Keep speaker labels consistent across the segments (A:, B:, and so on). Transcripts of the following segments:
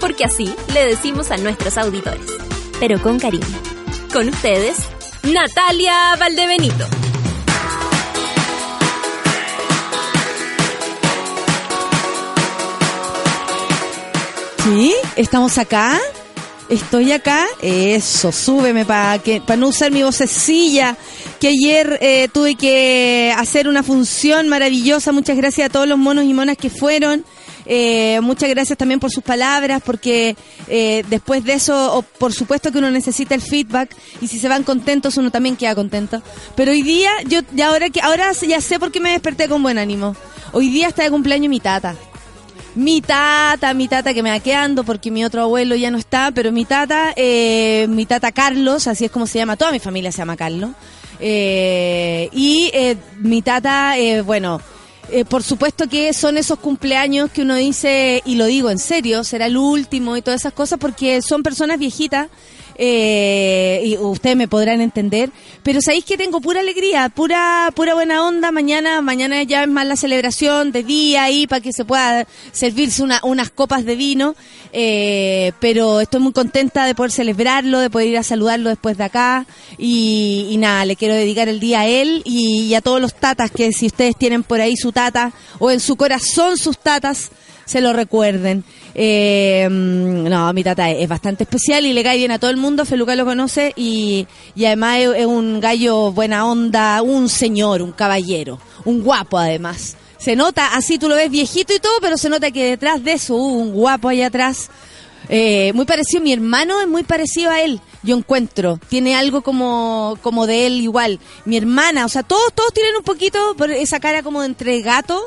A: Porque así le decimos a nuestros auditores. Pero con cariño. Con ustedes, Natalia Valdebenito.
B: Sí, estamos acá. Estoy acá. Eso, súbeme para que no usar mi vocecilla. Que ayer eh, tuve que hacer una función maravillosa. Muchas gracias a todos los monos y monas que fueron. Eh, muchas gracias también por sus palabras, porque eh, después de eso, por supuesto que uno necesita el feedback y si se van contentos uno también queda contento. Pero hoy día, yo ya ahora que ahora ya sé por qué me desperté con buen ánimo. Hoy día está de cumpleaños mi tata. Mi tata, mi tata que me va quedando porque mi otro abuelo ya no está, pero mi tata, eh, mi tata Carlos, así es como se llama, toda mi familia se llama Carlos. Y eh, mi tata, bueno, eh, por supuesto que son esos cumpleaños que uno dice, y lo digo en serio, será el último y todas esas cosas, porque son personas viejitas, eh, y ustedes me podrán entender, pero sabéis que tengo pura alegría, pura pura buena onda, mañana mañana ya es más la celebración de día ahí para que se pueda servirse una, unas copas de vino, eh, pero estoy muy contenta de poder celebrarlo, de poder ir a saludarlo después de acá, y, nada, le quiero dedicar el día a él y a todos los tatas que si ustedes tienen por ahí su tata, o en su corazón sus tatas, se lo recuerden. Eh, no, mi tata es, bastante especial y le cae bien a todo el mundo. Feluca lo conoce y, y además es, un gallo buena onda, un señor, un caballero, un guapo además. Se nota, así tú lo ves viejito y todo, pero se nota que detrás de eso hubo un guapo allá atrás. Eh, muy parecido, mi hermano es muy parecido a él, yo encuentro, tiene algo como, como de él igual. Mi hermana, o sea, todos, todos tienen un poquito esa cara como de entre gato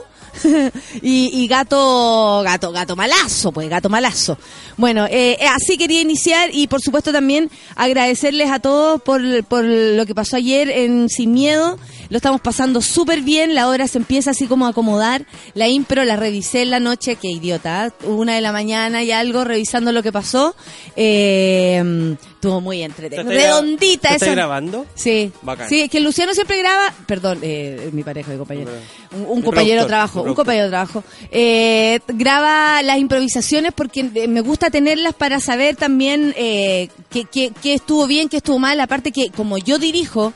B: y, y gato, gato, gato malazo, pues gato malazo. Bueno, eh, eh, así quería iniciar y por supuesto también agradecerles a todos por, por lo que pasó ayer en Sin Miedo. Lo estamos pasando súper bien, la hora se empieza así como a acomodar. La impro la revisé en la noche, qué idiota, ¿eh? una de la mañana y algo revisando lo que pasó. Eh, estuvo muy entretenido.
C: ¿Te estás gra-
B: Redondita
C: ¿te
B: esa.
C: estás grabando?
B: Sí,
C: Bacán.
B: sí, es que Luciano siempre graba, perdón, eh, mi pareja de compañero, un, un
C: Mi
B: compañero de trabajo,
C: mi
B: un compañero de trabajo, eh, graba las improvisaciones porque eh, me gusta tenerlas para saber también eh, qué, qué- qué estuvo bien, qué estuvo mal, aparte que como yo dirijo,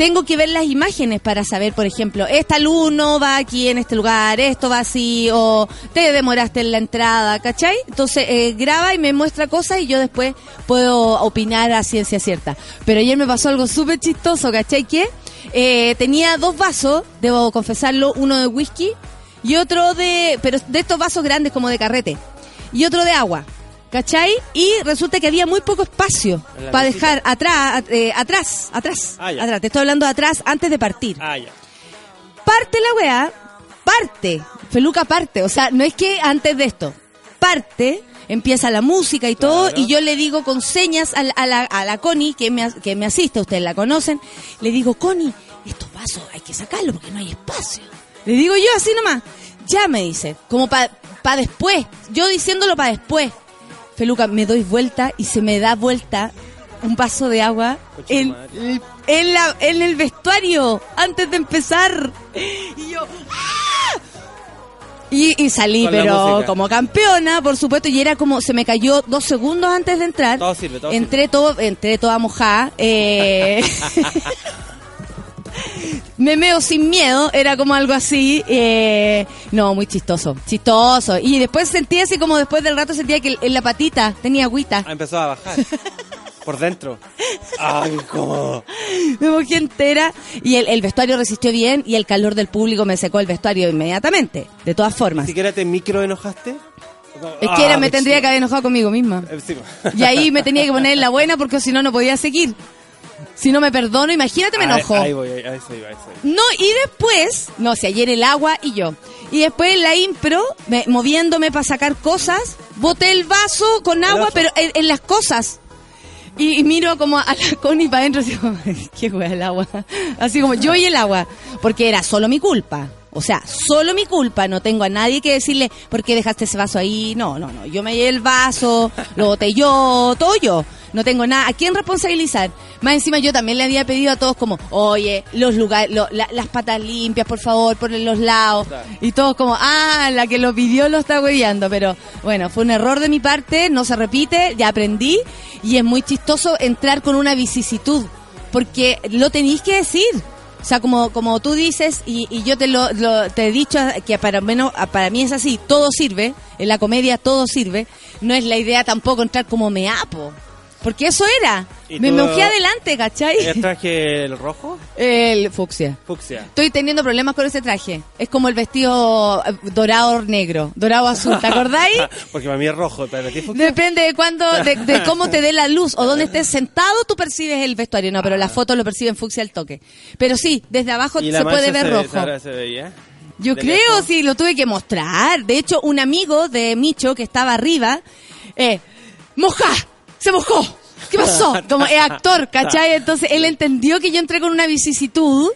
B: tengo que ver las imágenes para saber, por ejemplo, esta alumno va aquí en este lugar, esto va así, o te demoraste en la entrada, ¿cachai? Entonces eh, graba y me muestra cosas y yo después puedo opinar a ciencia cierta. Pero ayer me pasó algo súper chistoso, ¿cachai? Que eh, tenía dos vasos, debo confesarlo, uno de whisky y otro de, pero de estos vasos grandes como de carrete, y otro de agua. ¿Cachai? Y resulta que había muy poco espacio para dejar atrás, eh, atrás, atrás,
C: Ah, ya.
B: atrás. Te estoy hablando de atrás antes de partir.
C: Ah, ya.
B: Parte la weá, parte. Feluca parte. O sea, no es que antes de esto. Parte, empieza la música y todo, y yo le digo con señas a la, a la, a la Connie, que me, que me asiste, ustedes la conocen, le digo, Connie, estos vasos hay que sacarlos porque no hay espacio. Le digo yo así nomás. Ya me dice, como para pa después. Yo diciéndolo para después. Feluca, me doy vuelta y se me da vuelta un vaso de agua en, en, la, en el vestuario antes de empezar. Y yo... ¡ah! Y, y salí, pero como campeona, por supuesto, y era como, se me cayó dos segundos antes de entrar.
C: Todo sirve, todo
B: entré todo, entré toda mojada. Eh, me meo sin miedo, era como algo así. eh, no, muy chistoso, chistoso. Y después sentí así como después del rato sentía que en la patita tenía agüita.
C: Ah, empezó a bajar. Por dentro. Ay, cómo.
B: Me mojé entera y el, el vestuario resistió bien y el calor del público me secó el vestuario inmediatamente, de todas
C: ¿Ni
B: formas.
C: siquiera te micro enojaste?
B: Es que era,
C: Ah,
B: me tendría que haber enojado conmigo misma.
C: Eh, sí.
B: Y ahí me tenía que poner en la buena porque si no, no podía seguir. Si no me perdono, imagínate, me enojo.
C: Ahí voy, ahí, ahí soy, ahí soy.
B: No, y después, no sé, ayer el agua y yo. Y después en la impro, me- moviéndome para sacar cosas, boté el vaso con agua,
C: vaso?
B: pero en, en las cosas. Y, y miro como a la Connie para adentro, así como, qué hueá el agua. Así como yo y el agua. Porque era solo mi culpa. O sea, solo mi culpa. No tengo a nadie que decirle, ¿por qué dejaste ese vaso ahí? No, no, no. Yo me llevé el vaso, lo boté yo, todo yo. No tengo nada. ¿A quién responsabilizar? Más encima yo también le había pedido a todos como, oye, los lugares, lo- la- las patas limpias, por favor, por los lados. Y todos como, ah, la que lo pidió lo está hueveando. Pero bueno, fue un error de mi parte, no se repite, ya aprendí. Y es muy chistoso entrar con una vicisitud, porque lo tenéis que decir. O sea, como, como tú dices, y, y yo te lo, lo- te he dicho que para menos para mí es así, todo sirve, en la comedia todo sirve, no es la idea tampoco entrar como me apo. Porque eso era.
C: ¿Y
B: Me mojé adelante, ¿cachai?
C: ¿El traje el rojo?
B: El fucsia.
C: Fucsia.
B: Estoy teniendo problemas con ese traje. Es como el vestido eh, dorado negro, dorado azul, ¿te acordáis?
C: Porque para mí es rojo, para ti fucsia.
B: Depende de cuándo, de, de cómo te dé la luz o dónde estés sentado, tú percibes el vestuario. No, pero la foto lo perciben fucsia al toque. Pero sí, desde abajo
C: ¿Y
B: se puede ver
C: se-
B: rojo.
C: se veía?
B: Yo creo,
C: lejos?
B: sí, lo tuve que mostrar. De hecho, un amigo de Micho que estaba arriba, eh, moja, se mojó. ¿Qué pasó? Como es actor, ¿cachai? Entonces él entendió que yo entré con una vicisitud.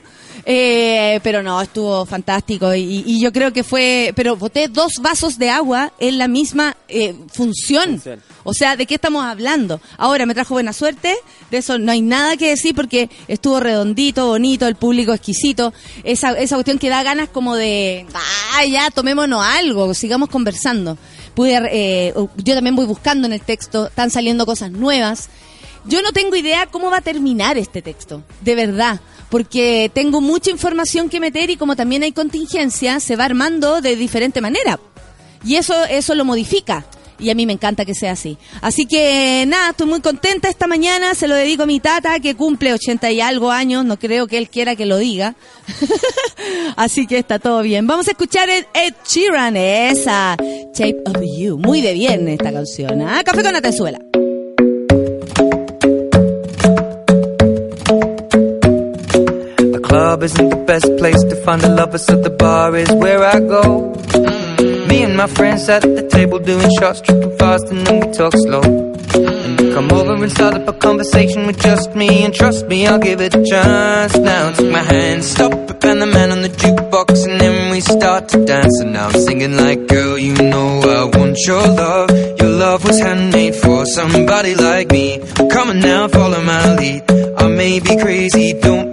B: eh, pero no, estuvo fantástico y, y yo creo que fue, pero boté dos vasos de agua en la misma eh, función.
C: Función.
B: O sea, ¿de qué estamos hablando? Ahora me trajo buena suerte, de eso no hay nada que decir porque estuvo redondito, bonito, el público exquisito. Esa, esa cuestión que da ganas como de, ah, ya, tomémonos algo, sigamos conversando. Pude, eh, yo también voy buscando en el texto, están saliendo cosas nuevas. Yo no tengo idea cómo va a terminar este texto, de verdad, porque tengo mucha información que meter y como también hay contingencia, se va armando de diferente manera. Y eso, eso lo modifica. Y a mí me encanta que sea así. Así que nada, estoy muy contenta esta mañana. Se lo dedico a mi tata que cumple 80 y algo años. No creo que él quiera que lo diga. así que está todo bien. Vamos a escuchar Ed, Ed Sheeran, esa Shape of You. Muy de viernes esta canción. ¿ah? Café con Atenzuela.
D: The club isn't the best place to find the lovers, so the bar is where I go. And my friends at the table doing shots, tripping fast, and then we talk slow. And come over and start up a conversation with just me, and trust me, I'll give it a chance. Now take my hand, stop it, and the man on the jukebox, and then we start to dance. And now I'm singing like, girl, you know I want your love. Your love was handmade for somebody like me. Come on now, follow my lead. I may be crazy, don't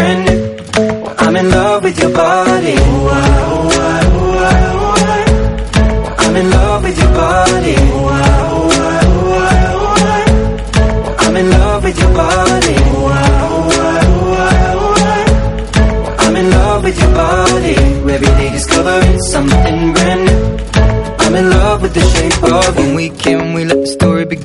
D: I'm in love with your body. I'm in love with your body. I'm in love with your body. I'm in love with your body. Every day discovering something brand new. I'm in love with the shape of you. When we can, we let the story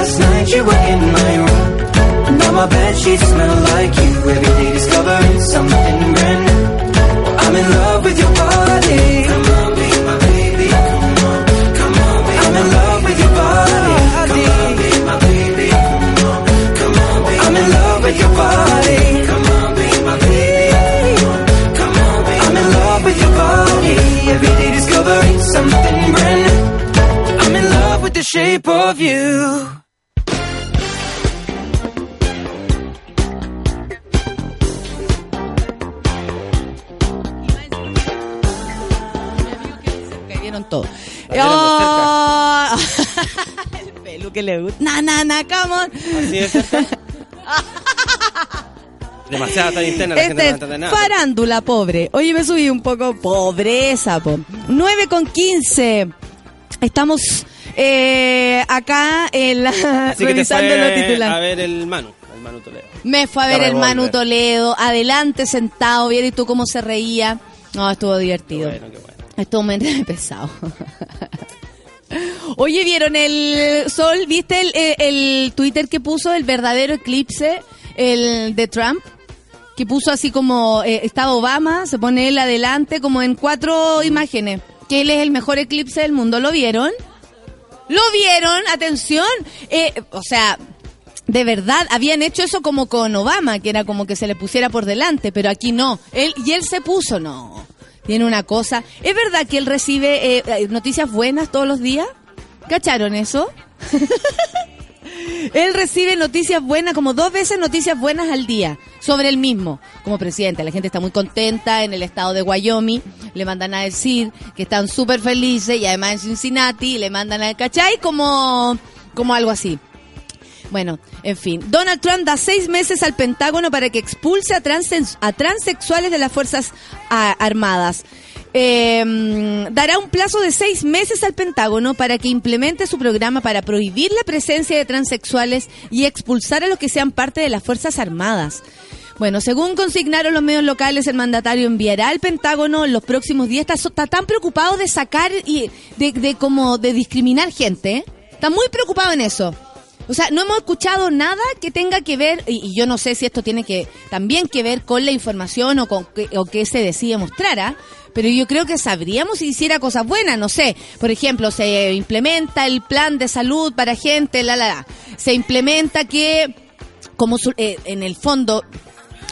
D: Last night you were in my room. Now my bed sheets smell like you. Every day discovering something brand new. I'm in love with your body. Come on, be my baby. Come on, come on, be I'm in love with your body. Come on, be my baby. Come on, come on, be I'm in love with your body. Come on, be my baby. Come on, come on, be I'm in love with your body. Every day discovering something brand new. I'm in love with the shape of you.
C: Vieron
B: Oh, el pelu que le gusta. Na, na, na, come on.
C: Así. Demasiada tan interna, la gente no
B: Este
C: a
B: es
C: entender nada.
B: farándula, pobre. Oye, me subí un poco. Pobreza, po. 9 con 15. Estamos eh, acá en la, revisando los
C: a
B: titulares.
C: ver el Manu, el Manu Toledo.
B: Me fue a ver el. Manu Toledo, adelante sentado, vieron y tú cómo se reía. No, estuvo divertido.
C: Bueno, qué bueno.
B: Estuvo muy pesado. Oye, ¿vieron el sol? ¿Viste el, el- el Twitter que puso el verdadero eclipse el de Trump? Que puso así como eh, estaba Obama, se pone él adelante como en cuatro imágenes. Que él es el mejor eclipse del mundo. ¿Lo vieron? ¿Lo vieron? Atención. Eh, o sea, de verdad, habían hecho eso como con Obama, que era como que se le pusiera por delante, pero aquí no. Él, y él se puso, no. Tiene una cosa. ¿Es verdad que él recibe eh, eh, noticias buenas todos los días? ¿Cacharon eso? Él recibe noticias buenas, como dos veces noticias buenas al día, sobre él mismo, como presidente. La gente está muy contenta en el estado de Wyoming, le mandan a decir que están súper felices y además en Cincinnati le mandan a, ¿cachai? Como, como algo así. Bueno, en fin. Donald Trump da seis meses al Pentágono para que expulse a, a transexuales de las Fuerzas Armadas. Eh, dará un plazo de seis meses al Pentágono para que implemente su programa para prohibir la presencia de transexuales y expulsar a los que sean parte de las Fuerzas Armadas. Bueno, según consignaron los medios locales, el mandatario enviará al Pentágono en los próximos días. Está, está tan preocupado de sacar y de, de como de discriminar gente. ¿eh? Está muy preocupado en eso. O sea, no hemos escuchado nada que tenga que ver, y, yo no sé si esto tiene que también que ver con la información o con que, o que se decide mostrar, ¿ah? pero yo creo que sabríamos si hiciera cosas buenas, no sé. Por ejemplo, se implementa el plan de salud para gente, la, la, la. Se implementa que, como su- eh, en el fondo,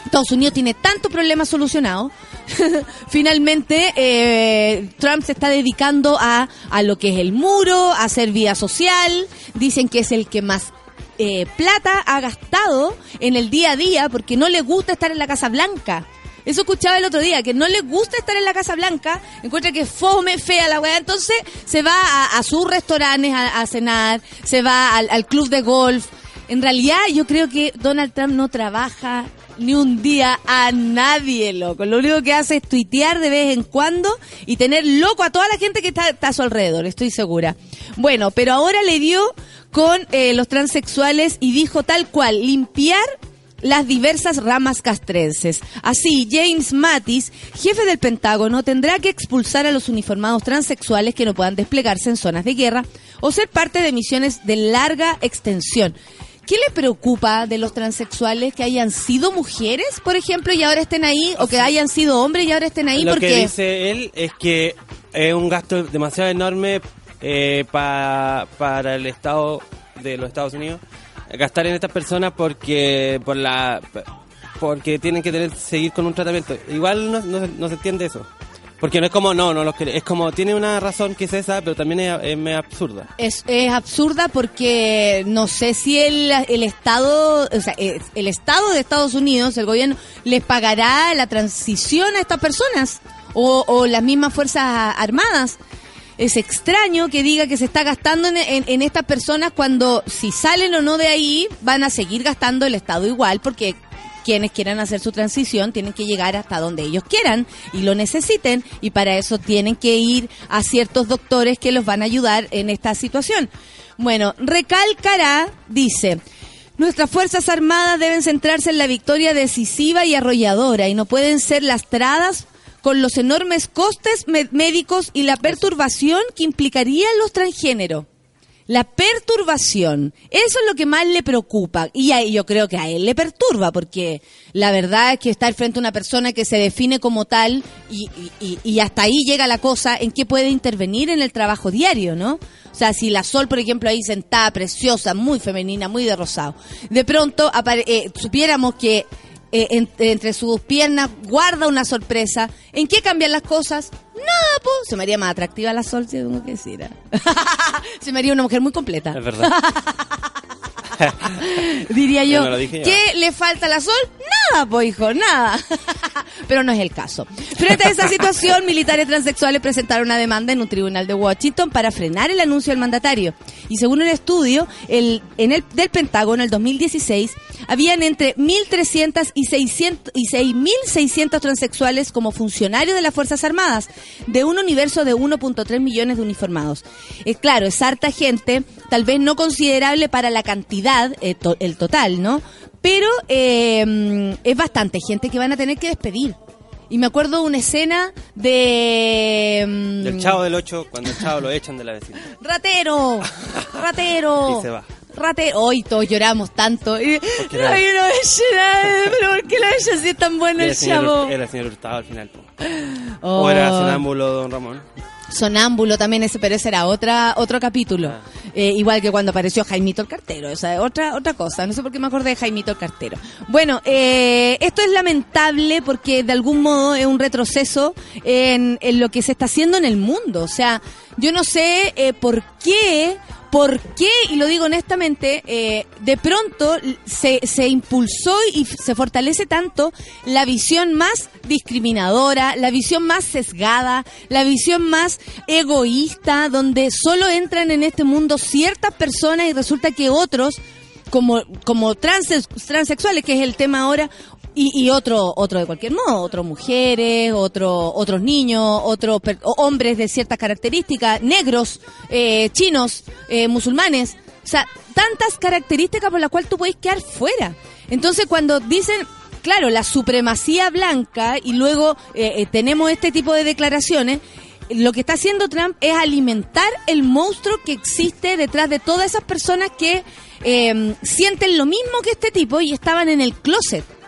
B: Estados Unidos tiene tantos problemas solucionados. Finalmente, eh, Trump se está dedicando a, a lo que es el muro, a hacer vida social. Dicen que es el que más eh, plata ha gastado en el día a día porque no le gusta estar en la Casa Blanca. Eso escuchaba el otro día, que no le gusta estar en la Casa Blanca, encuentra que fome, fea la weá, entonces se va a, a sus restaurantes a, cenar, se va al club de golf. En realidad yo creo que Donald Trump no trabaja ni un día a nadie, loco. Lo único que hace es tuitear de vez en cuando y tener loco a toda la gente que está, a su alrededor, estoy segura. Bueno, pero ahora le dio con eh, los transexuales y dijo tal cual, limpiar las diversas ramas castrenses. Así, James Mattis, jefe del Pentágono, tendrá que expulsar a los uniformados transexuales que no puedan desplegarse en zonas de guerra o ser parte de misiones de larga extensión. ¿Qué le preocupa de los transexuales que hayan sido mujeres, por ejemplo, y ahora estén ahí, o que hayan sido hombres y ahora estén ahí?
C: Lo
B: porque
C: que dice él es que es un gasto demasiado enorme eh, pa- para el Estado de los Estados Unidos gastar en estas personas porque por la porque tienen que tener seguir con un tratamiento. Igual no, no, no se entiende eso. Porque no es como, no, no los. Es como, tiene una razón que es esa, pero también es, es absurda.
B: Es, es absurda porque no sé si el, el Estado, o sea, el Estado de Estados Unidos, el gobierno, les pagará la transición a estas personas o, las mismas Fuerzas Armadas. Es extraño que diga que se está gastando en- en estas personas cuando si salen o no de ahí van a seguir gastando el Estado igual porque quienes quieran hacer su transición tienen que llegar hasta donde ellos quieran y lo necesiten y para eso tienen que ir a ciertos doctores que los van a ayudar en esta situación. Bueno, recalcará, dice, Nuestras Fuerzas Armadas deben centrarse en la victoria decisiva y arrolladora y no pueden ser lastradas con los enormes costes médicos y la perturbación que implicaría los transgéneros. La perturbación, eso es lo que más le preocupa. Y a- yo creo que a él le perturba, porque la verdad es que estar frente a una persona que se define como tal y, y- hasta ahí llega la cosa en que puede intervenir en el trabajo diario, ¿no? O sea, si la Sol, por ejemplo, ahí sentada, preciosa, muy femenina, muy de rosado, de pronto eh, supiéramos que eh, en- entre sus piernas guarda una sorpresa. ¿En qué cambian las cosas? Nada, pues. Se me haría más atractiva la Sol, si tengo que decir. ¿eh? Se me haría una mujer muy completa.
C: Es verdad.
B: Diría yo.
C: No yo.
B: ¿Qué le falta a la Sol? Nada, pues hijo, nada. Pero no es el caso. Frente a esa situación, militares transexuales presentaron una demanda en un tribunal de Washington para frenar el anuncio del mandatario. Y según un estudio el, en el, del Pentágono, en el 2016, habían entre 1.300 y 600 y 6.600 transexuales como funcionarios de las Fuerzas Armadas, de un universo de 1.3 millones de uniformados. Es claro, es harta gente, tal vez no considerable para la cantidad, eh, to- el total, ¿no? Pero eh, es bastante gente que van a tener que despedir. Y me acuerdo de una escena de... mm,
C: Del chavo del 8, cuando el chavo lo echan de la vecina.
B: ¡Ratero! ¡Ratero!
C: Y se va.
B: Ratero. Hoy todos lloramos tanto. Y,
C: Porque
B: no, no llorar, pero ¿por qué lo ella si es tan bueno
C: Era
B: el
C: el señor,
B: chavo?
C: era el señor Hurtado al final.
B: Oh.
C: O era sonámbulo don Ramón.
B: Sonámbulo también ese, pero ese era otra, otro capítulo.
C: Ah.
B: Eh, igual que cuando apareció Jaimito el Cartero, o sea, otra, otra cosa. No sé por qué me acordé de Jaimito el Cartero. Bueno, eh, esto es lamentable porque de algún modo es un retroceso en, en lo que se está haciendo en el mundo. O sea, yo no sé eh, por qué, por qué, y lo digo honestamente, eh, de pronto se, se impulsó y se fortalece tanto la visión más discriminadora, la visión más sesgada, la visión más egoísta, donde solo entran en este mundo ciertas personas y resulta que otros, como, como transexuales, que es el tema ahora, y, y otro otro de cualquier modo, otras mujeres, otro, otros niños, otros hombres de ciertas características, negros, eh, chinos, eh, musulmanes, o sea, tantas características por las cuales tú puedes quedar fuera. Entonces cuando dicen, claro, la supremacía blanca y luego eh, eh, tenemos este tipo de declaraciones, lo que está haciendo Trump es alimentar el monstruo que existe detrás de todas esas personas que eh, sienten lo mismo que este tipo y estaban en el closet.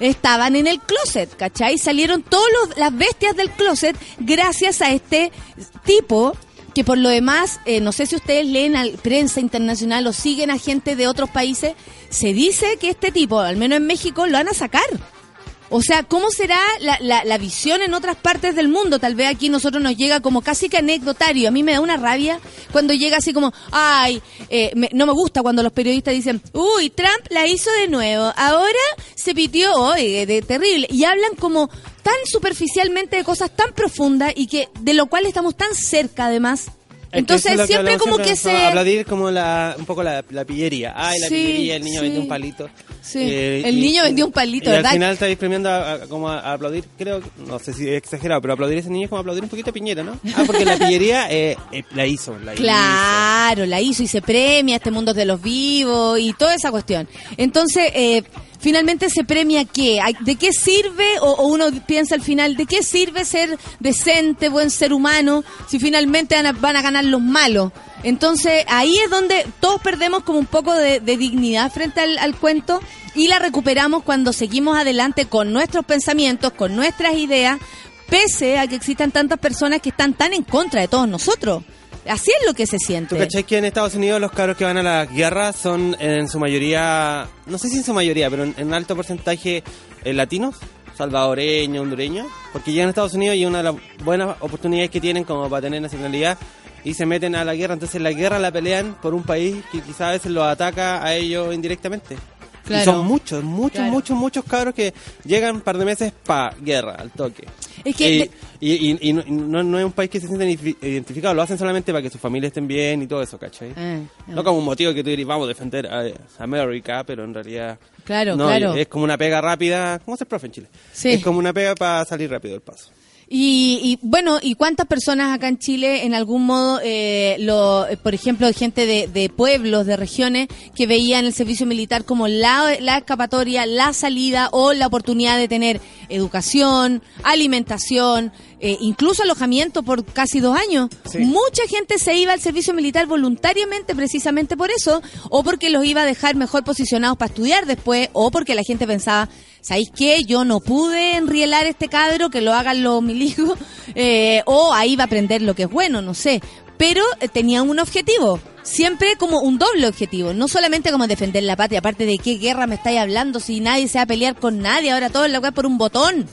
B: Estaban en el closet, ¿cachai? Salieron todas las bestias del closet gracias a este tipo que por lo demás, eh, no sé si ustedes leen la prensa internacional o siguen a gente de otros países, se dice que este tipo, al menos en México, lo van a sacar. O sea, ¿cómo será la, la, la visión en otras partes del mundo? Tal vez aquí nosotros nos llega como casi que anecdotario. A mí me da una rabia cuando llega así como, ay, eh, me- no me gusta cuando los periodistas dicen, uy, Trump la hizo de nuevo, ahora se pitió, oye, de terrible. Y hablan como tan superficialmente de cosas tan profundas y que de lo cual estamos tan cerca además. Entonces
C: es
B: siempre como que se...
C: Aplaudir como la, un poco la, la pillería. Ay, la
B: Sí,
C: pillería, el niño
B: sí.
C: vendió un palito.
B: Sí,
C: Eh,
B: el
C: y-
B: niño vendió un palito,
C: y
B: ¿verdad?
C: al final estáis premiando a, a- como a, aplaudir, creo, no sé si es exagerado, pero aplaudir a ese niño es como aplaudir un poquito a Piñera, ¿no? Ah, porque la pillería eh, eh, la hizo, la hizo.
B: Claro, la hizo y se premia este mundo de los vivos y toda esa cuestión. Entonces, eh, finalmente se premia qué? ¿De qué sirve? O, uno piensa al final, ¿de qué sirve ser decente, buen ser humano, si finalmente van a, ganar los malos? Entonces, ahí es donde todos perdemos como un poco de, dignidad frente al cuento y la recuperamos cuando seguimos adelante con nuestros pensamientos, con nuestras ideas, pese a que existan tantas personas que están tan en contra de todos nosotros. Así es lo que se
C: ¿Tú
B: siente.
C: cachai que en Estados Unidos los cabros que van a la guerra son en su mayoría, no sé si en su mayoría, pero en, en alto porcentaje eh, latinos, salvadoreños, hondureños? Porque llegan a Estados Unidos y una de las buenas oportunidades que tienen como para tener nacionalidad y se meten a la guerra. Entonces la guerra la pelean por un país que quizás a veces los ataca a ellos indirectamente.
B: Claro.
C: Y son muchos, muchos,
B: Claro.
C: muchos, muchos cabros que llegan un par de meses pa guerra, al toque.
B: Es que
C: y,
B: de-
C: y- y- y no, no- es un país que se sienten identifi- identificados, lo hacen solamente para que sus familias estén bien y todo eso, ¿cachai?
B: Eh,
C: No como un motivo que tú dirías, vamos a defender a América, pero en realidad...
B: Claro,
C: no,
B: claro.
C: Es como una pega rápida, ¿cómo ser profe en Chile?
B: Sí.
C: Es como una pega para salir rápido del paso.
B: Y, y, bueno, ¿y cuántas personas acá en Chile en algún modo, eh, lo, eh, por ejemplo, gente de, de pueblos, de regiones, que veían el servicio militar como la, la escapatoria, la salida o la oportunidad de tener educación, alimentación, eh, incluso alojamiento por casi dos años?
C: Sí.
B: Mucha gente se iba al servicio militar voluntariamente precisamente por eso, o porque los iba a dejar mejor posicionados para estudiar después, o porque la gente pensaba, ¿sabéis qué? Yo no pude enrielar este cadro, que lo hagan los milicos, eh, o ahí va a aprender lo que es bueno, no sé. Pero eh, tenía un objetivo, siempre como un doble objetivo, no solamente como defender la patria, aparte de qué guerra me estáis hablando, si nadie se va a pelear con nadie, ahora todo es la por un botón.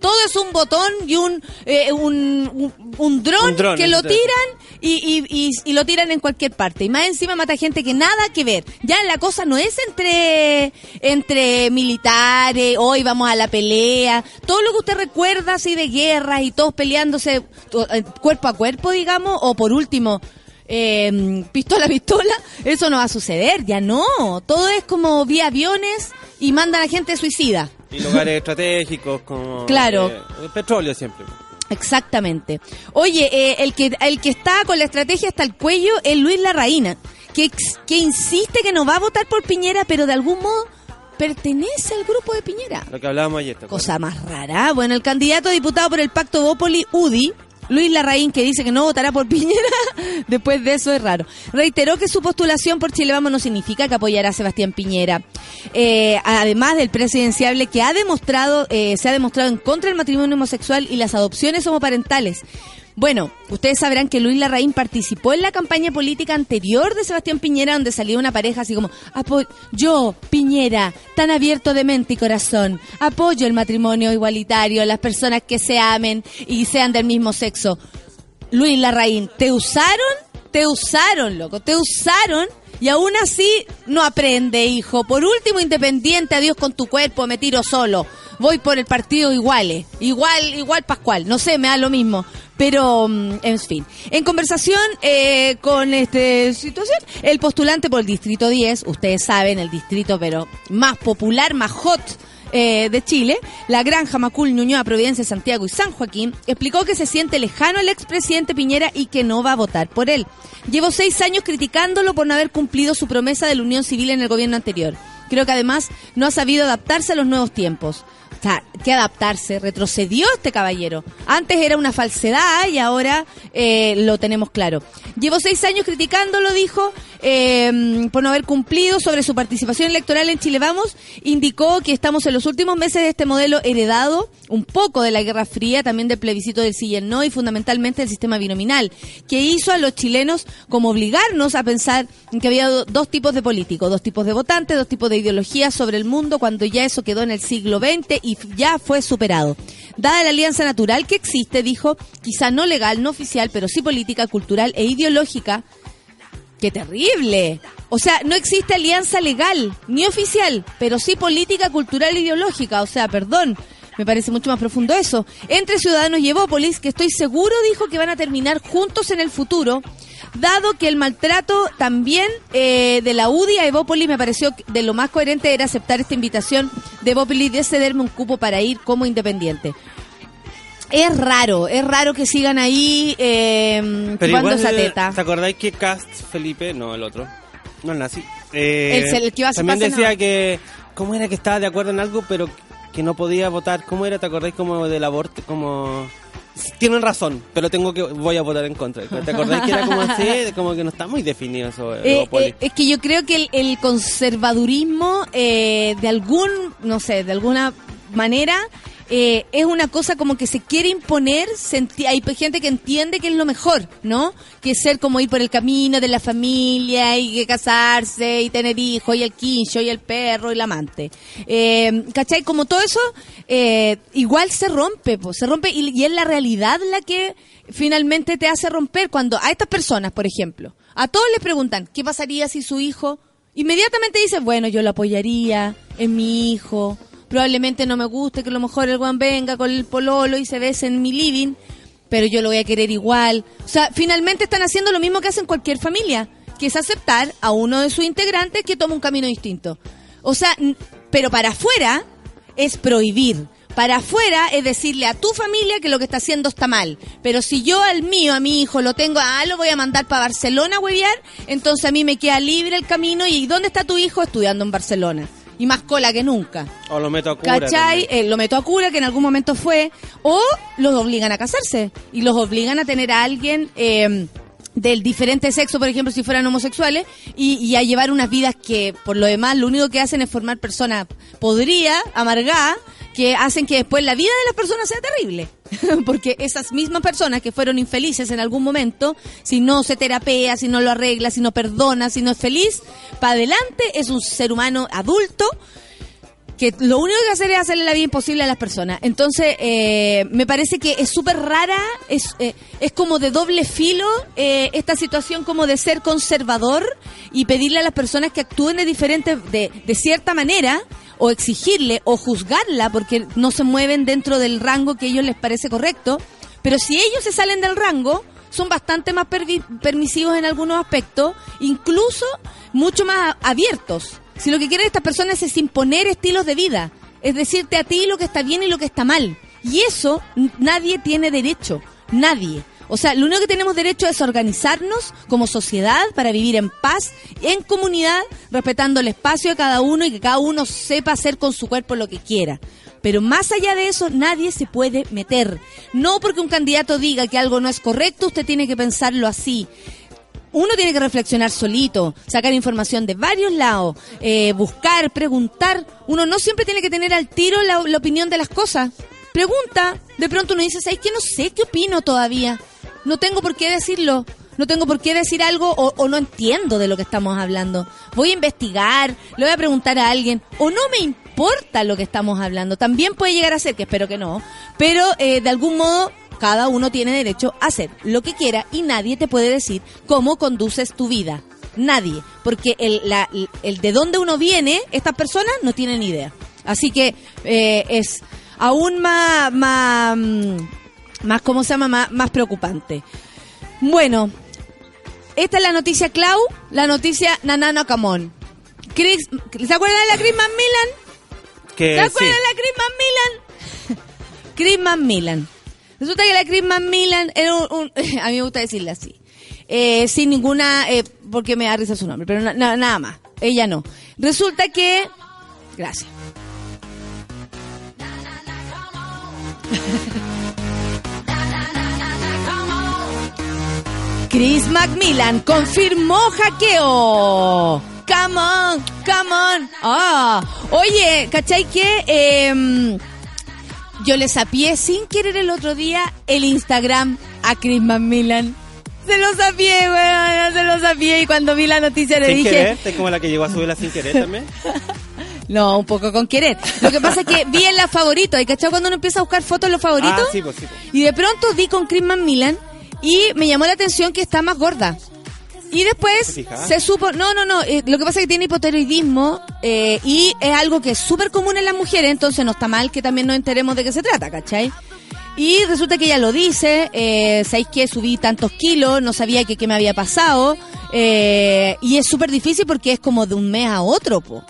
B: Todo es un botón y un, eh, un, un, un dron que lo tiran y, y, y, y lo tiran en cualquier parte. Y más encima mata gente que nada que ver. Ya la cosa no es entre, entre militares, hoy vamos a la pelea. Todo lo que usted recuerda así de guerras y todos peleándose eh, cuerpo a cuerpo, digamos, o por último, eh, pistola a pistola, eso no va a suceder, ya no. Todo es como vía aviones y mandan a gente suicida.
C: Y lugares estratégicos como...
B: Claro.
C: eh, el petróleo siempre.
B: Exactamente. Oye, eh, el que el que está con la estrategia hasta el cuello es Luis Larraína, que, que insiste que no va a votar por Piñera, pero de algún modo pertenece al grupo de Piñera.
C: Lo que hablábamos ayer.
B: Cosa más rara. Bueno, el candidato a diputado por el Pacto Bópoli, UDI, Luis Larraín, que dice que no votará por Piñera, después de eso es raro. Reiteró que su postulación por Chile Vamos no significa que apoyará a Sebastián Piñera. Eh, además del presidenciable que ha demostrado, eh, se ha demostrado en contra del matrimonio homosexual y las adopciones homoparentales. Bueno, ustedes sabrán que Luis Larraín participó en la campaña política anterior de Sebastián Piñera, donde salía una pareja así como, "Apo- yo, Piñera, tan abierto de mente y corazón, apoyo el matrimonio igualitario, las personas que se amen y sean del mismo sexo. Luis Larraín, ¿te usaron? Te usaron, loco, te usaron y aún así no aprende, hijo. Por último, independiente, adiós con tu cuerpo, me tiro solo. Voy por el partido iguales, igual, igual Pascual, no sé, me da lo mismo. Pero, mm, en fin. En conversación eh, con esta situación, el postulante por el Distrito 10, ustedes saben, el distrito pero más popular, más hot eh, de Chile, la Granja Macul, Ñuñoa, Providencia, Santiago y San Joaquín, explicó que se siente lejano al expresidente Piñera y que no va a votar por él. Llevo seis años criticándolo por no haber cumplido su promesa de la unión civil en el gobierno anterior. Creo que además no ha sabido adaptarse a los nuevos tiempos. O sea, que adaptarse, retrocedió este caballero. Antes era una falsedad y ahora eh, lo tenemos claro. Llevo seis años criticándolo, dijo, eh, por no haber cumplido sobre su participación electoral en Chile Vamos. Indicó que estamos en los últimos meses de este modelo heredado, un poco de la Guerra Fría, también del plebiscito del sí y el no y fundamentalmente del sistema binominal, que hizo a los chilenos como obligarnos a pensar en que había do- dos tipos de políticos, dos tipos de votantes, dos tipos de ideologías sobre el mundo, cuando ya eso quedó en el siglo XX y ya fue superado. Dada la alianza natural que existe, dijo, quizá no legal, no oficial, pero sí política, cultural e ideológica, ¡Qué terrible! O sea, no existe alianza legal ni oficial, pero sí política, cultural e ideológica. O sea, perdón, me parece mucho más profundo eso. Entre Ciudadanos y Evópolis, que estoy seguro dijo que van a terminar juntos en el futuro, dado que el maltrato también eh, de la UDI a Evópolis me pareció que de lo más coherente era aceptar esta invitación de Evópolis de cederme un cupo para ir como independiente. Es raro, es raro que sigan ahí eh,
C: igual,
B: esa teta.
C: ¿te acordáis que Cast Felipe, no el otro, no el nazi, eh,
B: El- el que iba a
C: también decía
B: no.
C: que, ¿cómo era que estaba de acuerdo en algo, pero que no podía votar? ¿Cómo era? ¿Te acordáis como del aborto? Como... Tienen razón, pero tengo que voy a votar en contra. ¿Te acordáis que era como así? Como que no está muy definido eso.
B: Eh, eh, es que yo creo que el, el conservadurismo, eh, de algún, no sé, de alguna manera, eh, es una cosa como que se quiere imponer. hay gente que entiende que es lo mejor, ¿no? Que ser como ir por el camino de la familia y que casarse y tener hijos y el quincho y el perro y el amante. Eh, ¿Cachai? Como todo eso, eh, igual se rompe, po, se rompe y, y es la realidad la que finalmente te hace romper cuando a estas personas, por ejemplo, a todos les preguntan, ¿qué pasaría si su hijo inmediatamente dices, bueno, yo lo apoyaría, es mi hijo, probablemente no me guste que a lo mejor el guan venga con el pololo y se bese en mi living, pero yo lo voy a querer igual. O sea, finalmente están haciendo lo mismo que hacen cualquier familia, que es aceptar a uno de sus integrantes que toma un camino distinto. O sea, pero para afuera es prohibir. Para afuera es decirle a tu familia que lo que está haciendo está mal. Pero si yo al mío, a mi hijo, lo tengo, ah, lo voy a mandar para Barcelona a huevear, entonces a mí me queda libre el camino. ¿Y dónde está tu hijo? Estudiando en Barcelona. Y más cola que nunca.
C: O lo meto a cura.
B: ¿Cachai? Eh, lo meto a cura, que en algún momento fue. O los obligan a casarse. Y los obligan a tener a alguien eh, del diferente sexo, por ejemplo, si fueran homosexuales, y, y a llevar unas vidas que, por lo demás, lo único que hacen es formar personas podría, amargadas, que hacen que después la vida de las personas sea terrible. Porque esas mismas personas que fueron infelices en algún momento, si no se terapea, si no lo arregla, si no perdona, si no es feliz, para adelante es un ser humano adulto que lo único que hacer es hacerle la vida imposible a las personas. Entonces, eh, me parece que es súper rara, es, eh, es como de doble filo eh, esta situación como de ser conservador y pedirle a las personas que actúen de diferente, de, de cierta manera, o exigirle, o juzgarla, porque no se mueven dentro del rango que a ellos les parece correcto. Pero si ellos se salen del rango, son bastante más permisivos en algunos aspectos, incluso mucho más abiertos. Si lo que quieren estas personas es imponer estilos de vida, es decirte a ti lo que está bien y lo que está mal. Y eso nadie tiene derecho, nadie. O sea, lo único que tenemos derecho es organizarnos como sociedad para vivir en paz, en comunidad, respetando el espacio de cada uno y que cada uno sepa hacer con su cuerpo lo que quiera. Pero más allá de eso, nadie se puede meter. No porque un candidato diga que algo no es correcto, usted tiene que pensarlo así. Uno tiene que reflexionar solito, sacar información de varios lados, eh, buscar, preguntar. Uno no siempre tiene que tener al tiro la, la opinión de las cosas. Pregunta, de pronto uno dice, ¿sabes qué? No sé qué opino todavía. No tengo por qué decirlo. No tengo por qué decir algo o, no entiendo de lo que estamos hablando. Voy a investigar, le voy a preguntar a alguien o no me importa lo que estamos hablando. También puede llegar a ser, que espero que no, pero eh, de algún modo cada uno tiene derecho a hacer lo que quiera y nadie te puede decir cómo conduces tu vida. Nadie. Porque el, la- el de dónde uno viene, estas personas no tienen idea. Así que eh, es aún más, más, mm, más, ¿cómo se llama? Más, más preocupante. Bueno, esta es la noticia Clau, la noticia Nanano Camón. Chris, ¿Se acuerdan de la Chris Milan?
C: Que
B: ¿Se
C: sí.
B: acuerdan de la Chris Milan? Chris Milan. Resulta que la Chris Milan era un, un- a mí me gusta decirle así. Eh, sin ninguna, eh, porque me da risa su nombre, pero na- na- nada más. Ella no. Resulta que, gracias. Chris Macmillan confirmó hackeo. Come on, come on. Ah, oye, ¿cachai que em, yo le sapié sin querer el otro día el Instagram a Chris Macmillan? Se lo sapié, weón, se lo sapié. Y cuando vi la noticia le
C: Sin
B: dije,
C: querer, es como la que llegó a subirla sin querer también.
B: no, un poco con querer. Lo que pasa es que vi en la favorito. ¿Hay cachado cuando uno empieza a buscar fotos en los favoritos?
C: Ah, sí, pues sí. pues.
B: Y de pronto di con Chris Milan y me llamó la atención que está más gorda. Y después se supo, no, no, no, eh, lo que pasa es que tiene hipotiroidismo eh, y es algo que es súper común en las mujeres, entonces no está mal que también nos enteremos de qué se trata, ¿cachai? Y resulta que ella lo dice, eh, ¿sabéis que subí tantos kilos? No sabía que qué me había pasado. eh, y es súper difícil porque es como de un mes a otro, po.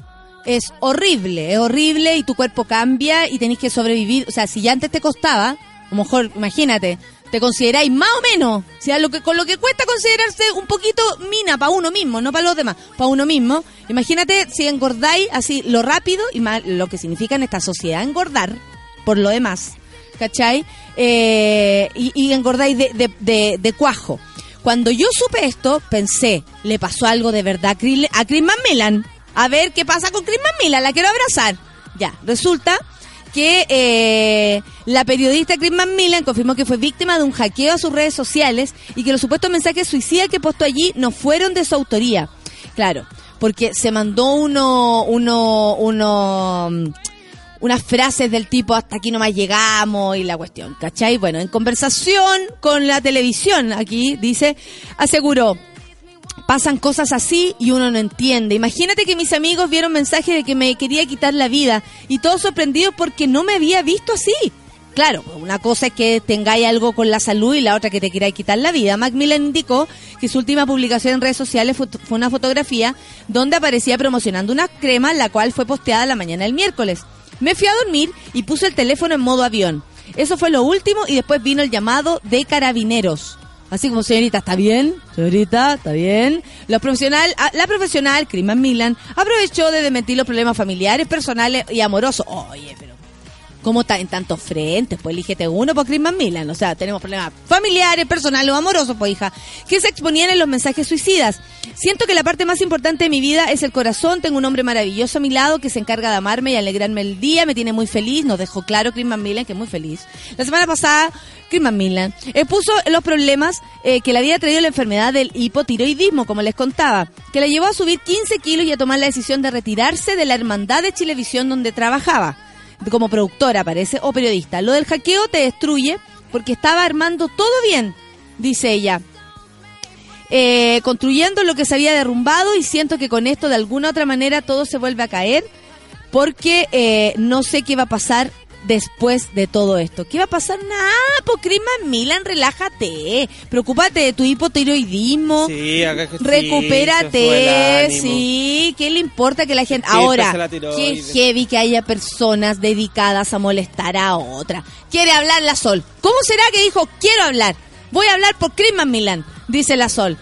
B: Es horrible, es horrible y tu cuerpo cambia y tenéis que sobrevivir. O sea, si ya antes te costaba, a lo mejor, imagínate, te consideráis más o menos, o sea, lo que, con lo que cuesta considerarse un poquito mina para uno mismo, no para los demás, para uno mismo. Imagínate si engordáis así lo rápido y más lo que significa en esta sociedad engordar, por lo demás, ¿cachai? Eh, y, engordáis de, de, de, de cuajo. Cuando yo supe esto, pensé, le pasó algo de verdad a Chris, a Chris Macmillan. A ver qué pasa con Chris Macmillan, la quiero abrazar. Ya, resulta que eh, la periodista Chris Macmillan confirmó que fue víctima de un hackeo a sus redes sociales y que los supuestos mensajes suicidas que postó allí no fueron de su autoría. Claro, porque se mandó uno, uno, uno, mm, unas frases del tipo hasta aquí nomás llegamos y la cuestión, ¿cachai? Bueno, en conversación con la televisión aquí dice, aseguró, pasan cosas así y uno no entiende. Imagínate que mis amigos vieron mensaje de que me quería quitar la vida y todos sorprendidos porque no me había visto así. Claro, una cosa es que tengáis algo con la salud y la otra que te quiera quitar la vida. Macmillan indicó que su última publicación en redes sociales fue una fotografía donde aparecía promocionando una crema, la cual fue posteada la mañana del miércoles. Me fui a dormir y puse el teléfono en modo avión. Eso fue lo último y después vino el llamado de carabineros. Así como, señorita, ¿está bien? Señorita, ¿está bien? La profesional, ah, la profesional, Criman Milan, aprovechó de desmentir los problemas familiares, personales y amorosos. Oye, pero ¿cómo está en tantos frentes? Pues elígete uno por Criman Milan. O sea, tenemos problemas familiares, personales o amorosos, pues hija. Que se exponían en los mensajes suicidas. Siento que la parte más importante de mi vida es el corazón. Tengo un hombre maravilloso a mi lado que se encarga de amarme y alegrarme el día. Me tiene muy feliz. Nos dejó claro Criman Milan que es muy feliz. La semana pasada, Criman Milan expuso los problemas eh, que le había traído la enfermedad del hipotiroidismo, como les contaba, que la llevó a subir 15 kilos y a tomar la decisión de retirarse de la hermandad de Chilevisión donde trabajaba, como productora parece, o periodista. Lo del hackeo te destruye porque estaba armando todo bien, dice ella eh, construyendo lo que se había derrumbado y siento que con esto de alguna otra manera todo se vuelve a caer porque eh, no sé qué va a pasar después de todo esto. ¿Qué va a pasar? Nada, pues Crisman Milan, relájate. Preocúpate de tu hipotiroidismo.
C: Sí, sube el
B: Recupérate, sí. ¿Qué le importa que la gente...
C: Sí,
B: Ahora, qué heavy que haya personas dedicadas a molestar a otra. Quiere hablar la Sol. ¿Cómo será que dijo, quiero hablar? Voy a hablar por Crisman Milan, dice la Sol.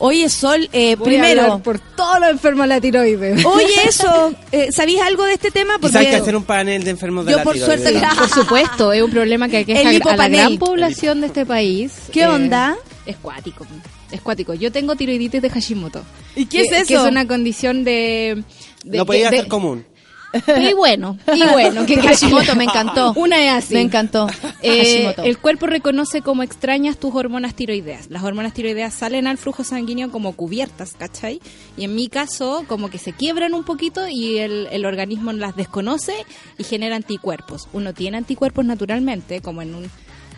B: Oye, Sol, eh,
E: Voy a
B: primero...
E: hablar por todos los enfermos de la tiroides.
B: Oye, eso, eh, ¿sabías algo de este tema?
C: Quizás hay que hacer un panel de enfermos de
B: Yo
C: la
B: por
C: tiroides.
B: suerte-
E: Por supuesto, es un problema que aqueja
B: El
E: a la gran población de este país.
B: ¿Qué onda?
E: Es cuático. Es cuático. Yo tengo tiroiditis de Hashimoto.
B: ¿Y qué es
E: que-
B: eso?
E: Que es una condición de... de
C: No podía
E: de-
C: ser común.
E: Y bueno, y bueno. que
B: Hashimoto, me encantó.
E: Una es así.
B: Me encantó.
E: Eh, el cuerpo reconoce como extrañas tus hormonas tiroideas. Las hormonas tiroideas salen al flujo sanguíneo como cubiertas, ¿cachai? Y en mi caso, como que se quiebran un poquito y el, el organismo las desconoce y genera anticuerpos. Uno tiene anticuerpos naturalmente, como en un,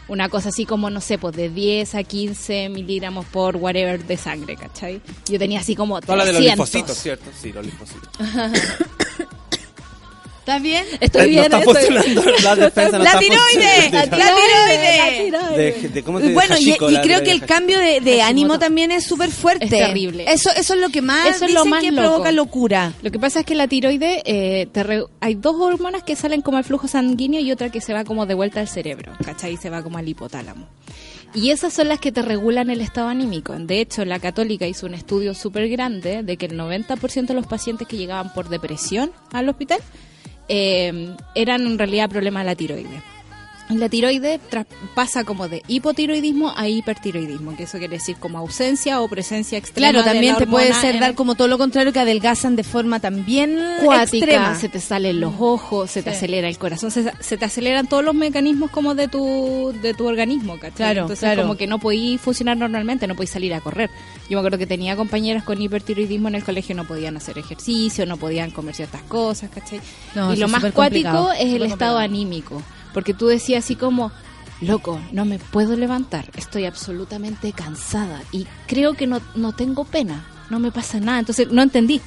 E: una cosa así como, no sé, pues de 10 a 15 miligramos por whatever de sangre, ¿cachai? Yo tenía así como
C: Toda la de los
E: 300.
C: linfocitos, ¿cierto? Sí, los linfocitos.
B: ¿Estás bien?
E: Estoy
C: Eh,
E: bien,
C: no está
E: estoy-
C: funcionando la defensa. no
B: ¡La tiroide! ¡La tiroide!
E: La tiroide.
C: De, de cómo te
B: Bueno, y, creo que el cambio de, ánimo también es súper fuerte.
E: Es terrible.
B: Eso, eso es lo que más
E: Eso es lo más
B: que
E: loco.
B: provoca locura.
E: Lo que pasa es que la tiroide, eh, te re- hay dos hormonas que salen como al flujo sanguíneo y otra que se va como de vuelta al cerebro, ¿cachai? Se va como al hipotálamo. Y esas son las que te regulan el estado anímico. De hecho, la católica hizo un estudio súper grande de que el 90% de los pacientes que llegaban por depresión al hospital eh, eran en realidad problemas de la tiroide. La tiroide pasa como de hipotiroidismo a hipertiroidismo, que eso quiere decir como ausencia o presencia extrema.
B: Claro,
E: de
B: también
E: la
B: te puede ser dar
E: el-
B: como todo lo contrario, que adelgazan de forma también
E: cuática,
B: extrema.
E: se te salen los ojos, se te acelera el corazón, se, se te aceleran todos los mecanismos como de tu de tu organismo, ¿cachai?
B: Claro,
E: Entonces
B: claro.
E: como que no podís funcionar normalmente, no podís salir a correr. Yo me acuerdo que tenía compañeras con hipertiroidismo en el colegio, no podían hacer ejercicio, no podían comer ciertas cosas, ¿cachai?
B: No,
E: y lo más cuático es el estado anímico, porque tú decías así como Loco, no me puedo levantar, estoy absolutamente cansada y creo que no, no tengo pena, no me pasa nada, entonces no entendí,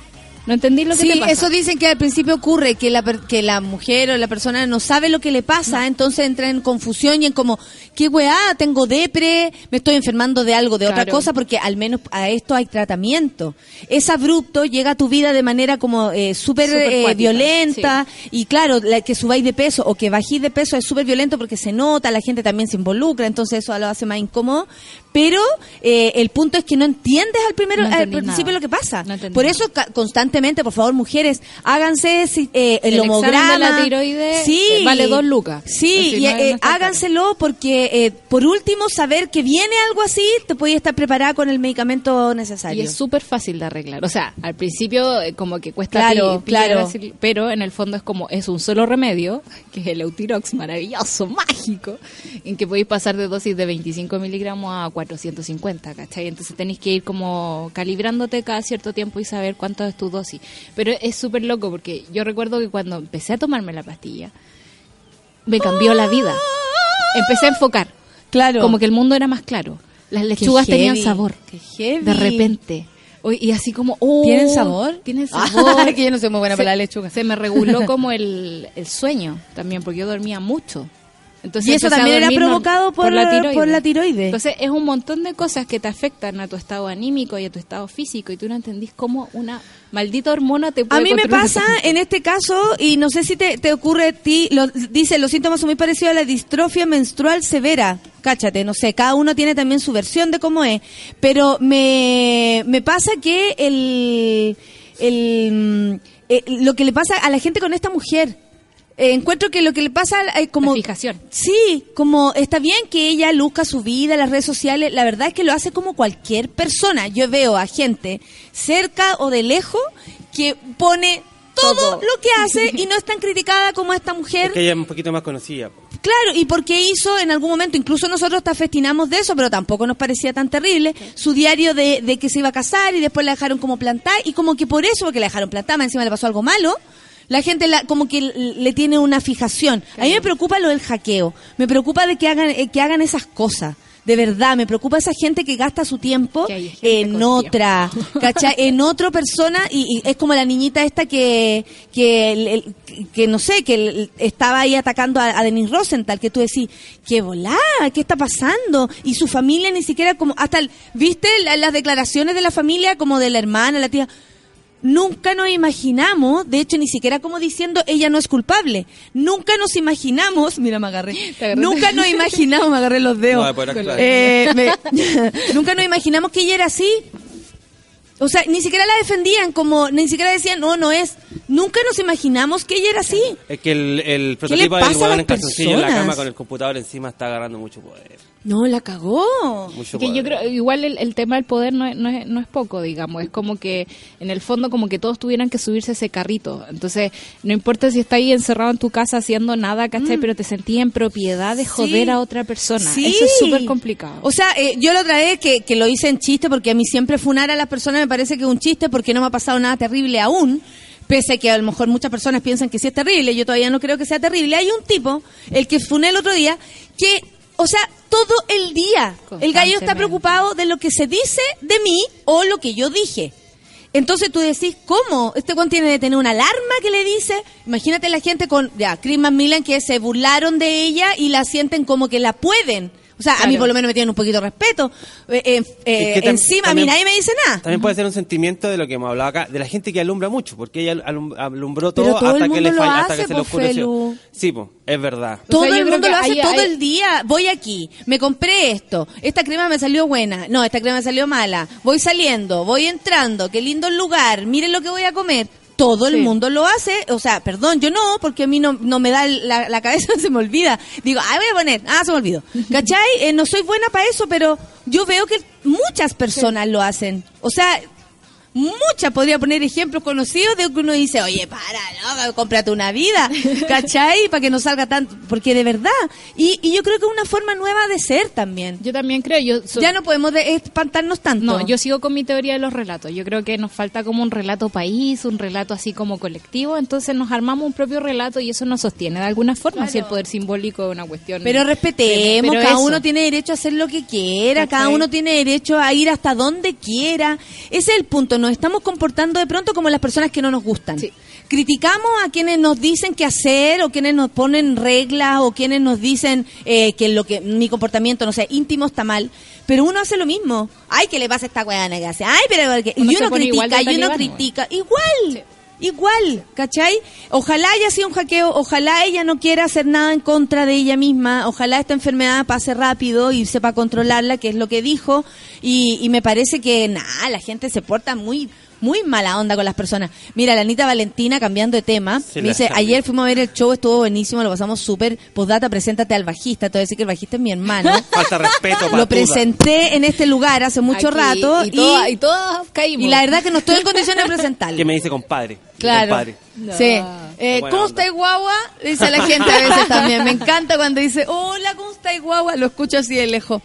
E: no entendí lo que
B: Sí,
E: te pasa.
B: eso dicen que al principio ocurre, que la, que la mujer o la persona no sabe lo que le pasa, entonces entra en confusión y en como, ¿qué weá? Tengo depre, me estoy enfermando de algo, de otra cosa, porque al menos a esto hay tratamiento. Es abrupto, llega a tu vida de manera como eh, súper eh, violenta y claro, la, que subáis de peso o que bajéis de peso es súper violento porque se nota, la gente también se involucra, entonces eso lo hace más incómodo, pero eh, el punto es que no entiendes al primero,
E: No
B: al principio
E: nada.
B: lo que pasa.
E: No
B: Por eso constantemente, por favor, mujeres, háganse si- eh, el,
E: El
B: homograma.
E: de la tiroides,
B: sí.
E: eh, vale dos lucas.
B: Sí, y, eh, háganselo porque, eh, por último, saber que viene algo así, te puedes estar preparada con el medicamento necesario.
E: Y es súper fácil de arreglar. O sea, al principio eh, como que cuesta
B: Claro, claro.
E: así, pero en el fondo es como, es un solo remedio, que es el Eutirox maravilloso, mágico, en que podéis pasar de dosis de 25 miligramos a 450, ¿cachai? Entonces tenéis que ir como calibrándote cada cierto tiempo y saber cuánto es tu dosis. Pero es súper loco porque yo recuerdo que cuando empecé a tomarme la pastilla, me cambió la vida. Empecé a enfocar.
B: Claro.
E: Como que el mundo era más claro. Las lechugas tenían sabor.
B: qué heavy.
E: De repente. Y así como, oh,
B: ¿Tienen sabor?
E: Tienen sabor.
B: que yo no soy muy buena
E: Se-
B: para la lechuga.
E: Se me reguló como el, el sueño también, porque yo dormía mucho. Entonces
B: Y eso también era provocado por- por la tiroides.
E: Entonces es un montón de cosas que te afectan a tu estado anímico y a tu estado físico y tú no entendís cómo una maldita hormona te puede
B: A mí me pasa en este caso, y no sé si te, te ocurre a ti, lo- dice, los síntomas son muy parecidos a la distrofia menstrual severa. Cáchate, no sé, cada uno tiene también su versión de cómo es. Pero me, me pasa que el, el, mm, eh, lo que le pasa a la gente con esta mujer, eh, encuentro que lo que le pasa eh, como...
E: La fijación.
B: Sí, como está bien que ella luzca su vida en las redes sociales, la verdad es que lo hace como cualquier persona. Yo veo a gente cerca o de lejos que pone todo,
E: Todo.
B: lo que hace y no es tan criticada como esta mujer.
C: Es que ella es un poquito más conocida.
B: Claro, y porque hizo en algún momento, incluso nosotros hasta festinamos de eso, pero tampoco nos parecía tan terrible, su diario de, de que se iba a casar y después la dejaron como plantada y como que por eso, porque la dejaron plantada, más encima le pasó algo malo, la gente la, como que le tiene una fijación. A mí me preocupa lo del hackeo, me preocupa de que hagan, eh, que hagan esas cosas. De verdad, me preocupa esa gente que gasta su tiempo en otra, ¿cachai? En otra persona y, y es como la niñita esta que, que, el- el- que no sé, que el- estaba ahí atacando a, a Denise Rosenthal, que tú decís, qué volá, ¿qué está pasando? Y su familia ni siquiera como, hasta, ¿viste la- las declaraciones de la familia como de la hermana, la tía? Nunca nos imaginamos, de hecho ni siquiera como diciendo ella no es culpable, nunca nos imaginamos, mira me agarré, nunca nos imaginamos, me agarré los dedos,
C: No.
B: Eh, me- nunca nos imaginamos que ella era así. O sea, ni siquiera la defendían, como ni siquiera decían, no, no es. Nunca nos imaginamos que ella era así.
C: Es que el, el
B: le
C: prototipo
B: pasa
C: del
B: las
C: en calzoncillo en la
B: personas?
C: cama con el computador encima está agarrando mucho poder.
B: No, la cagó.
C: Mucho
E: Que yo
C: poder.
E: creo, igual el, el tema del poder no es, no, es, no es poco, digamos, es como que en el fondo como que todos tuvieran que subirse a ese carrito. Entonces, no importa si está ahí encerrado en tu casa haciendo nada, ¿cachai? Pero te sentías en propiedad de joder
B: Mm. Sí.
E: a otra persona.
B: Sí.
E: Eso es súper complicado.
B: O sea, eh, yo lo trae que, que lo hice en chiste porque a mí siempre funar a las personas me parece que es un chiste porque no me ha pasado nada terrible aún. Pese a que a lo mejor muchas personas piensan que sí es terrible, yo todavía no creo que sea terrible. Hay un tipo, el que funé el otro día, que, o sea, todo el día el gallo está preocupado de lo que se dice de mí o lo que yo dije. Entonces tú decís, ¿cómo? Este Juan tiene de tener una alarma que le dice. Imagínate la gente con, ya, Chris Macmillan que se burlaron de ella y la sienten como que la pueden. O sea, a mí por lo menos me tienen un poquito de respeto. Eh, eh, eh,
C: Es que tam-
B: encima, a mí nadie me dice nada.
C: También puede ser un sentimiento de lo que hemos hablado acá, de la gente que alumbra mucho, porque ella alum- alumbró todo,
B: Pero todo el
C: hasta que le
B: mundo lo
C: falla, hasta
B: hace,
C: que se le
B: po,
C: oscureció.
B: Felu.
C: Sí, pues, es verdad.
B: Todo
E: O sea, yo
B: el mundo lo hace
E: hay-
B: todo
E: hay-
B: el día. Voy aquí, me compré esto, esta crema me salió buena, no, esta crema me salió mala. Voy saliendo, voy entrando, qué lindo el lugar, miren lo que voy a comer. Todo el mundo lo hace, o sea, perdón, yo no, porque a mí no, no me da la, la cabeza, se me olvida. Digo, ah, voy a poner, ah, se me olvidó. ¿Cachai? Eh, no soy buena para eso, pero yo veo que muchas personas lo hacen. O sea, muchas, podría poner ejemplos conocidos de que uno dice, oye, para, no, cómprate una vida, ¿cachai? Para que no salga tanto, porque de verdad. Y, y yo creo que es una forma nueva de ser también.
E: Yo también creo, yo so-
B: ya no podemos de- espantarnos tanto.
E: No, yo sigo con mi teoría de los relatos. Yo creo que nos falta como un relato país, un relato así como colectivo, entonces nos armamos un propio relato y eso nos sostiene de alguna forma, si el poder simbólico es una cuestión.
B: Pero respetemos,
E: Pero
B: cada
E: eso.
B: uno tiene derecho a hacer lo que quiera, cada uno tiene derecho a ir hasta donde quiera. Ese es el punto, nos estamos comportando de pronto como las personas que no nos gustan.
E: Sí.
B: Criticamos a quienes nos dicen qué hacer o quienes nos ponen reglas o quienes nos dicen eh, que lo que mi comportamiento, no sé, íntimo está mal, pero uno hace lo mismo. Ay, ¿qué le pasa a esta weá que hace? Ay, pero porque... Y uno critica, y uno
E: talibán,
B: critica, igual. Igual, ¿cachai? Ojalá haya sido un hackeo, ojalá ella no quiera hacer nada en contra de ella misma, ojalá esta enfermedad pase rápido y sepa controlarla, que es lo que dijo, y, y me parece que nada, la gente se porta muy muy mala onda con las personas. Mira, la Anita Valentina, cambiando de tema, me dice, ayer fuimos a ver el show, estuvo buenísimo, lo pasamos súper, postdata, preséntate al bajista, te voy a decir que el bajista es mi hermano.
C: Falta respeto para
B: lo presenté en este lugar hace mucho
E: Aquí,
B: rato
E: y, todas- y todos caímos.
B: y la verdad que no estoy en condiciones de presentarlo.
C: Que me dice compadre.
B: Claro.
C: compadre.
B: Sí. Eh, ¿Cómo estáis, guagua? Dice la gente a veces también. Me encanta cuando dice, hola, ¿cómo estáis, guagua? Lo escucho así de lejos.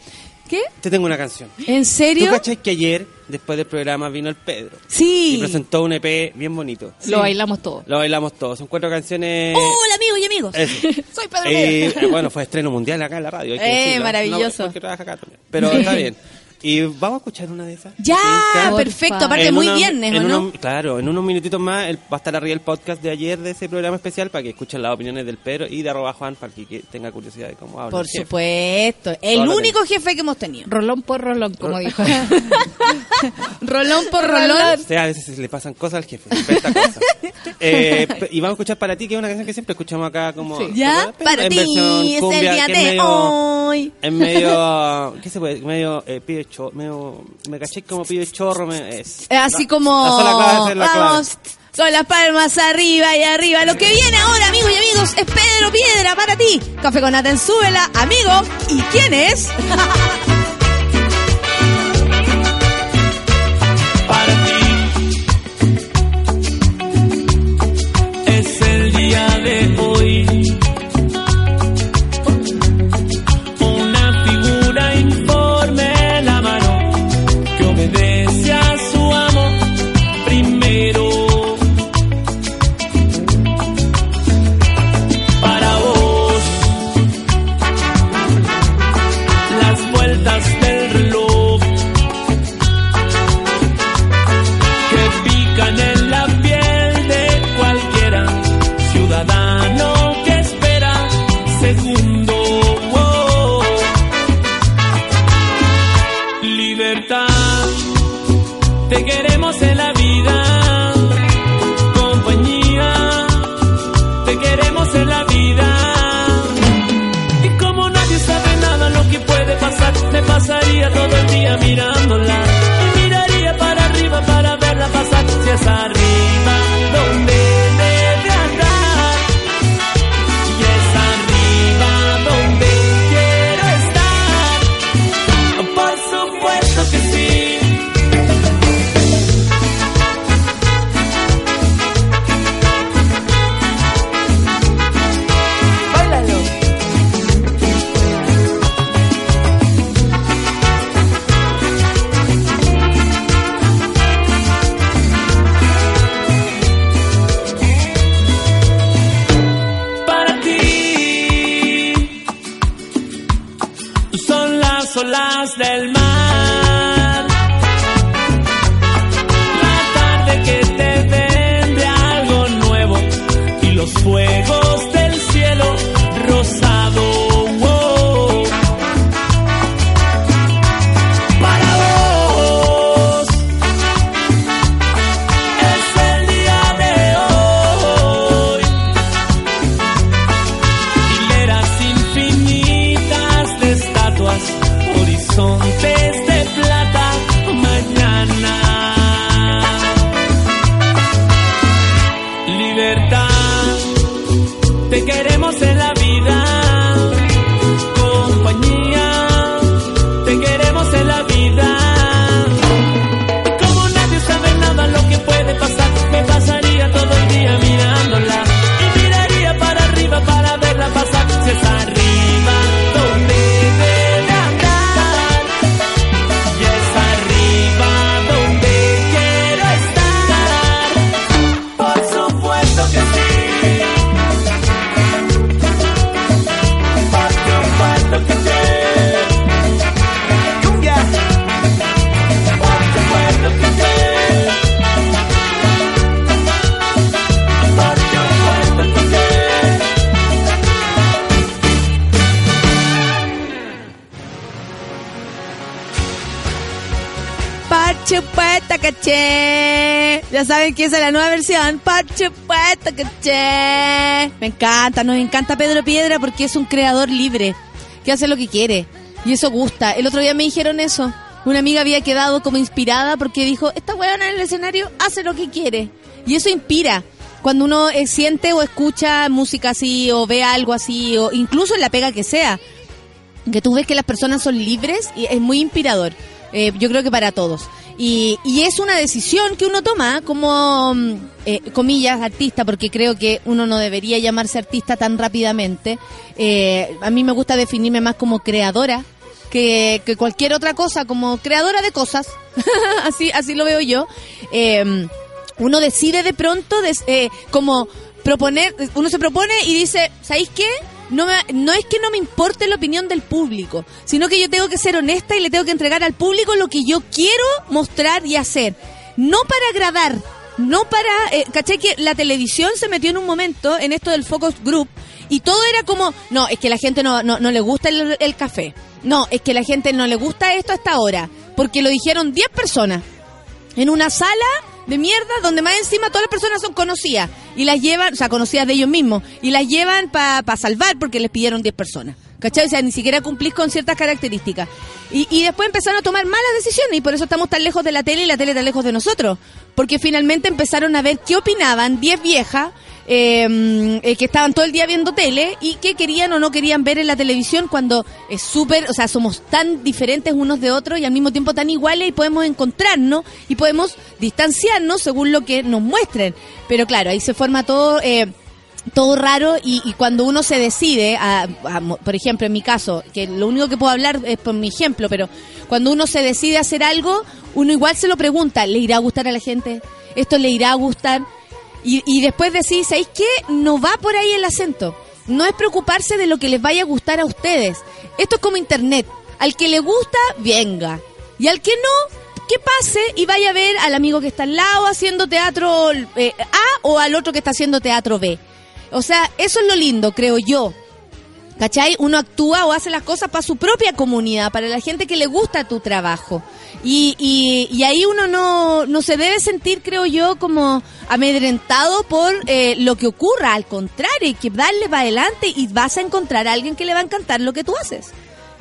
B: ¿Qué?
C: Te tengo una canción.
B: ¿En
C: ¿Tú
B: serio?
C: cachai que ayer, después del programa, vino el Pedro?
B: Sí.
C: Y presentó un EP bien bonito.
E: Lo bailamos todos.
C: Lo bailamos todos. Son cuatro canciones.
B: Hola, amigos y amigos.
C: Eso.
B: Soy Pedro
C: Eh,
B: Pedro.
C: bueno, fue estreno mundial acá en la radio. hay que
B: Eh,
C: decirlo.
B: maravilloso.
C: No, porque trabaja acá también. Pero está bien. Y vamos a escuchar una de esas.
B: Ya, perfecto. Aparte,
C: En
B: muy
C: unos-
B: viernes, ¿o
C: en
B: no?
C: unos- claro, en unos minutitos más el- va a estar arriba el podcast de ayer de ese programa especial para que escuchen las opiniones del Pedro y de arroba Juan para que, que tenga curiosidad de cómo habla.
B: Por
C: el
B: supuesto. El
C: Todo
B: único jefe que hemos tenido.
E: Rolón por rolón, como dijo.
B: Rolón por rolón.
C: O sea, a veces se le pasan cosas al jefe, cosas. Eh, y vamos a escuchar para ti, que es una canción que siempre escuchamos acá como...
B: ¿Ya? Para
C: en
B: ti es el día de
C: medio-
B: hoy.
C: Es medio... ¿Qué se puede? Medio eh, chorro, medio... Me caché como pibe chorro, me, es...
B: Así como...
C: la.
B: Vamos. Con las palmas arriba y arriba. Lo que viene ahora, amigos y amigos, es Pedro Piedra para ti. Café con Nata en Súbela, amigo. ¿Y quién es?
F: pasaría todo el día mirándola. Y miraría para arriba para verla pasar. Si es que
B: esa es la nueva versión. Parche puesta caché. Me encanta, nos encanta Pedro Piedra porque es un creador libre que hace lo que quiere. Y eso gusta. El otro día me dijeron eso. Una amiga había quedado como inspirada porque dijo, esta weona en el escenario hace lo que quiere. Y eso inspira. Cuando uno eh, siente o escucha música así o ve algo así o incluso en la pega que sea que tú ves que las personas son libres y es muy inspirador. Eh, yo creo que para todos. Y, y es una decisión que uno toma como, mm, eh, comillas, artista, porque creo que uno no debería llamarse artista tan rápidamente. Eh, a mí me gusta definirme más como creadora que, cualquier otra cosa, como creadora de cosas. así, así lo veo yo. Eh, uno decide de pronto, des- eh, como proponer, uno se propone y dice, ¿sabéis qué? No, me- no es que no me importe la opinión del público, sino que yo tengo que ser honesta y le tengo que entregar al público lo que yo quiero mostrar y hacer. No para agradar, no para... Eh, ¿Caché que la televisión se metió en un momento en esto del focus group y todo era como, no, es que la gente no, no, no le gusta el, café. No, es que la gente no le gusta esto hasta ahora, porque lo dijeron 10 personas en una sala de mierda donde más encima todas las personas son conocidas y las llevan, o sea, conocidas de ellos mismos, y las llevan para salvar porque les pidieron 10 personas. ¿Cachai? O sea, ni siquiera cumplís con ciertas características. Y, y después empezaron a tomar malas decisiones y por eso estamos tan lejos de la tele y la tele tan lejos de nosotros. Porque finalmente empezaron a ver qué opinaban 10 viejas eh, eh, que estaban todo el día viendo tele y qué querían o no querían ver en la televisión cuando es súper, o sea, somos tan diferentes unos de otros y al mismo tiempo tan iguales y podemos encontrarnos y podemos distanciarnos según lo que nos muestren. Pero claro, ahí se forma todo... Eh, todo raro y, cuando uno se decide, a, por ejemplo, en mi caso, que lo único que puedo hablar es por mi ejemplo, pero cuando uno se decide a hacer algo, uno igual se lo pregunta, ¿le irá a gustar a la gente? ¿Esto le irá a gustar? Y, y después decís, ¿sabéis qué? No va por ahí el acento. No es preocuparse de lo que les vaya a gustar a ustedes. Esto es como internet. Al que le gusta, venga. Y al que no, que pase y vaya a ver al amigo que está al lado haciendo teatro eh, A o al otro que está haciendo teatro B. O sea, eso es lo lindo, creo yo. ¿Cachai? Uno actúa o hace las cosas para su propia comunidad, para la gente que le gusta tu trabajo. Y, y, y ahí uno no, no se debe sentir, creo yo, como amedrentado por eh, lo que ocurra. Al contrario, hay que darle para adelante y vas a encontrar a alguien que le va a encantar lo que tú haces.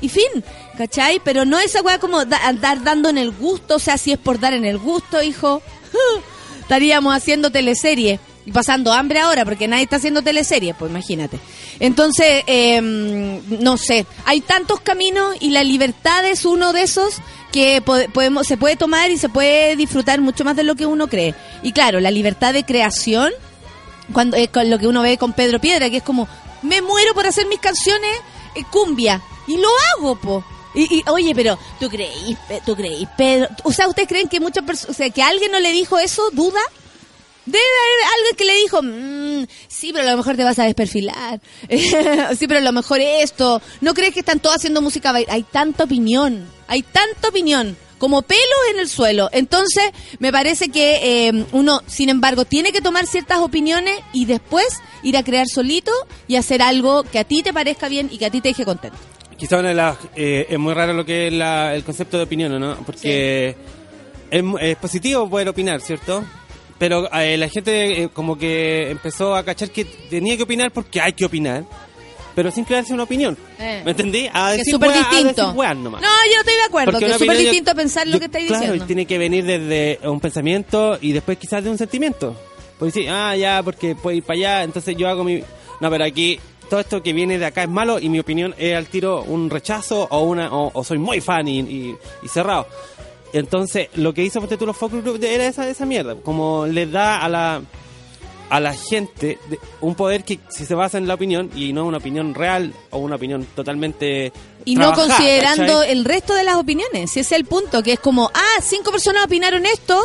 B: Y fin, ¿cachai? Pero no esa weá como da- andar dando en el gusto, o sea, si es por dar en el gusto, hijo, estaríamos haciendo teleserie pasando hambre ahora porque nadie está haciendo teleseries, pues imagínate. Entonces, eh, no sé, hay tantos caminos y la libertad es uno de esos que po- podemos, se puede tomar y se puede disfrutar mucho más de lo que uno cree. Y claro, la libertad de creación, cuando eh, con lo que uno ve con Pedro Piedra, que es como, me muero por hacer mis canciones eh, cumbia, y lo hago, po. Y, y, oye, pero tú creís, tú creís, Pedro, o sea, ¿ustedes creen que muchas personas, o sea, que alguien no le dijo eso, duda? Debe haber alguien que le dijo, "Mm, sí, pero a lo mejor te vas a desperfilar. sí, pero a lo mejor esto. ¿No crees que están todos haciendo música? bail-?" Hay tanta opinión, hay tanta opinión, como pelos en el suelo. Entonces, me parece que eh, uno, sin embargo, tiene que tomar ciertas opiniones y después ir a crear solito y hacer algo que a ti te parezca bien y que a ti te deje contento.
C: Quizá una de las, eh, es muy raro lo que es la- el concepto de opinión, ¿no? Porque es positivo poder opinar, ¿cierto? Pero eh, la gente eh, como que empezó a cachar que tenía que opinar porque hay que opinar, pero sin crearse una opinión.
B: Eh.
C: ¿Me entendí? A
B: Que es
C: decir
B: súper
C: a
B: distinto.
C: decir weas nomás.
B: No, yo no estoy de acuerdo,
C: Porque
B: que es súper
C: opinión yo-
B: distinto pensar lo
C: yo-
B: que estáis
C: claro,
B: diciendo.
C: y tiene que venir desde un pensamiento y después quizás de un sentimiento. Pues decir, ah, ya, porque puedo ir para allá, entonces yo hago mi... No, pero aquí todo esto que viene de acá es malo y mi opinión es al tiro un rechazo o una o, o soy muy fan y, y- y cerrado. Entonces, lo que hizo Ponte tú los focus group era esa, esa mierda. Como le da a la a la gente de- un poder que si se basa en la opinión y no una opinión real o una opinión totalmente
B: Y no considerando
C: ¿cachai?
B: el resto de las opiniones. Si ese es el punto, que es como, ah, cinco personas opinaron esto,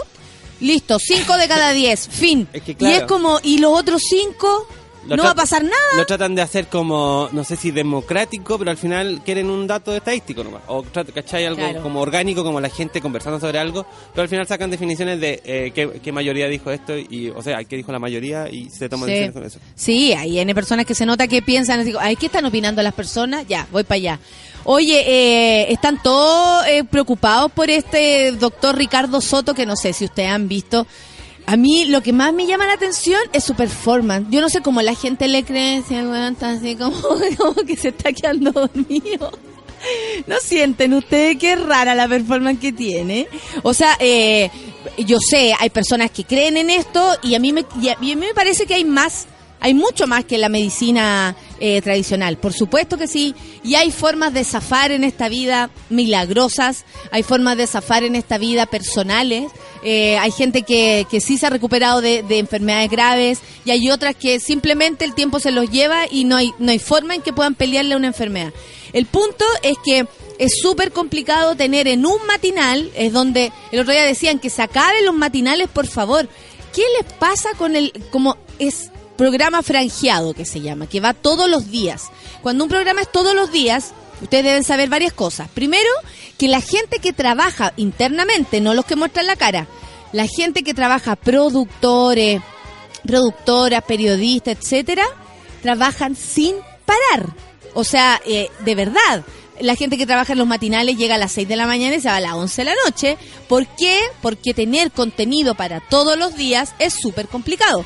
B: listo, cinco de cada diez, fin.
C: Es que,
B: Y
C: claro.
B: es como, ¿y los otros cinco?
C: Lo
B: no va a pasar nada.
C: Lo tratan de hacer como, no sé si democrático, pero al final quieren un dato estadístico nomás. O, ¿cachai? Algo
B: Claro.
C: como orgánico, como la gente conversando sobre algo. Pero al final sacan definiciones de eh, qué, qué mayoría dijo esto, y o sea, qué dijo la mayoría, y se toman
B: Sí.
C: decisiones con eso.
B: Sí, hay N personas que se nota que piensan, digo, ay, ¿qué están opinando las personas? Ya, voy para allá. Oye, eh, están todos eh, preocupados por este doctor Ricardo Soto, que no sé si ustedes han visto. A mí lo que más me llama la atención es su performance. Yo no sé cómo la gente le cree, si el weón está así como, que se está quedando dormido. ¿No sienten ustedes qué rara la performance que tiene? O sea, eh, yo sé, hay personas que creen en esto y a mí me, y a mí me parece que hay más, hay mucho más que la medicina eh, tradicional. Por supuesto que sí. Y hay formas de zafar en esta vida milagrosas, hay formas de zafar en esta vida personales. Eh, hay gente que, que sí se ha recuperado de, de enfermedades graves y hay otras que simplemente el tiempo se los lleva y no hay, no hay forma en que puedan pelearle a una enfermedad. El punto es que es súper complicado tener en un matinal, es donde el otro día decían que se acaben los matinales, por favor. ¿Qué les pasa con el, como es programa franjeado que se llama, que va todos los días. Cuando un programa es todos los días, ustedes deben saber varias cosas. Primero, que la gente que trabaja internamente, no los que muestran la cara, la gente que trabaja productores, productoras, periodistas, etcétera, trabajan sin parar. O sea, eh, de verdad. La gente que trabaja en los matinales llega a las 6 de la mañana y se va a las 11 de la noche. ¿Por qué? Porque tener contenido para todos los días es súper complicado.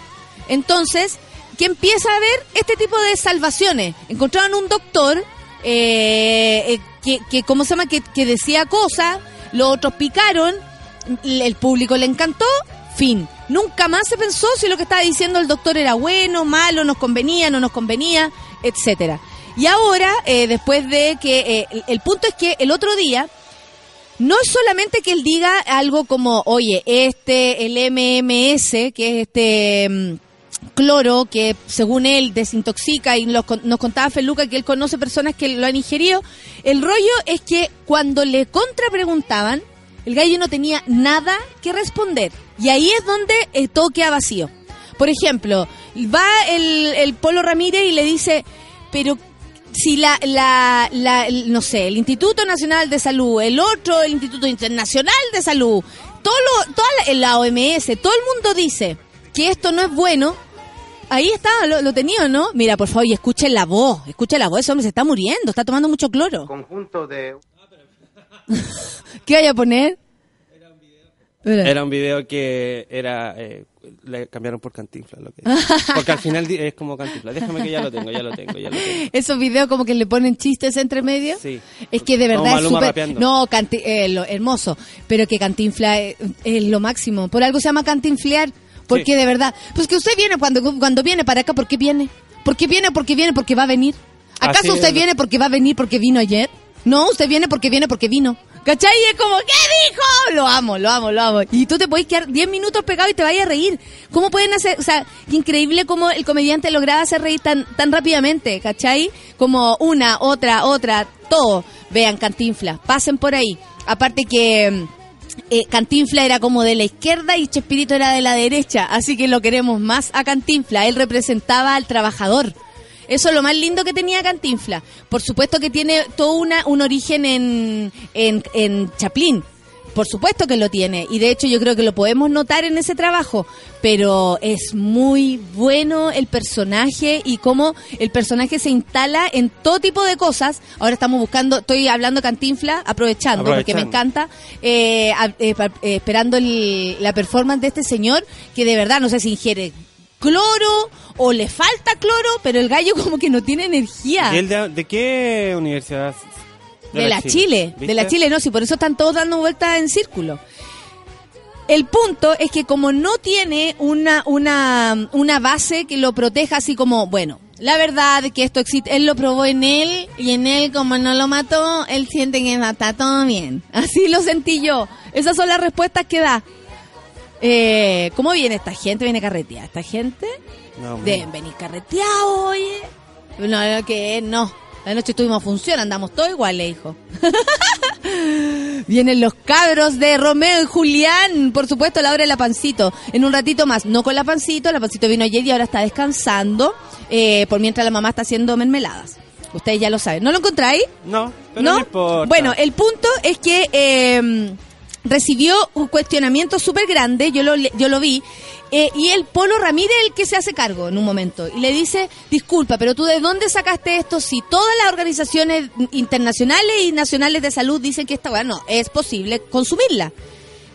B: Entonces, que empieza a ver este tipo de salvaciones. Encontraron un doctor eh, eh, que, ¿cómo se llama? Que, que decía cosas, los otros picaron, el público le encantó, fin. Nunca más se pensó si lo que estaba diciendo el doctor era bueno, malo, nos convenía, no nos convenía, etcétera. Y ahora, eh, después de que, el, el punto es que el otro día, no es solamente que él diga algo como, oye, este, el MMS, que es este mm, cloro que según él desintoxica y los nos contaba Feluca que él conoce personas que lo han ingerido, el rollo es que cuando le contrapreguntaban, el gallo no tenía nada que responder. Y ahí es donde eh, todo queda vacío. Por ejemplo, va el, el Polo Ramírez y le dice, pero si la, la, la- no sé, el Instituto Nacional de Salud, el otro, Instituto Internacional de Salud, todo lo, toda la OMS, todo el mundo dice que esto no es bueno, ahí está, lo, lo tenía, ¿no? Mira, por favor, y escuchen la voz, escuchen la voz, ese hombre se está muriendo, está tomando mucho cloro.
G: conjunto de
B: ¿Qué vaya a poner? Espera.
C: Era un video que era. eh, le cambiaron por Cantinflas. Lo que Porque al final es como Cantinflas. Déjame que ya lo tengo, ya lo tengo, ya lo tengo.
B: Esos videos como que le ponen chistes entre medio.
C: Sí.
B: Es que de verdad es súper... No, canti- eh, lo- hermoso. Pero que Cantinfla es, es lo máximo. Por algo se llama cantinflear. Porque
C: Sí.
B: de verdad... Pues que usted viene cuando, cuando viene para acá, ¿por qué viene? ¿Por qué viene? Porque viene, porque va a venir. ¿Acaso
C: Así
B: usted
C: es.
B: viene porque va a venir porque vino ayer? No, usted viene porque viene porque vino. ¿Cachai? Y es como, ¿qué dijo? Lo amo, lo amo, lo amo. Y tú te puedes quedar 10 minutos pegado y te vayas a reír. ¿Cómo pueden hacer? O sea, increíble cómo el comediante lograba hacer reír tan, tan rápidamente, ¿cachai? Como una, otra, otra, todo. Vean, Cantinfla, pasen por ahí. Aparte que... eh, Cantinfla era como de la izquierda y Chespirito era de la derecha, así que lo queremos más a Cantinfla. Él representaba al trabajador. Eso es lo más lindo que tenía Cantinfla. Por supuesto que tiene todo una, un origen en, en, en Chaplin. Por supuesto que lo tiene. Y de hecho yo creo que lo podemos notar en ese trabajo. Pero es muy bueno el personaje y cómo el personaje se instala en todo tipo de cosas. Ahora estamos buscando, estoy hablando Cantinfla, aprovechando, porque me
C: Aprovechando.
B: encanta, eh, eh, eh, esperando el- la performance de este señor, que de verdad no sé si ingiere cloro o le falta cloro, pero el gallo como que no tiene energía.
C: ¿Y él de, de qué universidad?
B: De, la Chile, de la. Chile, no, sí, por eso están todos dando vueltas en círculo. El punto es que como no tiene una, una, una base que lo proteja así como, bueno, la verdad es que esto existe, él lo probó en él y en él como no lo mató, él siente que está todo bien. Así lo sentí yo. Esas son las respuestas que da. Eh, ¿Cómo viene esta gente? Viene carreteada. ¿Esta gente?
C: No,
B: Deben venir carreteados, oye. No, que no. La noche tuvimos función, andamos todos iguales, hijo. Vienen los cabros de Romeo y Julián, por supuesto, la hora de la pancito. En un ratito más, no con la pancito, la pancito vino ayer y ahora está descansando, eh, por mientras la mamá está haciendo mermeladas. Ustedes ya lo saben. ¿No lo encontráis?
C: No, pero no, importa.
B: Bueno, el punto es que eh, recibió un cuestionamiento súper grande, yo lo, le- yo lo vi, eh, y el Polo Ramírez el que se hace cargo en un momento, y le dice, disculpa, pero tú de dónde sacaste esto si todas las organizaciones internacionales y nacionales de salud dicen que esta bueno, es posible consumirla?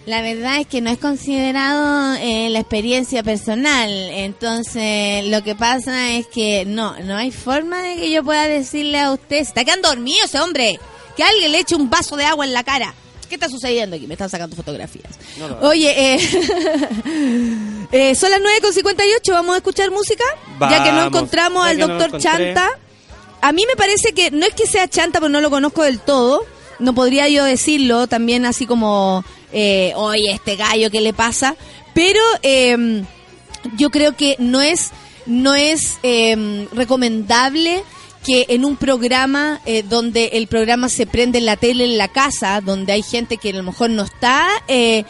B: La verdad es que no es considerado eh, la experiencia personal, entonces lo que pasa es que no, no hay forma de que yo pueda decirle a usted, se está quedando dormido ese hombre, que alguien le eche un vaso de agua en la cara. ¿Qué está sucediendo aquí? Me están sacando fotografías.
C: No hagas.
B: Oye, eh, eh, son las 9.58, ¿vamos a escuchar música? Ya que no encontramos al
C: no
B: doctor. Chanta. A mí me parece que no es que sea chanta, pero no lo conozco del todo. No podría yo decirlo también así como, eh, oye, este gallo, ¿qué le pasa? Pero eh, yo creo que no es, no es eh, recomendable que en un programa eh, donde el programa se prende en la tele en la casa, donde hay gente que a lo mejor no está, eh,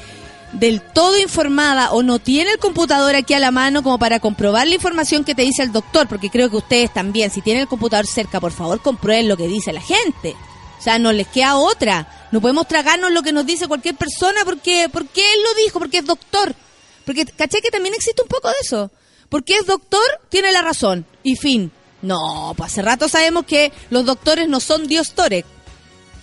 B: del todo informada o no tiene el computador aquí a la mano como para comprobar la información que te dice el doctor, porque creo que ustedes también, si tienen el computador cerca, por favor comprueben lo que dice la gente. O sea, no les queda otra. No podemos tragarnos lo que nos dice cualquier persona porque, porque él lo dijo, porque es doctor. Porque, ¿caché que también existe un poco de eso? Porque es doctor, tiene la razón. Y fin. No, pues hace rato sabemos que los doctores no son Dios Torek.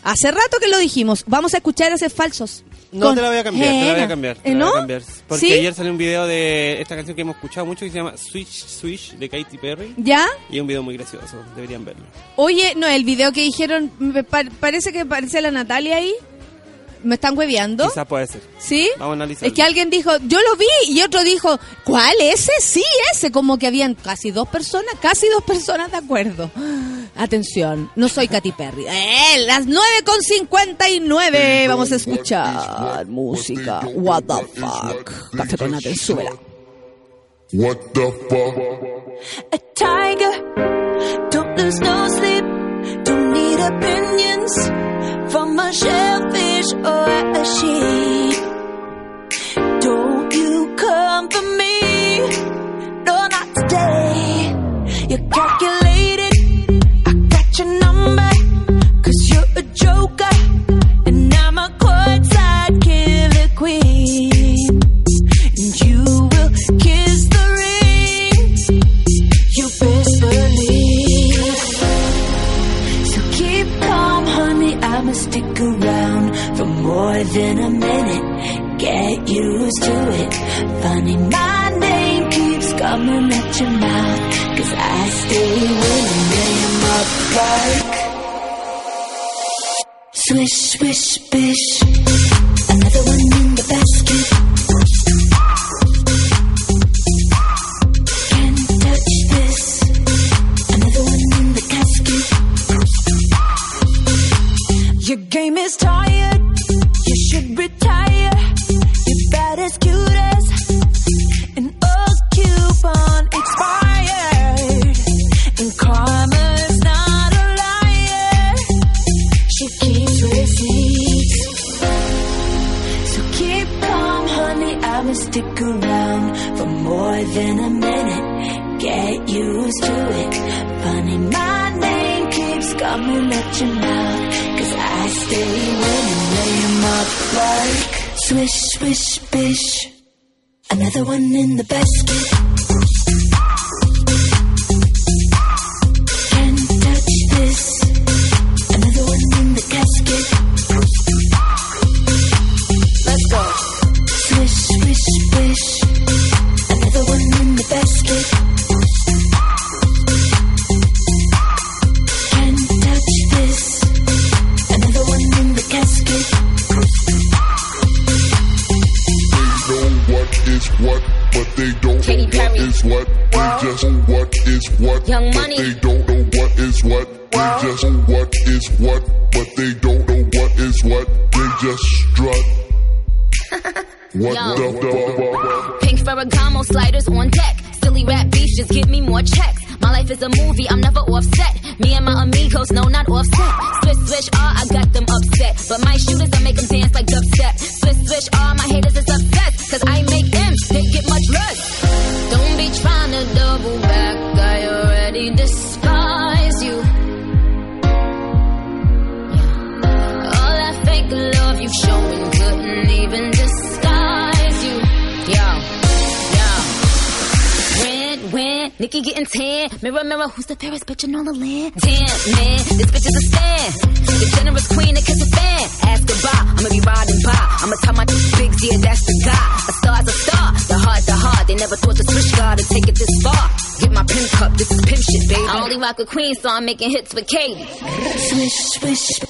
B: Hace rato que lo dijimos. Vamos a escuchar a esos falsos.
C: No
B: Con
C: te la voy a cambiar, te la voy
B: Jena.
C: a cambiar. te
B: ¿Eh,
C: la voy
B: no?
C: a cambiar. Porque
B: ¿Sí?
C: ayer salió un video de esta canción que hemos escuchado mucho que se llama Switch Switch de Katy Perry.
B: ¿Ya?
C: Y es un video muy gracioso, deberían verlo.
B: Oye, no, el video que dijeron, pa- parece que parece la Natalia ahí. ¿Me están hueveando?
C: Quizás puede ser.
B: ¿Sí?
C: Vamos a analizarlo.
B: Es que alguien dijo, yo lo vi, y otro dijo, ¿cuál? ¿Ese? Sí, ese. Como que habían casi dos personas, casi dos personas de acuerdo. Atención, no soy Katy Perry. Eh, las 9.59 vamos a escuchar música. What the fuck. Café con súbela.
G: What the fuck?
H: a tiger. Don't lose no sleep. Don't need opinions from a shellfish or a sheep. Don't you come for me. No, not today. You're calculated. More than a minute. Get used to it. Funny, my name keeps coming at your mouth. Cause I stay winning. Name up like. Swish, swish, bish. Another one in the basket. i'm making hits with Katie. Swish, swish.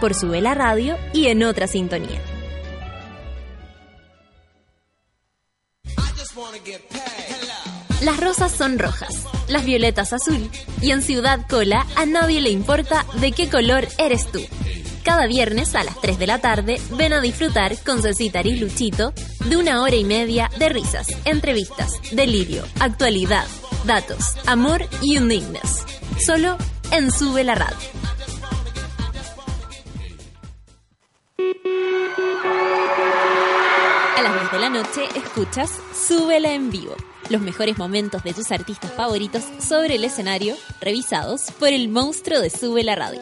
A: Por Sube la Radio y en otra sintonía. Las rosas son rojas, las violetas azul y en Ciudad Cola a nadie le importa de qué color eres tú. Cada viernes a las 3 de la tarde ven a disfrutar con Cecita y Luchito de una hora y media de risas, entrevistas, delirio, actualidad, datos, amor y undignes. Solo en Sube la Radio. De la noche escuchas Súbela en vivo. Los mejores momentos de tus artistas favoritos sobre el escenario, revisados por el monstruo de Sube la Radio.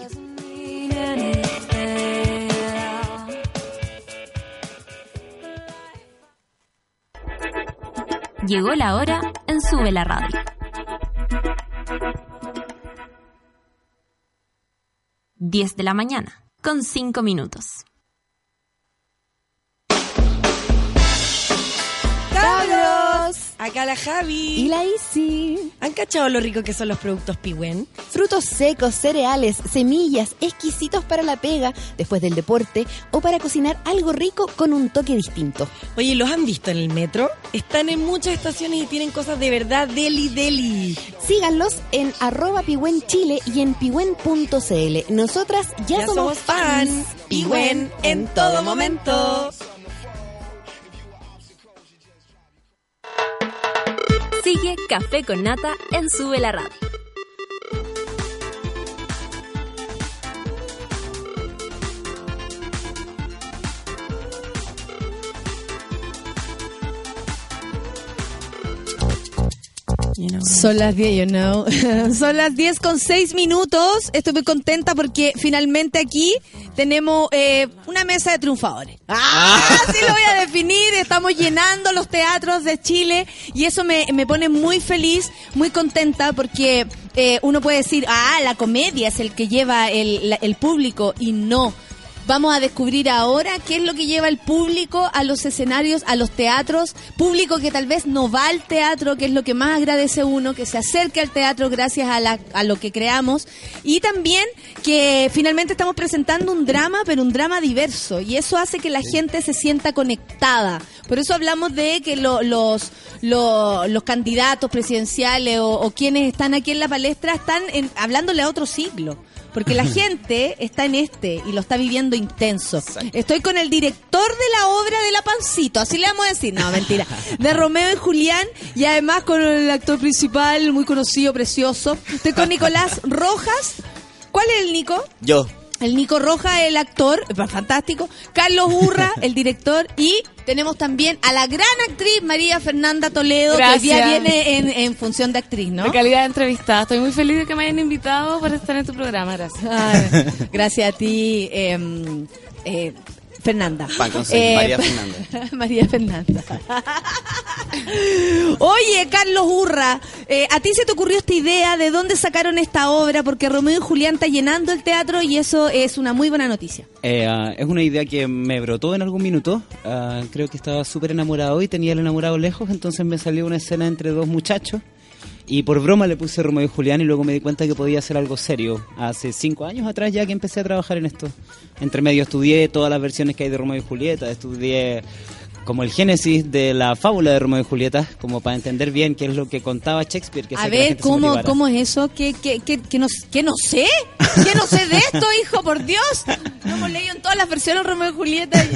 A: Llegó la hora en Sube la Radio. 10 de la mañana, con 5 minutos.
I: ¡Cabros! Acá la Javi.
J: Y la Isi.
I: ¿Han cachado lo rico que son los productos Pigüen?
J: Frutos secos, cereales, semillas, exquisitos para la pega, después del deporte o para cocinar algo rico con un toque distinto.
I: Oye, ¿los han visto en el metro? Están en muchas estaciones y tienen cosas de verdad deli deli.
J: Síganlos en arroba Chile y en pigüen.cl. Nosotras ya, somos, fans.
I: Pigüen en todo momento.
A: Sigue Café con Nata en Sube la Radio.
B: Son las 10, you know. Son las 10 con 6 minutos. Estoy muy contenta porque finalmente aquí tenemos eh, una mesa de triunfadores. ¡Ah! Así lo voy a definir. Estamos llenando los teatros de Chile y eso me, me pone muy feliz, muy contenta porque eh, uno puede decir, ah, la comedia es el que lleva el, la- el público y no. Vamos a descubrir ahora qué es lo que lleva el público a los escenarios, a los teatros, público que tal vez no va al teatro, que es lo que más agradece uno, que se acerque al teatro gracias a, la- a lo que creamos, y también que finalmente estamos presentando un drama, pero un drama diverso, y eso hace que la gente se sienta conectada. Por eso hablamos de que lo- los, lo- los candidatos presidenciales o, o quienes están aquí en la palestra están en- hablándole a otro siglo. Porque la gente está en este y lo está viviendo intenso. Estoy con el director de la obra de La Pancito, así le vamos a decir, no, mentira, de Romeo y Julián y además con el actor principal muy conocido, precioso. Estoy con Nicolás Rojas. ¿Cuál es el Nico?
K: Yo.
B: El Nico Rojas, el actor, fantástico. Carlos Urra, el director. Y tenemos también a la gran actriz María Fernanda Toledo, que hoy día
E: Gracias.
B: viene en, en función de actriz, ¿no?
E: De calidad de entrevistada. Estoy muy feliz de que me hayan invitado para estar en tu programa. Gracias.
B: Ay, gracias a ti, eh, eh, Fernanda.
K: Sal, María Fernanda.
B: María Fernanda. Oye, Carlos Urra, eh, ¿a ti se te ocurrió esta idea? ¿De dónde sacaron esta obra? Porque Romeo y Julián está llenando el teatro y eso es una muy buena noticia.
L: Eh, ah, es una idea que me brotó en algún minuto. Ah, creo que estaba súper enamorado y tenía el enamorado lejos, entonces me salió una escena entre dos muchachos. Y por broma le puse Romeo y Julián y luego me di cuenta que podía hacer algo serio. Hace cinco años atrás ya que empecé a trabajar en esto. Entre medio estudié todas las versiones que hay de Romeo y Julieta, estudié como el génesis de la fábula de Romeo y Julieta, como para entender bien qué es lo que contaba Shakespeare. Que
B: A
L: que
B: ver,
L: se
B: ¿cómo. ¿cómo es eso? ¿Qué, qué, qué, qué no, sé? ¿Qué no sé de esto, hijo? Por Dios. No hemos leído en todas las versiones Romeo y Julieta.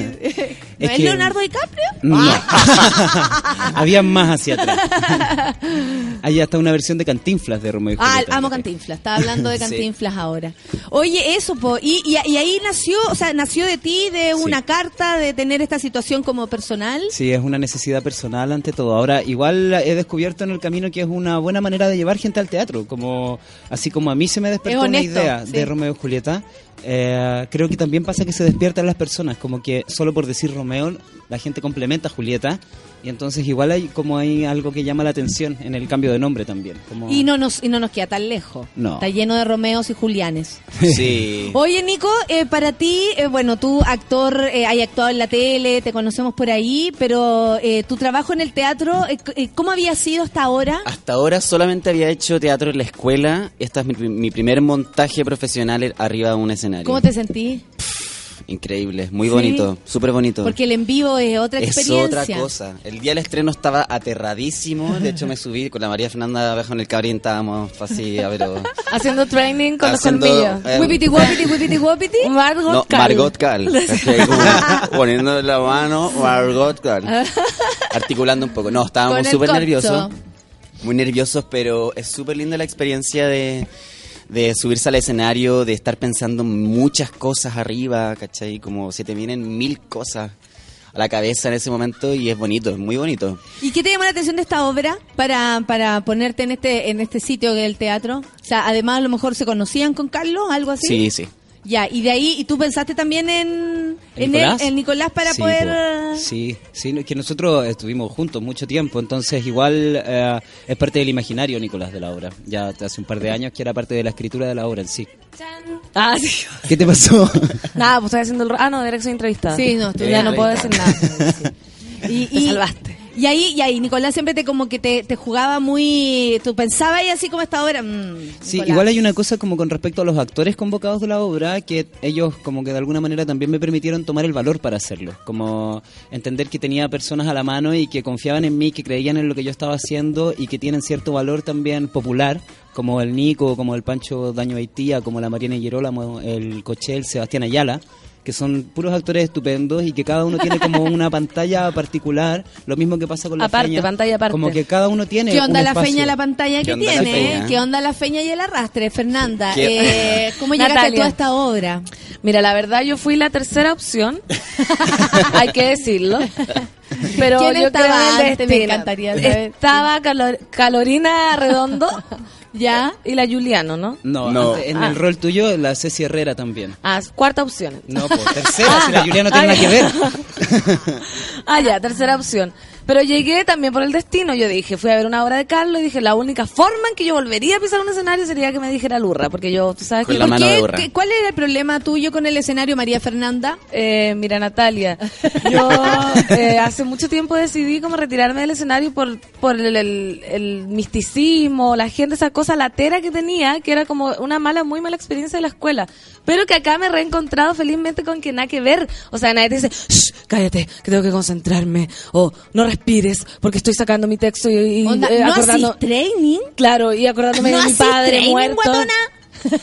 B: ¿No es,
L: que-
B: Leonardo DiCaprio?
L: No. Había más hacia atrás. Hay hasta una versión de Cantinflas de Romeo y
B: Ah,
L: Julieta.
B: amo Cantinflas. Estaba hablando de
L: Sí.
B: Cantinflas ahora. Oye, eso, po. Y, y, y ahí nació, o sea, nació de ti, de una carta, de tener esta situación como personal.
L: Sí, es una necesidad personal ante todo. Ahora, igual he descubierto en el camino que es una buena manera de llevar gente al teatro. como Así como a mí se me despertó
B: Es
L: una idea
B: sí.
L: de Romeo y Julieta, eh, creo que también pasa que se despiertan las personas, como que solo por decir Romeo, la gente complementa a Julieta, y entonces igual hay como hay algo que llama la atención en el cambio de nombre también. Como...
B: Y no nos y no nos queda tan lejos.
L: No.
B: Está lleno de Romeos y Julianes.
K: Sí.
B: Oye, Nico, eh, para ti, eh, bueno, tú actor, eh, hay actuado en la tele, te conocemos por ahí, pero eh, tu trabajo en el teatro, ¿cómo había sido hasta ahora?
K: Hasta ahora solamente había hecho teatro en la escuela. Este es mi, mi primer montaje profesional arriba de un escenario.
B: ¿Cómo te sentí?
K: Increíble, muy
B: Sí.
K: bonito, súper bonito.
B: Porque el en vivo es otra
K: es
B: experiencia.
K: otra cosa. El día del estreno estaba aterradísimo. De hecho, me subí con la María Fernanda abajo en el cabrín. Estábamos así, a ver.
M: Haciendo training con
K: Haciendo,
M: los colmillos.
K: eh,
B: Whippity woppity, whippity woppity.
M: Margot
K: No,
M: Cal.
K: Margot Cal. poniendo la mano, Margot Cal. Articulando un poco. No, estábamos súper nerviosos. Muy nerviosos, pero es súper linda la experiencia de, de subirse al escenario, de estar pensando en muchas cosas arriba, ¿cachai? Como se te vienen mil cosas a la cabeza en ese momento y es bonito, es muy bonito.
B: ¿Y qué te llamó la atención de esta obra para, para ponerte en este en este sitio que es el teatro? O sea, además a lo mejor se conocían con Carlos, algo así.
K: Sí, sí.
B: Ya, y de ahí, ¿y tú pensaste también en, en
L: Nicolás?
B: él, en Nicolás para
L: Sí,
B: poder...
L: po.
B: eh,
L: Sí, sí, no, que nosotros estuvimos juntos mucho tiempo, entonces igual eh, es parte del imaginario, Nicolás, de la obra. Ya hace un par de años que era parte de la escritura de la obra en sí.
M: Ah, sí.
L: ¿Qué te pasó?
M: Nada, pues estoy haciendo el... Ah, no, era que soy entrevistada.
B: Sí, no, estoy
M: Ya no puedo decir nada.
B: Y-
M: salvaste.
B: Y ahí, y ahí, Nicolás siempre te como que te, te jugaba muy... Tú pensabas ahí así como esta obra... mm,
L: Sí, igual hay una cosa como con respecto a los actores convocados de la obra, que ellos como que de alguna manera también me permitieron tomar el valor para hacerlo, como entender que tenía personas a la mano y que confiaban en mí, que creían en lo que yo estaba haciendo y que tienen cierto valor también popular, como el Nico, como el Pancho Daño Haitía, como la Mariana Girolamo, el Cochel, Sebastián Ayala que son puros actores estupendos y que cada uno tiene como una pantalla particular, lo mismo que pasa con la
M: Aparte,
L: feña,
M: pantalla aparte.
L: como que cada uno tiene
B: ¿Qué onda
L: un
B: la
L: espacio.
B: feña la pantalla
K: ¿Qué
B: que tiene?
K: feña?
B: eh? ¿Qué onda la feña y el arrastre, Fernanda?
K: ¿Qué-
B: Eh, ¿Cómo llegaste
M: Natalia.
B: tú a esta obra?
M: Mira, la verdad yo fui la tercera opción. Hay que decirlo. Pero
B: ¿Quién
M: yo
B: estaba
M: creo en el
B: antes? Me
M: destino.
B: encantaría saber.
M: Estaba Calor- Calorina Redondo
B: ¿Ya?
M: y la Juliano, ¿no?
L: No,
K: No.
L: en
M: Ah.
L: el rol tuyo, la Ceci Herrera también.
M: Ah, cuarta opción.
L: No, pues tercera, si la Julia no tiene nada que ver.
M: Ah, ya, tercera opción. Pero llegué también por el destino. Yo dije, fui a ver una obra de Carlos y dije, la única forma en que yo volvería a pisar un escenario sería que me dijera Lurra, porque yo, tú sabes
K: Con
M: que...
K: la
B: ¿Por
K: mano de burra.
B: ¿Qué- ¿Cuál era el problema tuyo con el escenario, María Fernanda?
M: Eh, mira, Natalia, yo eh, hace mucho tiempo decidí como retirarme del escenario por, por el, el- el misticismo, la gente, esa cosa latera que tenía, que era como una mala, muy mala experiencia de la escuela. Pero que acá me he reencontrado felizmente con que nada que ver. O sea, nadie te dice, "Shh, cállate, que tengo que concentrarme. O no respires, porque estoy sacando mi texto y, y,
B: Onda,
M: eh,
B: ¿No
M: acordando...
B: training?
M: Claro, y acordándome
B: ¿No
M: de mi padre
B: training,
M: muerto.
B: guatona?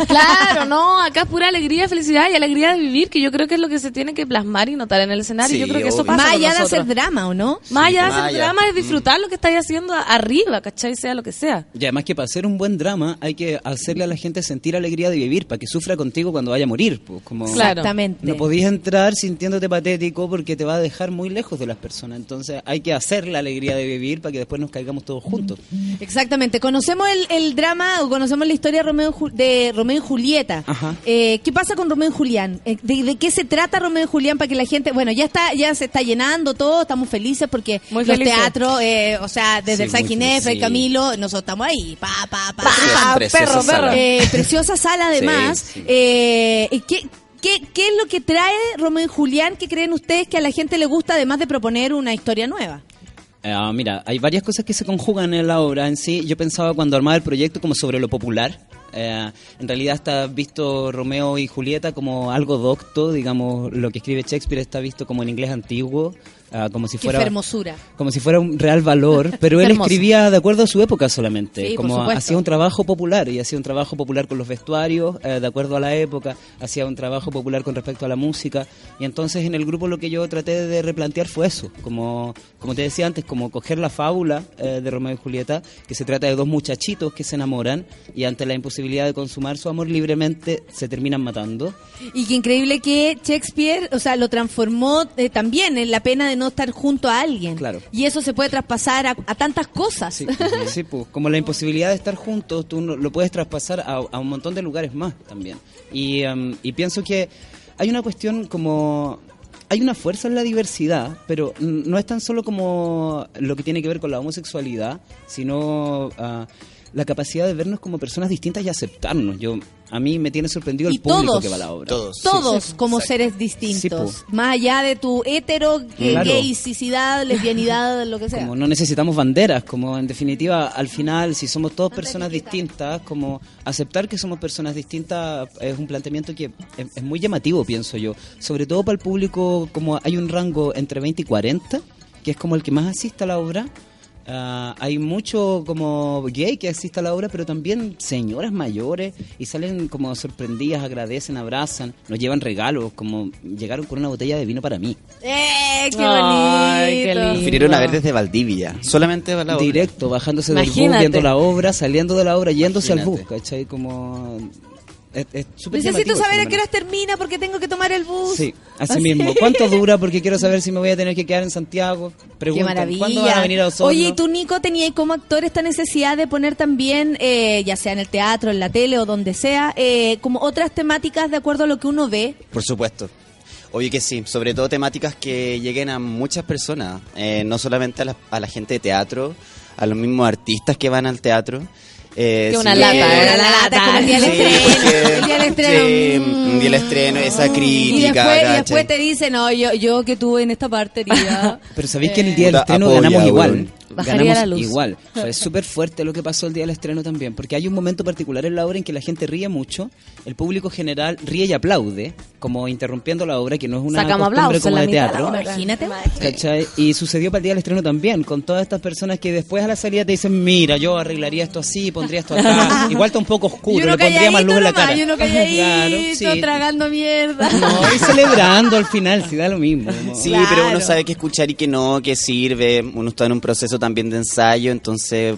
M: Claro, no, acá es pura alegría, felicidad y alegría de vivir, que yo creo que es lo que se tiene que plasmar y notar en el escenario.
K: Sí,
M: yo creo que eso pasa
B: Más allá de hacer drama, ¿o no?
M: Más allá de hacer drama es disfrutar lo que estáis haciendo arriba, ¿cachai? Sea lo que sea.
L: Y además que para hacer un buen drama hay que hacerle a la gente sentir alegría de vivir, para que sufra contigo cuando vaya a morir. Pues, como
M: Claro.
B: Exactamente.
L: No podías entrar sintiéndote patético porque te va a dejar muy lejos de las personas. Entonces hay que hacer la alegría de vivir para que después nos caigamos todos juntos.
B: Exactamente. Conocemos el, el drama o conocemos la historia de Romeo, y De Romeo y Julieta.
L: Ajá.
B: Eh, ¿Qué pasa con Romeo y Julián? Eh, ¿De, de qué se trata Romeo y Julián para que la gente, bueno, ya está, ya se está llenando todo, estamos felices porque
M: Muy
B: los
M: felices.
B: teatros, eh, o sea, desde
K: Sí,
B: el San Ginés,
K: sí.
B: Camilo, nosotros estamos ahí, pa, pa, pa.
M: Pa.
K: Preciosa
M: perro,
K: sala.
M: perro.
B: Eh, preciosa sala además.
K: Sí, sí.
B: Eh, ¿y ¿qué, qué, ¿Qué es lo que trae Romeo y Julián que creen ustedes que a la gente le gusta además de proponer una historia nueva?
L: Ah, mira, hay varias cosas que se conjugan en la obra en sí. Yo pensaba cuando armaba el proyecto como sobre lo popular. Eh, en realidad está visto Romeo y Julieta como algo docto, digamos, lo que escribe Shakespeare está visto como en inglés antiguo, ah, como si
B: Qué
L: fuera
B: hermosura.
L: como si fuera un real valor, pero él escribía de acuerdo a su época solamente,
B: Sí,
L: como hacía un trabajo popular y hacía un trabajo popular con los vestuarios, eh, de acuerdo a la época, hacía un trabajo popular con respecto a la música y entonces en el grupo lo que yo traté de replantear fue eso, como como te decía antes, como coger la fábula eh, de Romeo y Julieta, que se trata de dos muchachitos que se enamoran y ante la imposibilidad de consumar su amor libremente se terminan matando.
B: Y qué increíble que Shakespeare, o sea, lo transformó eh, también en la pena de de no estar junto a alguien.
L: Claro.
B: Y eso se puede traspasar a, a tantas cosas.
L: Sí, sí, pues, como la imposibilidad de estar juntos, tú lo puedes traspasar a, a un montón de lugares más también. Y, em, y pienso que hay una cuestión como... Hay una fuerza en la diversidad, pero no es tan solo como lo que tiene que ver con la homosexualidad, sino ah, la capacidad de vernos como personas distintas y aceptarnos. Yo A mí me tiene sorprendido el público
B: todos,
L: que va a la obra.
B: Todos como seres distintos.
L: Sí,
B: más allá de tu hetero, eh,
L: Claro.
B: gaysicidad, lesbianidad, lo que sea.
L: Como no necesitamos banderas, como en definitiva, al final, si somos todos personas distintas, como aceptar que somos personas distintas es un planteamiento que es, es muy llamativo, pienso yo. Sobre todo para el público, como hay un rango entre 20 y 40, que es como el que más asiste a la obra. Ah, hay mucho como gay que asiste a la obra, pero también señoras mayores y salen como sorprendidas, agradecen, abrazan, nos llevan regalos, como llegaron con una botella de vino para mí.
B: ¡Eh, qué
M: Ay, qué
B: bonito!
M: lindo.
K: Vinieron a ver desde Valdivia, solamente a la obra.
L: Directo, bajándose del bus, viendo la obra, saliendo de la obra, yéndose al bus. ¿cachai? Como... Es, es súper
B: Necesito saber a qué horas termina porque tengo que tomar el bus.
L: Sí, así
B: Así.
L: mismo. ¿Cuánto dura? Porque quiero saber si me voy a tener que quedar en Santiago.
B: Maravilla.
L: ¿cuándo van a venir a Osorno?
B: Oye, ¿y tú, Nico, tenías como actor esta necesidad de poner también, eh, ya sea en el teatro, en la tele o donde sea, eh, como otras temáticas de acuerdo a lo que uno ve?
K: Por supuesto. Obvio que sí, sobre todo temáticas que lleguen a muchas personas, eh, no solamente a la, a la gente de teatro, a los mismos artistas que van al teatro. Eh,
M: Que una
K: sino
M: lata,
K: que-
M: una
B: La lata, el día del
K: Sí,
B: estreno.
K: porque-
B: El día del estreno.
K: sí, un día del estreno, esa
B: Y
K: crítica.
B: después, y después te dicen, no, yo, yo que tuve en esta partería.
L: Pero sabéis que en el día del
K: Puta,
L: estreno
K: apoya,
L: ganamos igual.
M: Bajaría
L: Ganamos
M: la luz.
L: igual. Fue súper fuerte lo que pasó el día del estreno también, porque hay un momento particular en la obra en que la gente ríe mucho, el público general ríe y aplaude, como interrumpiendo la obra, que no es una
M: Sacamos
L: costumbre como
M: la
L: de
M: de
L: teatro.
M: obra.
B: Imagínate.
L: ¿Cachai? Y sucedió para el día del estreno también, con todas estas personas que después a la salida te dicen, mira, yo arreglaría esto así, pondría esto acá. Igual está un poco oscuro, le pondría más luz en la cara.
B: nomás, y uno calladito,
L: Claro, sí.
B: tragando mierda.
L: No, y celebrando al final, si da lo mismo. como-
K: Sí,
B: Claro.
K: pero uno sabe que escuchar y que no, que sirve. Uno está en un proceso también de ensayo, entonces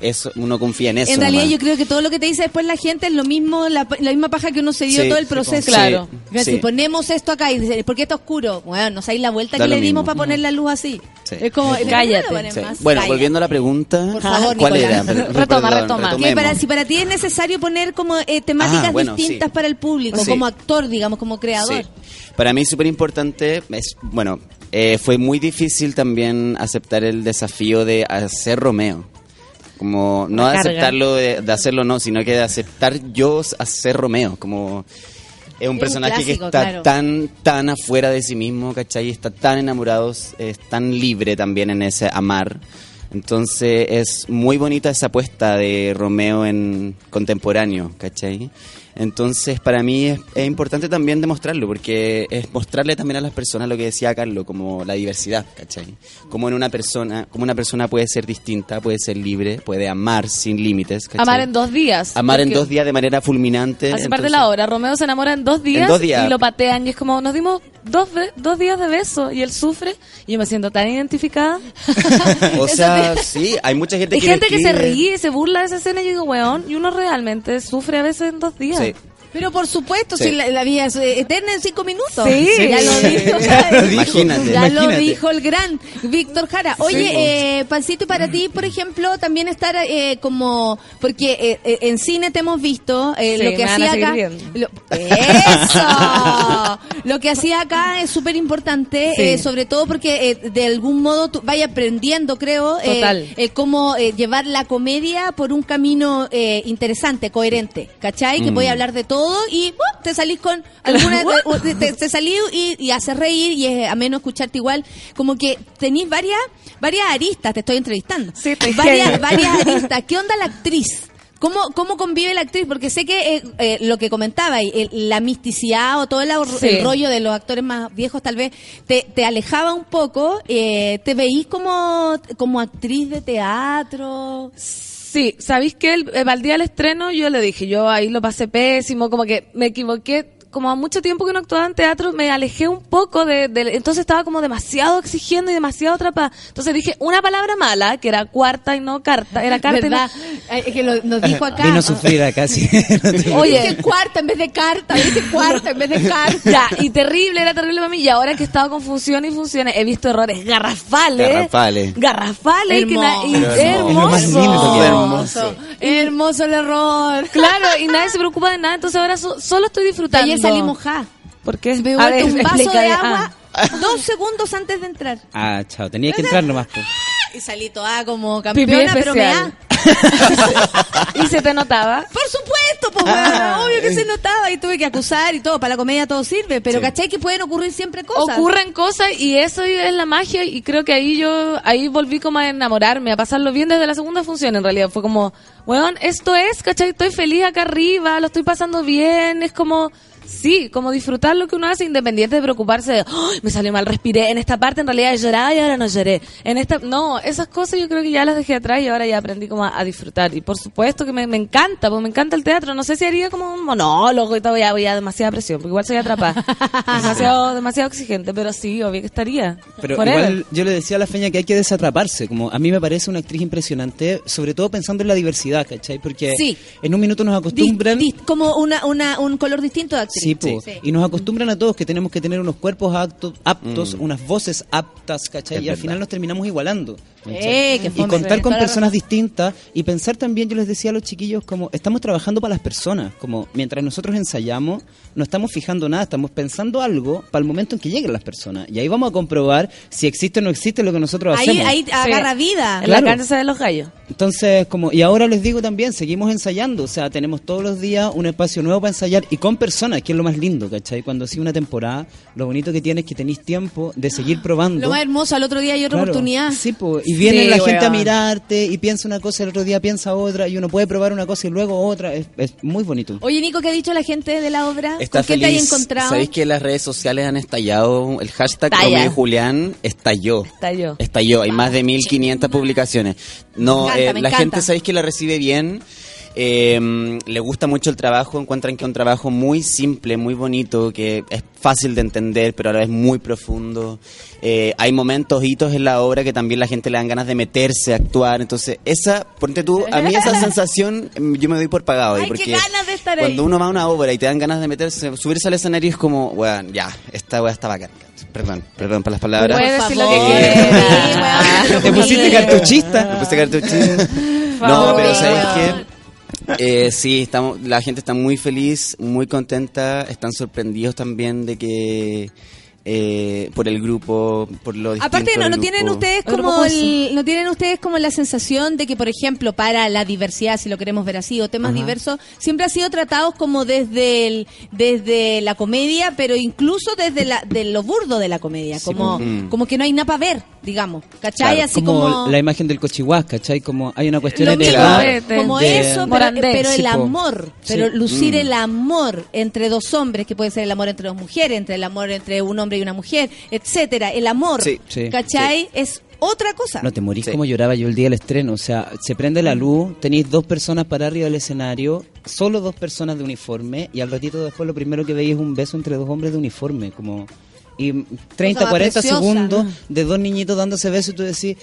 K: eso uno confía en eso.
B: En realidad
K: nomás.
B: yo creo que todo lo que te dice después la gente es lo mismo, la, la misma paja que uno se dio
K: Sí,
B: todo el
K: sí,
B: proceso.
K: claro. Sí.
B: Si ponemos esto acá y dicen, ¿por qué está oscuro? Bueno, no sabéis la vuelta
K: Da
B: que le dimos
K: mismo.
B: para poner la luz así.
K: Sí.
B: Es como,
M: Cállate.
B: más?
K: Bueno,
B: Cállate.
K: volviendo a la pregunta,
B: Por favor,
K: ¿cuál
B: Nicolás.
K: era?
M: Retoma, retoma.
B: Que para, si para ti es necesario poner como eh, temáticas
K: Ah, bueno,
B: distintas
K: sí.
B: para el público,
K: Sí.
B: como actor, digamos, como creador.
K: Sí. Para mí es súper importante, es, bueno, eh, fue muy difícil también aceptar el desafío de hacer Romeo. Como no de aceptarlo, de, de hacerlo no, sino que de aceptar yo hacer Romeo. Como es un personaje
B: clásico,
K: que está
B: claro.
K: tan, tan afuera de sí mismo, ¿cachai? Está tan enamorado, es tan libre también en ese amar. Entonces es muy bonita esa apuesta de Romeo en contemporáneo, ¿cachai? Entonces para mí es, es importante también demostrarlo, porque es mostrarle también a las personas lo que decía Carlos, como la diversidad, ¿cachai? Como en una persona, como una persona puede ser distinta, puede ser libre, puede amar sin límites, ¿cachai?
M: Amar en dos días.
K: Amar en dos días de manera fulminante.
M: Hace parte de la obra. Romeo se enamora en dos días,
K: dos días.
M: y lo patean. Y es como, nos dimos dos, dos días de beso y él sufre. Y yo me siento tan identificada.
K: O sea, sí, hay mucha gente
M: Hay
K: que me
M: gente que se ríe, se burla de esa escena y yo digo, weón, y uno realmente sufre a veces en dos días.
K: Sí.
B: Pero por supuesto,
K: Sí.
B: si la, la vida es eh, eterna en cinco minutos.
M: Sí.
B: Ya lo dijo.
L: Ya lo dijo.
K: Imagínate.
B: Ya lo
L: Imagínate.
B: dijo el gran Víctor Jara. Oye, eh, Pancito, y para ti, por ejemplo, también estar eh, como... Porque eh, eh, en cine te hemos visto eh,
M: Sí,
B: lo que
M: me van a
B: hacía acá... Lo, ¡Eso! lo que hacía acá es súper importante,
M: Sí.
B: eh, sobre todo porque eh, de algún modo tú vayas aprendiendo, creo, eh,
M: Total.
B: eh, cómo eh, llevar la comedia por un camino eh, interesante, coherente, ¿cachai? Que
K: Mm.
B: voy a hablar de todo y ¡bup! te salís con alguna... te, te- te salís y, y haces reír y es ameno escucharte igual. Como que tenéis varias, varias aristas, te estoy entrevistando.
M: Sí, estoy
B: varias,
M: heavy.
B: varias aristas. ¿Qué onda la actriz? ¿Cómo, ¿Cómo convive la actriz? Porque sé que eh, eh, lo que comentaba, y el- la misticidad o todo el, ahor-
M: Sí.
B: el rollo de los actores más viejos tal vez te, te alejaba un poco. Eh, ¿Te veís como, como actriz de teatro?
M: Sí, ¿sabéis que el, el al día del estreno yo le dije, yo ahí lo pasé pésimo, como que me equivoqué como a mucho tiempo que no actuaba en teatro, me alejé un poco de, de- entonces estaba como demasiado exigiendo y demasiado atrapada. Entonces dije una palabra mala, que era cuarta y no carta, era carta y no-
B: ¿Verdad? Es que lo- nos dijo acá.
L: Vino a sufrir acá, sí.
M: Oye.
B: Dije cuarta en vez de carta, dije cuarta en vez de carta.
M: Ya, y terrible, era terrible para mí. Y ahora que he estado con funciones y funciones, he visto errores garrafales.
K: Garrafales.
M: Garrafales. que na- y
B: Hermoso.
L: Que.
K: Hermoso.
B: Hermoso el error.
M: Claro, y nadie se preocupa de nada, entonces ahora so- solo estoy disfrutando.
B: Ayer salimos ja.
M: ¿Por qué?
B: Me
M: A ver,
B: un vaso de agua
M: Ah.
B: dos segundos antes de entrar.
L: Ah, chao, tenía que entrar nomás. po.
B: Y salí toda como campeona, pero me da.
M: ¿Y se te notaba?
B: Por supuesto, pues bueno, obvio que se notaba y tuve que acusar y todo. Para la comedia todo sirve, pero
K: Sí.
B: ¿cachai que pueden ocurrir siempre cosas?
M: Ocurren cosas y eso es la magia y creo que ahí yo, ahí volví como a enamorarme, a pasarlo bien desde la segunda función en realidad. Fue como, weón, esto es, ¿cachai? Estoy feliz acá arriba, lo estoy pasando bien, es como... Sí, como disfrutar lo que uno hace independiente de preocuparse de, "Ay, me salió mal, respiré, en esta parte en realidad lloraba y ahora no lloré. En esta, no, esas cosas yo creo que ya las dejé atrás y ahora ya aprendí como a, a disfrutar. Y por supuesto que me, me encanta, pues me encanta el teatro. No sé si haría como un monólogo y todo, ya voy a demasiada presión, porque igual soy atrapada. demasiado, demasiado exigente, pero sí, obvio que estaría.
L: Pero
M: Forever.
L: igual yo le decía a la Feña que hay que desatraparse. Como a mí me parece una actriz impresionante, sobre todo pensando en la diversidad, ¿cachai? Porque
B: Sí.
L: en un minuto nos acostumbran.
B: dis- como una, una, un color distinto de actriz.
L: Sí, po. y nos acostumbran a todos que tenemos que tener unos cuerpos aptos, aptos
K: Mm.
L: unas voces aptas, ¿cachai?
K: Es
L: y al final nos terminamos igualando.
B: Eh,
L: y contar con personas distintas y pensar también, yo les decía a los chiquillos, como estamos trabajando para las personas, como mientras nosotros ensayamos, no estamos fijando nada, estamos pensando algo para el momento en que lleguen las personas. Y ahí vamos a comprobar si existe o no existe lo que nosotros
B: Ahí,
L: hacemos.
B: ahí agarra vida.
M: En
L: Claro.
M: la cancha de los gallos.
L: Entonces, como, y ahora les digo también, seguimos ensayando, o sea, tenemos todos los días un espacio nuevo para ensayar y con personas, que es lo más lindo, ¿cachai? Cuando sigue una temporada, lo bonito que tiene es que tenéis tiempo de seguir probando.
B: Lo más hermoso, al otro día hay otra
L: Claro.
B: oportunidad.
L: Sí, po, y viene
M: Sí,
L: la gente a mirarte y piensa una cosa, el otro día piensa otra, y uno puede probar una cosa y luego otra, es, es muy bonito.
B: Oye, Nico, ¿qué ha dicho la gente de la obra?
K: Está
B: ¿Con qué te hay
K: feliz.
B: encontrado?
K: ¿Sabéis que las redes sociales han estallado? El hashtag. Romeo y Julián estalló.
M: Estalló.
K: Estalló. Hay más de 1500 publicaciones. No,
B: Me encanta,
K: eh, la
B: encanta.
K: gente, ¿sabéis que la recibe bien? Eh, le gusta mucho el trabajo, encuentran que es un trabajo muy simple, muy bonito, que es fácil de entender, pero a la vez muy profundo. Eh, hay momentos, hitos en la obra que también la gente le dan ganas de meterse, actuar. Entonces, esa, ponte tú, a mí esa sensación mm, yo me doy por pagado.
B: Ay, qué
K: porque
B: ganas de estar ahí.
K: cuando uno va a una obra y te dan ganas de meterse, subirse al escenario es como, weón, ya, esta weá está bacán. Perdón, perdón por las palabras.
M: Puedes decir lo que quieras.
L: Te pusiste cartuchista.
K: Me puse cartuchista. No, pero ¿sabes qué? Eh, sí, estamos, la gente está muy feliz, muy contenta, están sorprendidos también de que eh, por el grupo, por lo distinto
B: Aparte, no, tienen ustedes como el, no tienen ustedes como la sensación de que, por ejemplo, para la diversidad, si lo queremos ver así, o temas diversos, siempre ha sido tratados como desde el, desde la comedia, pero incluso desde la, de lo burdo de la comedia, como,
K: Mm.
B: como que no hay nada para ver, digamos, ¿cachai?
L: Claro,
B: así
L: como,
B: como,
L: la imagen del cochihuás, ¿cachai? Como hay una cuestión
B: mismo,
L: edad.
B: Como
L: de-
B: eso, pero,
M: Morandé.
B: pero el amor, pero lucir
K: Mm.
B: el amor entre dos hombres, que puede ser el amor entre dos mujeres, entre el amor entre un hombre y una mujer, etcétera, el amor,
K: Sí.
L: Sí.
B: ¿cachai? Es otra cosa.
L: No te morís
K: Sí.
L: como lloraba yo el día del estreno. O sea, se prende la luz, tenéis dos personas para arriba del escenario, solo dos personas de uniforme, y al ratito después lo primero que veis es un beso entre dos hombres de uniforme. como Y 30,
B: más
L: 40
B: preciosa,
L: segundos
B: ¿no?
L: de dos niñitos dándose besos y tú decís,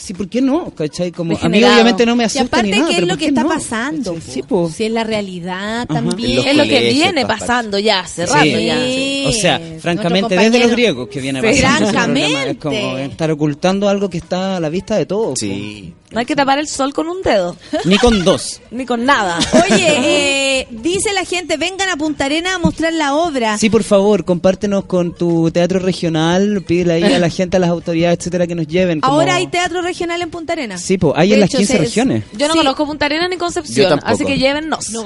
L: sí, ¿por qué no? ¿Cachai? Como, a mí obviamente no me
B: Y
L: asusta
B: aparte,
L: ni nada,
B: ¿qué es lo
L: ¿por
B: que
L: qué
B: está
L: no?
B: pasando?
L: Sí, po.
B: Si es la realidad también.
M: Es lo que viene pasando ya, hace rato
L: Sí.
M: ya.
B: Sí.
L: O sea, francamente, desde los griegos que viene
M: Sí.
L: pasando.
B: Francamente.
L: Es como estar ocultando algo que está a la vista de todos.
K: Sí.
M: No hay que tapar el sol con un dedo.
L: Ni con dos.
M: ni con nada.
B: Oye, eh, dice la gente, vengan a Punta Arena a mostrar la obra.
L: Sí, por favor, compártenos con tu teatro regional, pídele ahí a la gente, a las autoridades, etcétera, que nos lleven. como-
B: Ahora hay teatro regional en Punta Arena.
L: Sí, pues, hay
B: De
L: en las
B: hecho,
L: 15
B: se-
L: regiones.
M: Yo no
B: Sí.
M: conozco Punta Arena ni Concepción, así que llévennos.
B: No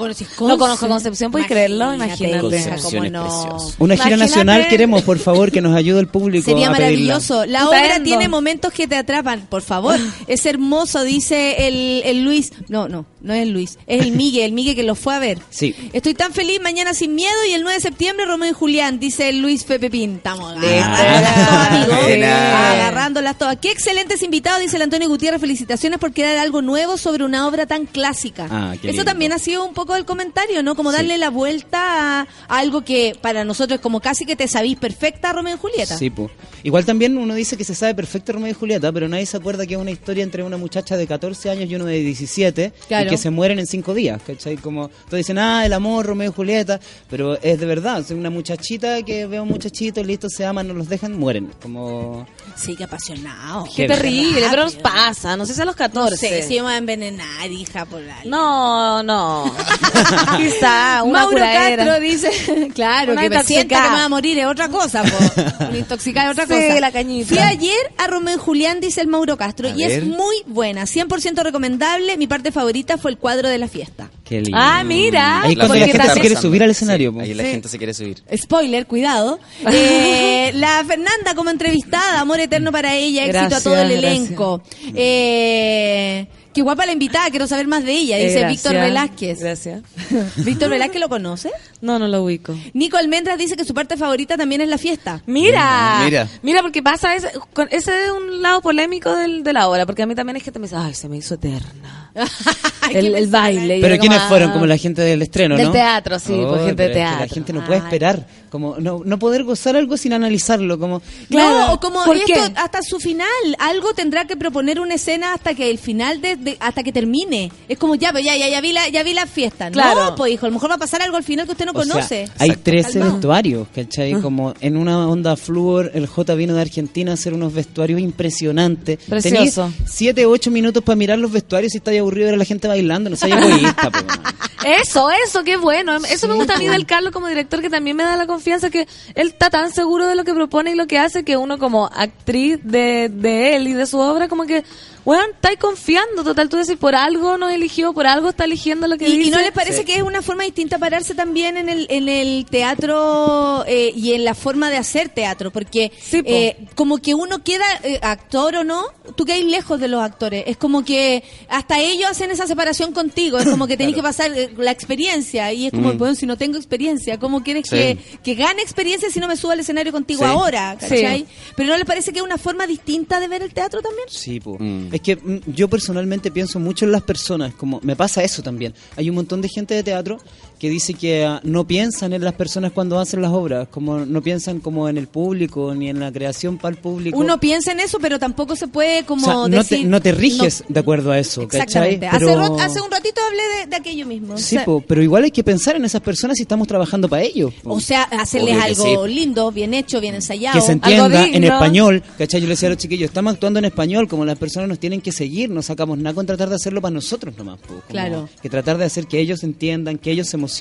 M: conozco Concepción, ¿puedes creerlo?
B: Imagínate,
K: Concepción es
B: no.
K: precioso.
L: Una gira
M: Imagínate-
L: nacional queremos, por favor, que nos ayude el público
B: Sería
L: a pedirla.
B: maravilloso. La obra tiene momentos que te atrapan, por favor. Es hermoso, dice el, el Luis. No, no, no es Luis, es el Migue, el Migue que lo fue a ver.
L: Sí.
B: Estoy tan feliz, mañana sin miedo y el 9 de septiembre Romeo y Julián, dice Luis Pepe Pin. Estamos amigos.
K: buena.
B: agarrándolas todas. Qué excelentes invitados, dice el Antonio Gutiérrez. Felicitaciones por crear algo nuevo sobre una obra tan clásica.
L: Ah,
B: Eso
L: lindo.
B: también ha sido un poco el comentario, ¿no? Como darle la vuelta a algo que para nosotros es como casi que te sabís perfecta Romeo y Julieta.
L: Sí, po. Igual también uno dice que se sabe perfecto Romeo y Julieta, pero nadie se acuerda que es una historia entre una muchacha de 14 años y uno de 17
B: Claro.
L: y que se mueren en cinco días, ¿cachai? Como todos dicen, ah, el amor, Romeo y Julieta, pero es de verdad, es una muchachita que ve a un muchachito, listo, se aman, no los dejan, mueren. Como...
B: Sí, qué apasionado.
M: Qué terrible, pero nos pasa, no sé si a los 14.
B: No sé, si a envenenar, hija, por ahí.
M: No, no. Quizá una
B: Mauro
M: curadera.
B: Castro dice, claro,
M: Una
B: que me sienta que me va a morir es otra cosa, po. Una intoxicada es otra
M: Sí,
B: cosa.
M: la cañita.
B: Fui ayer a Romeo y Julián, dice el Mauro Castro,
K: A
B: y es
K: ver.
B: muy buena, 100% recomendable. Mi parte favorita fue el cuadro de la fiesta.
L: Qué lindo.
M: Ah, mira.
L: Ahí
K: La
L: cuando la
K: gente
L: se quiere subir al escenario.
K: Sí, ahí la
B: Sí.
K: gente se quiere subir.
B: Spoiler, cuidado. Eh, la Fernanda como entrevistada, amor eterno para ella, éxito
M: Gracias,
B: a todo el
M: gracias.
B: elenco. Eh, qué guapa la invitada, quiero saber más de ella,
M: Eh,
B: dice
M: gracias.
B: Víctor Velázquez.
M: Gracias.
B: Víctor Velázquez lo conoce.
M: No, no lo ubico.
B: Nico Almendras dice que su parte favorita también es la fiesta.
M: Mira,
K: Mira.
M: mira, porque pasa ese, con- ese es un lado polémico del, de la obra, porque a mí también es que te me dice, ay, se me hizo eterna. el, el baile. y
L: Pero ¿quiénes
M: como,
L: fueron?
M: ah,
L: Como la gente del estreno,
M: Del
L: ¿no?
M: teatro, sí, pues, gente de
L: pero es que
M: teatro.
L: La gente no puede
M: Ay.
L: esperar, como no, no poder gozar algo sin analizarlo, como...
M: Claro.
B: No, o como
M: ¿Por
B: esto
M: qué?
B: hasta su final, algo tendrá que proponer una escena hasta que el final de, de- hasta que termine. Es como ya, pues ya, ya, ya vi la, ya vi la fiesta.
M: Claro.
B: No, pues hijo, a lo mejor va a pasar algo al final que usted no
L: O sea,
B: conoce.
L: hay 13
B: Calmao.
L: vestuarios, ¿cachai? Como en una onda flúor, el J vino de Argentina a hacer unos vestuarios impresionantes.
M: Precioso.
L: 7 8 minutos para mirar los vestuarios y estáis aburrido ver a la gente bailando, no seas egoísta, po.
M: Eso, eso, qué bueno. Eso me gusta a mí del Carlos como director, que también me da la confianza que él está tan seguro de lo que propone y lo que hace que uno como actriz de, de él y de su obra, como que, bueno, estáis confiando. Total, tú decís, por algo nos eligió, por algo está eligiendo lo que
B: Y,
M: dice.
B: y no les parece que es una forma distinta pararse también en el, en el teatro eh, y en la forma de hacer teatro? Porque
M: Sí, po.
B: eh, como que uno queda, eh, actor o no, tú quedas lejos de los actores. Es como que hasta ellos hacen esa separación contigo. Es como que tenés que pasar eh, la experiencia. Y es como,
K: Mm.
B: bueno, si no tengo experiencia, ¿cómo quieres
K: Sí.
B: que, que gane experiencia si no me subo al escenario contigo
K: Sí.
B: ahora? ¿cachai?
M: Sí.
B: Pero ¿no les parece que es una forma distinta de ver el teatro también?
L: Sí.
K: Mm.
L: Es que mm, yo personalmente pienso mucho en las personas, como me pasa eso también. Hay un montón de gente de teatro que dice que ah, no piensan en las personas cuando hacen las obras, como no piensan como en el público ni en la creación para el público.
B: Uno piensa en eso, pero tampoco se puede
L: o
B: como
L: sea, no,
B: decir...
L: te, no te riges
B: no-
L: de acuerdo a eso, ¿cachai?
B: Exactamente.
L: Pero-
B: ro- hace un ratito hablé de, de aquello mismo.
L: Sí,
B: o, sea,
L: po, pero igual hay que pensar en esas personas si estamos trabajando para ellos.
B: o sea, hacerles algo
K: sí.
B: lindo, bien hecho, bien ensayado.
L: que se
M: algo
L: entienda en
M: digno.
L: español, ¿cachai? Yo le decía a los chiquillos, estamos actuando en español, como las personas nos tienen que seguir, no sacamos nada con tratar de hacerlo para nosotros nomás. po,
B: Claro.
L: Que tratar de hacer que ellos entiendan, que ellos se emocionen.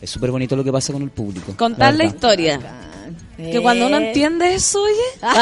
L: Es súper bonito lo que pasa con el público.
M: Contar la
L: verdad.
M: historia. Que cuando uno
B: Eh.
M: entiende eso, oye.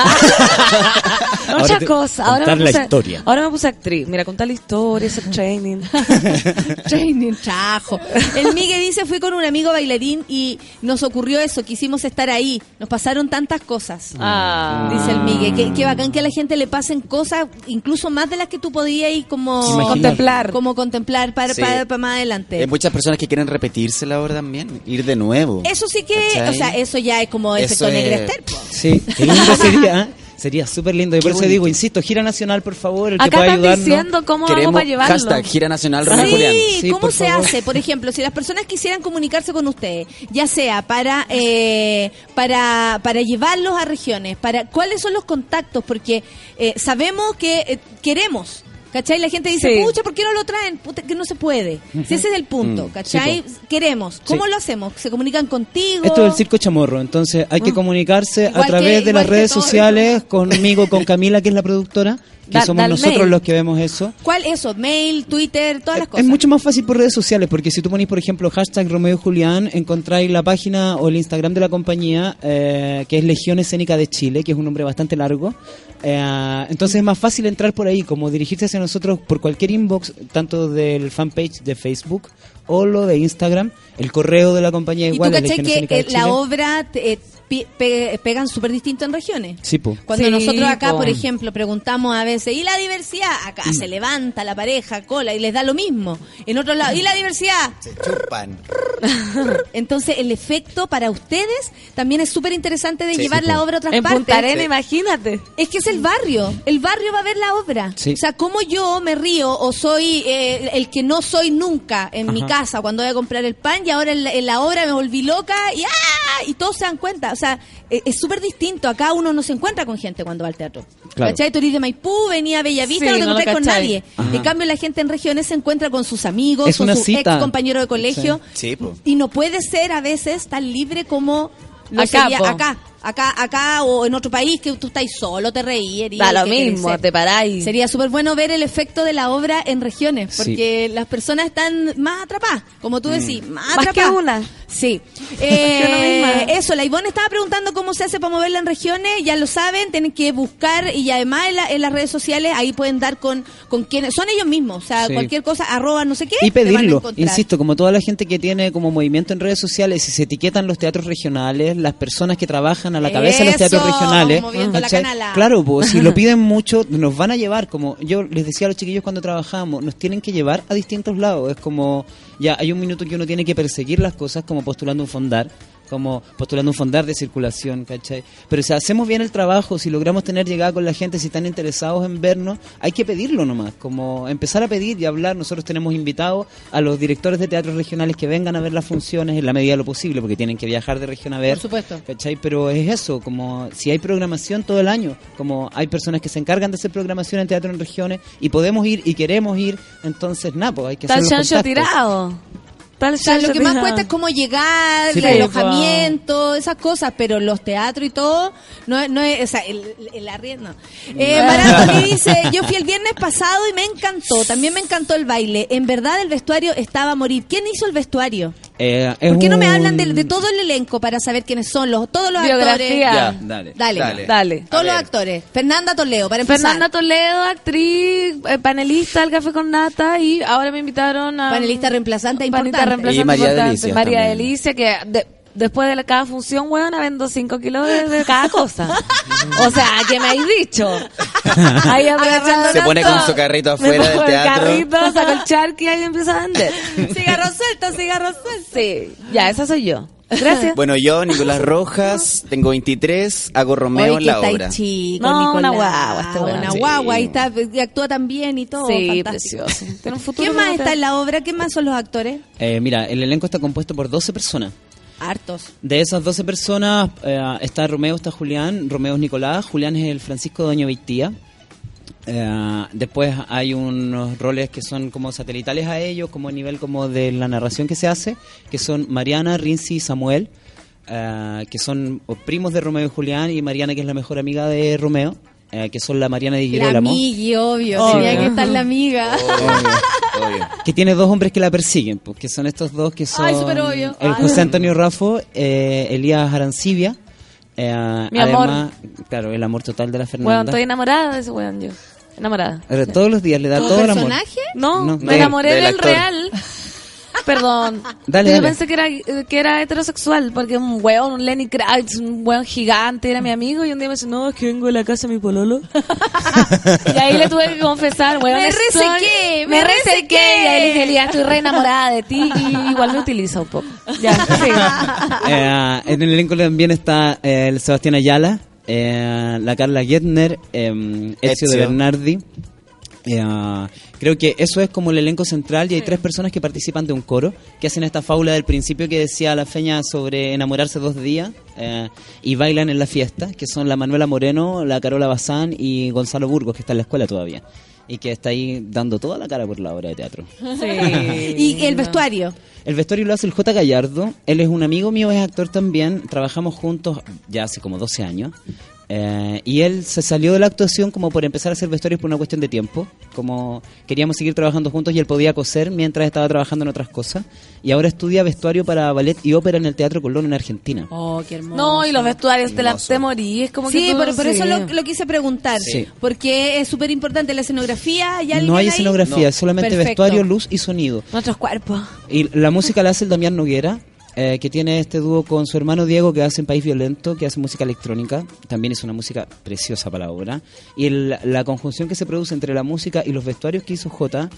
M: Muchas
L: te-
M: cosas. Ahora
L: contar
M: me
L: la
M: puse,
L: historia.
M: Ahora me puse actriz. Mira, contar la historia, hacer training.
B: Training, trajo. El Migue dice, fui con un amigo bailarín y nos ocurrió eso, quisimos estar ahí. Nos pasaron tantas cosas.
M: Ah.
B: Dice el Migue, qué, qué bacán que a la gente le pasen cosas, incluso más de las que tú podías ir como
L: Imaginar.
M: Contemplar.
B: como contemplar para,
K: Sí.
B: para, para más adelante.
K: Hay muchas personas que quieren repetirse la obra también, ir de nuevo.
B: Eso sí que,
K: ¿Cachai?
B: o sea, eso ya es como
K: Eso es-
B: Negrester.
L: Sí, qué lindo sería. ¿eh? Sería súper lindo. Y por eso digo, insisto, gira nacional, por favor, el que
M: Acá
L: pueda
M: están
L: ayudarnos.
M: diciendo cómo
K: Queremos
M: para llevarlo.
K: hashtag Gira Nacional Romeo
B: Sí,
K: Julián.
L: Sí,
B: ¿cómo
L: por
B: se
L: favor.
B: hace? Por ejemplo, si las personas quisieran comunicarse con ustedes, ya sea para eh, para para llevarlos a regiones, para cuáles son los contactos, porque eh, sabemos que eh, queremos. ¿Cachai? La gente dice,
M: Sí.
B: pucha, ¿por qué no lo traen? Puta, que no se puede. Si ese es el punto,
K: Mm,
B: ¿cachai?
L: sí,
B: Queremos. ¿Cómo
L: Sí.
B: lo hacemos? ¿Se comunican contigo?
L: Esto es el circo chamorro, entonces hay que comunicarse
B: Igual
L: a través
B: que-
L: de las redes
B: todo
L: sociales, conmigo, con Camila, que es la productora, que
M: Da-
L: somos nosotros
M: mail.
L: los que vemos eso.
B: ¿Cuál? Eso, mail, Twitter, todas las
L: Es
B: cosas.
L: mucho más fácil por redes sociales, porque si tú ponís, por ejemplo, hashtag Romeo y Julián, encontráis la página o el Instagram de la compañía, eh, que es Legión Escénica de Chile, que es un nombre bastante largo. Eh, entonces es más fácil entrar por ahí, como dirigirse hacia nosotros por cualquier inbox, tanto del fanpage de Facebook o lo de Instagram, el correo de la compañía
B: Y tú
L: igual.
B: que eh, la obra eh, pe- pegan súper distinto en regiones.
L: Sí, po.
B: Cuando
M: Sí,
B: nosotros acá,
M: po.
B: por ejemplo, preguntamos a veces, ¿y la diversidad? Acá
L: Mm.
B: se levanta la pareja, cola, y les da lo mismo. En otro lado, ¿y la diversidad?
K: Se chupan.
B: Entonces, el efecto para ustedes también es súper interesante de
K: Sí,
B: llevar
K: sí,
B: la obra a otras
M: En
B: partes.
M: Punta Arena,
K: Sí.
M: imagínate.
B: Es que es el barrio. El barrio va a ver la obra.
L: Sí.
B: O sea, como yo me río o soy eh, el que no soy nunca en mi
L: Ajá.
B: casa cuando voy a comprar el pan y ahora en la, en la obra me volví loca y ¡ah! y todos se dan cuenta. O sea, eh, es súper distinto. Acá uno no se encuentra con gente cuando va al teatro.
L: Claro.
B: ¿Cachai? Tú eres de Maipú, venía a Bellavista,
M: Sí,
B: no te
M: no
B: encontrás con nadie.
L: Ajá.
B: En cambio, la gente en regiones se encuentra con sus amigos,
L: Es
B: con
L: cita.
B: ex compañeros de colegio.
K: Sí.
B: Y no puede ser a veces tan libre como lo
M: Acá,
B: sería acá. Acá, acá o en otro país que tú estás solo, te reí,
M: Da lo
B: ¿qué querés
M: mismo, te paráis.
B: Sería súper bueno ver el efecto de la obra en regiones,
L: Sí.
B: porque las personas están más atrapadas, como tú decís, más,
M: Más que
B: atrapadas.
M: una.
B: Sí. Eh, eso, la Ivonne estaba preguntando cómo se hace para moverla en regiones, ya lo saben, tienen que buscar y además en, la- en las redes sociales ahí pueden dar con, con quienes, son ellos mismos, o sea,
L: Sí.
B: cualquier cosa, arroba no sé qué.
L: Y
B: te van a
L: pedirlo, insisto, como toda la gente que tiene como movimiento en redes sociales, si se etiquetan los teatros regionales, las personas que trabajan a la cabeza los teatros regionales, claro, pues si lo piden mucho, nos van a llevar, como yo les decía a los chiquillos cuando trabajamos, nos tienen que llevar a distintos lados, es como, ya hay un minuto que uno tiene que perseguir las cosas como postulando un fondar, como postulando un fondar de circulación, ¿cachai? Pero si hacemos bien el trabajo, si logramos tener llegada con la gente, si están interesados en vernos, hay que pedirlo nomás, como empezar a pedir y hablar. Nosotros tenemos invitados a los directores de teatros regionales que vengan a ver las funciones en la medida de lo posible, porque tienen que viajar de región a ver.
B: Por supuesto.
L: ¿Cachai? Pero es eso, como si hay programación todo el año, como hay personas que se encargan de hacer programación en teatro en regiones y podemos ir y queremos ir, entonces nada, pues hay que
M: Está
L: hacer contactos.
M: tirado.
B: O sea, lo que más cuesta es cómo llegar,
L: Sí,
B: el
L: pues.
B: alojamiento, esas cosas, pero los teatros y todo, no, es- no es, o sea, el, el arriendo. Eh, Marato me dice, yo fui el viernes pasado y me encantó, también me encantó el baile. En verdad el vestuario estaba a morir. ¿Quién hizo el vestuario?
L: Eh,
B: ¿Por qué no me hablan de, de todo el elenco para saber quiénes son los, todos los
M: Biografía.
B: actores?
K: Ya,
L: Dale.
B: Dale,
K: Dale.
M: Dale.
B: Todos los actores. Fernanda Toledo, para empezar.
M: Fernanda Toledo, actriz, eh, panelista del Café con Nata y ahora me invitaron a...
B: Panelista reemplazante
M: Panelista
B: importante.
M: reemplazante
K: Y María
M: importante.
K: Delicia
M: María
K: también.
M: Delicia, que de- después de la- cada función, weón, vendo 5 kilos de, de cada cosa. o sea, ¿qué me habéis dicho? Ahí aprovechando
K: Se pone con su carrito
M: me
K: afuera del teatro.
M: El carrito, saco el charqui y ahí empiezo a vender.
B: Cigarro suelto, cigarro suelto.
M: Sí, ya, esa soy yo. Gracias.
K: Bueno, yo, Nicolás Rojas, tengo 23, hago Romeo
B: Hoy
K: en la obra.
B: chico,
M: No,
B: Nicolás.
M: una guagua este weón.
B: Una
K: Sí.
B: guagua, ahí está, y actúa tan bien y todo.
M: sí,
B: fantástico.
M: precioso.
B: ¿Quién más está en la obra? ¿Quién más son los actores?
L: Eh, mira, el elenco está compuesto por 12 personas.
B: Hartos.
L: De esas 12 personas eh, está Romeo, está Julián, Romeo es Nicolás, Julián es el Francisco Doña Vitía. Eh, después hay unos roles que son como satelitales a ellos, como a nivel como de la narración que se hace, que son Mariana, Rinzi y Samuel, eh, que son primos de Romeo y Julián, y Mariana, que es la mejor amiga de Romeo, eh, que son la Mariana de
B: La
L: Girolamo,
B: amigui, obvio.
L: Obvio.
B: Tenía que estar la amiga.
K: Obvio, obvio.
L: que tiene dos hombres que la persiguen, pues, que son estos dos que son
B: Ay, súper obvio.
L: el
B: Ay.
L: José Antonio Raffo, eh, Elías Arancibia, eh,
M: Mi amor.
L: además, claro, el amor total de la Fernanda.
M: estoy enamorada de ese weón yo. Enamorada.
L: Pero todos los días le da
B: ¿Tu
L: todo el amor.
B: personaje?
M: No,
L: No.
M: me enamoré
K: del
M: real. Perdón.
L: Dale,
M: yo
L: dale.
M: pensé que era, que era heterosexual, porque un weón, un Lenny Kravitz, un weón gigante, era mi amigo, y un día me dice, no, es que vengo de la casa de mi pololo. y ahí le tuve que confesar, weón.
B: Me
M: estoy-
B: resequé, me
M: me resequé.
B: resequé.
M: Y ahí le dije, estoy re enamorada de ti, y igual me utiliza un poco. Ya, sí.
L: Eh, en el elenco también está eh, el Sebastián Ayala, eh, la Carla Gettner, eh, Ezio de
K: Ezio.
L: Bernardi. Eh, creo que eso es como el elenco central y hay tres personas que participan de un coro que hacen esta fábula del principio que decía la feña sobre enamorarse dos días eh, y bailan en la fiesta, que son la Manuela Moreno, la Carola Bazán y Gonzalo Burgos, que está en la escuela todavía y que está ahí dando toda la cara por la obra de teatro.
B: Y el vestuario.
L: El vestuario lo hace el J. Gallardo. Él es un amigo mío, es actor también. Trabajamos juntos ya hace como 12 años. Eh, y él se salió de la actuación como por empezar a hacer vestuarios por una cuestión de tiempo. Como queríamos seguir trabajando juntos y él podía coser mientras estaba trabajando en otras cosas. Y ahora estudia vestuario para ballet y ópera en el Teatro Colón en Argentina.
B: Oh, qué hermoso.
M: No, y los vestuarios te la te morí, es como que
B: Sí,
M: tú-
B: por, por eso lo, lo quise preguntar.
L: Sí.
B: Porque es súper importante la escenografía. ¿Hay
L: No hay
B: ahí?
L: escenografía, es solamente
B: Perfecto.
L: vestuario, luz y sonido.
M: Nuestros cuerpos.
L: Y la música la hace el Damián Noguera. Eh, que tiene este dúo con su hermano Diego que hace en País Violento, que hace música electrónica. También es una música preciosa para la obra. Y el- la conjunción que se produce entre la música y los vestuarios que hizo J.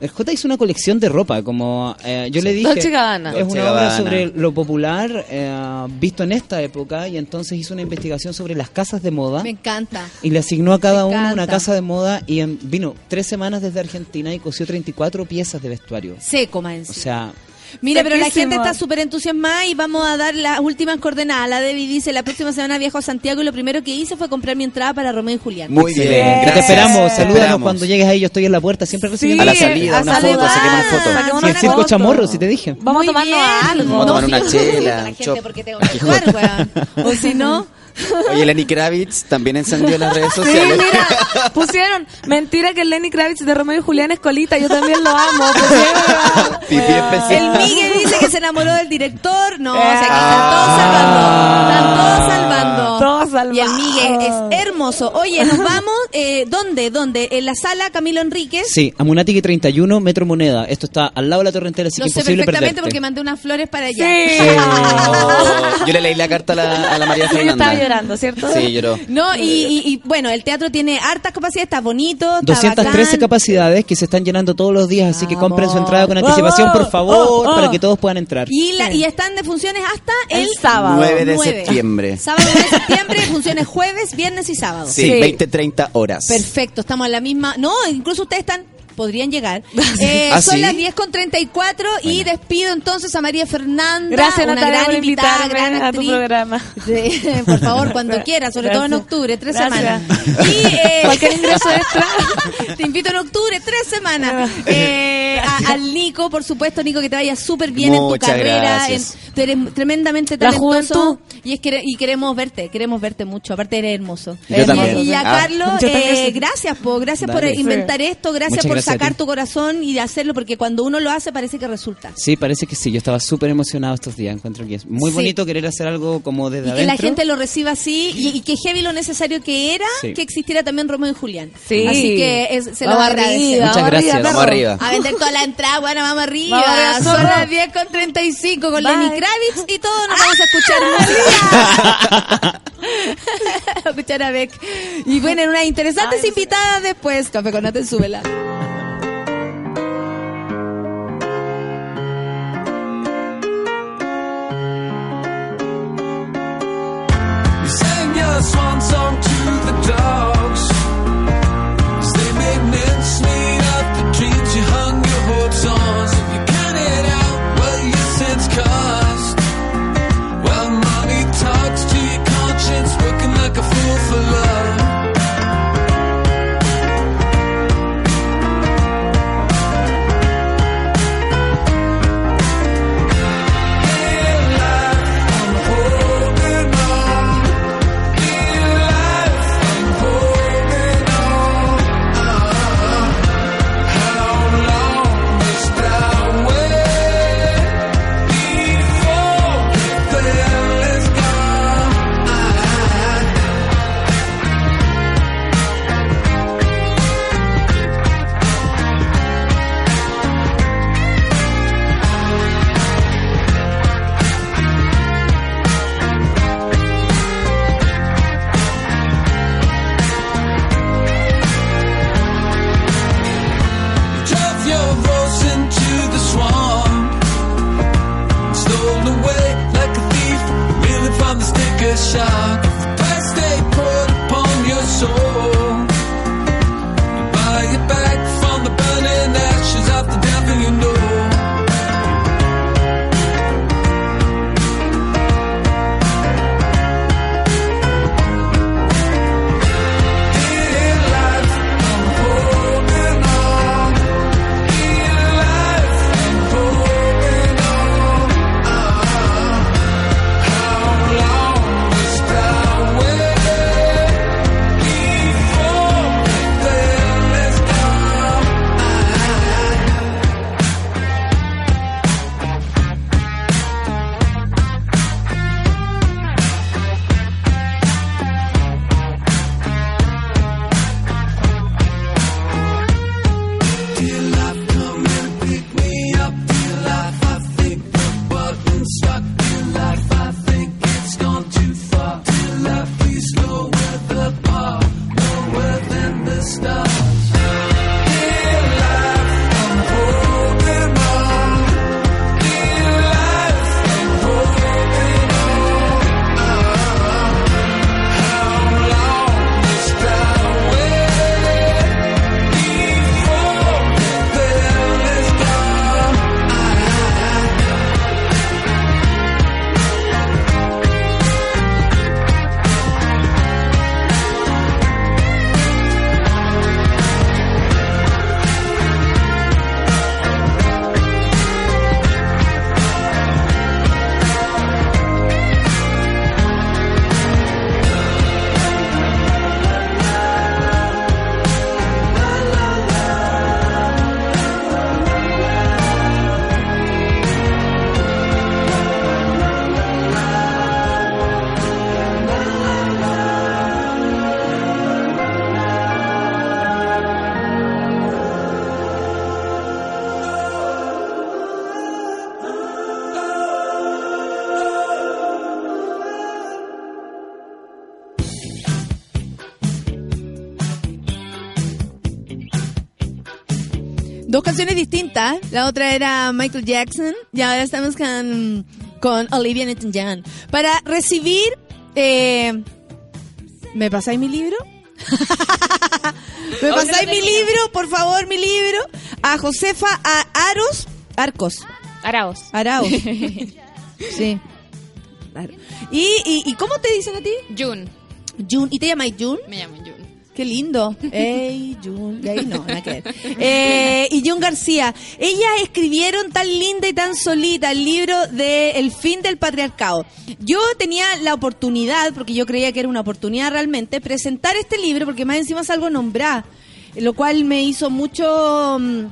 L: El J hizo una colección de ropa, como eh, yo le dije.
M: Dolce Gabbana.
L: Es una obra sobre lo popular eh, visto en esta época y entonces hizo una investigación sobre las casas de moda.
B: Me encanta.
L: Y le asignó a cada
B: Me
L: uno una casa de moda y en- vino tres semanas desde Argentina y cosió 34 piezas de vestuario.
B: Seco, más
L: O sea,
B: Mira, pero la gente está súper entusiasmada y vamos a dar las últimas coordenadas. La Debbie dice, la próxima semana viajo a Santiago y lo primero que hice fue comprar mi entrada para Romeo y Julián.
K: Muy bien,
L: excelente. Te
K: gracias.
L: esperamos, salúdanos
K: esperamos.
L: cuando llegues ahí, yo estoy en la puerta, siempre recibiendo
K: A la salida,
M: a
K: una foto, saquemos una foto.
L: Sí, el circo chamorro, si te dije.
M: Vamos a tomarnos algo.
K: Vamos a tomar una
B: sí,
K: chela,
B: la
K: un
B: porque tengo que jugar, weón. O si no...
K: Oye, Lenny Kravitz también encendió las redes
M: Sí,
K: sociales.
M: mira, pusieron, mentira que el Lenny Kravitz de Romeo y Julián es colita, yo también lo amo. pusieron.
K: Especial.
B: El Migue dice que se enamoró del director. No, o
M: Ah.
B: sea, aquí están todos salvando. Están todos salvando.
M: Todos salvados.
B: Y el Migue es hermoso. Oye, nos vamos. Eh, ¿Dónde? ¿Dónde? En la sala Camilo Enríquez.
L: Sí, Amunátegui 31, Metro Moneda. Esto está al lado de la torrentera, así
B: Lo
L: que
B: sé
L: imposible
B: perfectamente
L: perderte.
B: porque mandé unas flores para allá.
M: Sí.
K: Oh, yo le leí la carta a la, a la María Fernanda.
M: Llorando, ¿cierto?
K: Sí, lloró.
B: No, y, y- y, bueno, el teatro tiene hartas capacidades, está bonito, está
L: 213
B: bacán.
L: capacidades que se están llenando todos los días, así que
B: Vamos.
L: compren su entrada con anticipación, por favor,
M: Oh, oh.
L: para que todos puedan entrar.
B: Y, la, y están de funciones hasta el,
M: El sábado.
K: 9 de
B: Nueve.
K: septiembre.
B: Sábado 9 de septiembre, funciones jueves, viernes y sábado.
K: Sí,
M: Sí.
K: 20, 30 horas.
B: Perfecto, estamos en la misma. No, incluso ustedes están. Podrían llegar. Eh,
K: ¿Ah,
B: son
K: sí?
B: las 10 con 34 y despido entonces a María Fernanda,
M: Gracias,
B: una
M: Natalia,
B: gran
M: por
B: invitada,
M: a tu programa.
B: Sí, por favor, cuando quieras, sobre todo en octubre, tres
M: Gracias.
B: semanas. Y, eh,
M: Cualquier ingreso extra.
B: Te invito en octubre, tres semanas. Eh, a- al Nico, por supuesto, Nico, que te vaya súper bien en tu carrera. en- tú eres tremendamente talentoso. Y, es que, y queremos verte, queremos verte mucho. Aparte, eres hermoso.
K: Yo
B: Eh. Y a
K: Ah.
B: Carlos, eh, gracias, po, gracias por
L: Dale.
B: eh, inventar esto, gracias
L: Muchas
B: por
L: gracias
B: sacar tu corazón y de hacerlo, porque cuando uno lo hace parece que resulta.
L: Sí, parece que sí. Yo estaba súper emocionado estos días. Encuentro que es muy
B: Sí.
L: bonito querer hacer algo como desde
B: Y que
L: adentro.
B: la gente lo reciba así y, y que heavy lo necesario que era
L: Sí.
B: que existiera también Romeo y Julián.
M: Sí.
B: Así que es- se lo
M: Vamos arriba,
L: Muchas gracias.
M: perro.
K: Vamos arriba.
B: A vender toda la entrada, bueno, vamos arriba.
M: Vamos arriba,
B: Son las 10 con 35 con
M: Bye.
B: Lenny Kravitz y todos nos vamos a escuchar escuchar a Beck. Y bueno, en unas interesantes invitadas después. Café con Nata, súbela.
N: You
B: canciones distintas. La otra era Michael Jackson y ahora estamos con, con Olivia Newton-John. Para recibir... eh, ¿Me pasáis mi libro? ¿Me pasáis mi libro? Por favor, mi libro. A Josefa a Aros. Arcos.
O: Araos.
B: Araos. sí. Claro. ¿Y, y, y cómo te dicen a ti?
O: Jun.
B: Jun. ¿Y te llamáis Jun?
O: Me llamo Jun.
B: Qué lindo. Ey, Jun. Y ahí no, nada que ver. Eh, y Jun García. Ellas escribieron tan linda y tan solita el libro de El fin del patriarcado. Yo tenía la oportunidad, porque yo creía que era una oportunidad realmente, presentar este libro, porque más encima salgo nombrada, lo cual me hizo mucho... mm,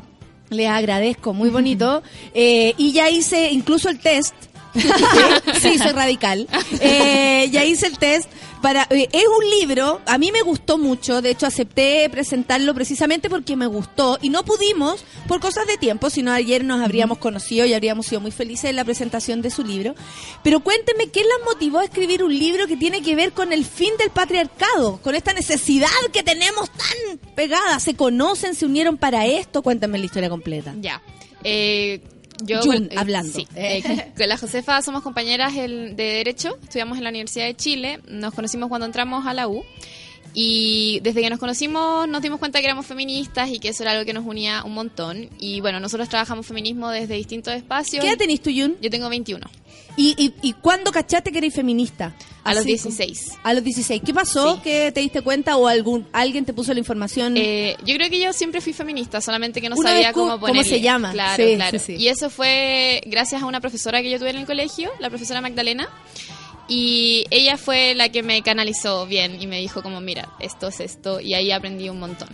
B: Les agradezco, muy bonito. Eh, y ya hice incluso el test. sí, soy radical. Eh, ya hice el test. Para, eh, es un libro, a mí me gustó mucho, de hecho acepté presentarlo precisamente porque me gustó y no pudimos por cosas de tiempo, sino ayer nos habríamos conocido y habríamos sido muy felices en la presentación de su libro. Pero cuénteme, ¿qué las motivó a escribir un libro que tiene que ver con el fin del patriarcado? Con esta necesidad que tenemos tan pegada. ¿Se conocen? ¿Se unieron para esto? Cuéntame la historia completa.
O: Ya. Eh, yo eh,
B: hablando.
O: sí, eh, con la Josefa somos compañeras el- de Derecho, estudiamos en la Universidad de Chile, nos conocimos cuando entramos a la U y desde que nos conocimos nos dimos cuenta que éramos feministas y que eso era algo que nos unía un montón. Y bueno, nosotros trabajamos feminismo desde distintos espacios.
B: ¿Qué edad tenés tú, Jun?
O: Yo tengo 21.
B: ¿Y, y, y cuándo cachaste que eres feminista?
O: A los
B: Así como-
O: 16.
B: A los 16. ¿Qué pasó? ¿Que te diste cuenta o algún alguien te puso la información?
O: Eh, yo creo que yo siempre fui feminista, solamente que no sabía cómo
B: cómo
O: ponerle.
B: se llama.
O: Claro,
B: Sí,
O: claro.
B: sí, sí.
O: Y eso fue gracias a una profesora que yo tuve en el colegio, la profesora Magdalena. Y ella fue la que me canalizó bien y me dijo como, mira, esto es esto. Y ahí aprendí un montón.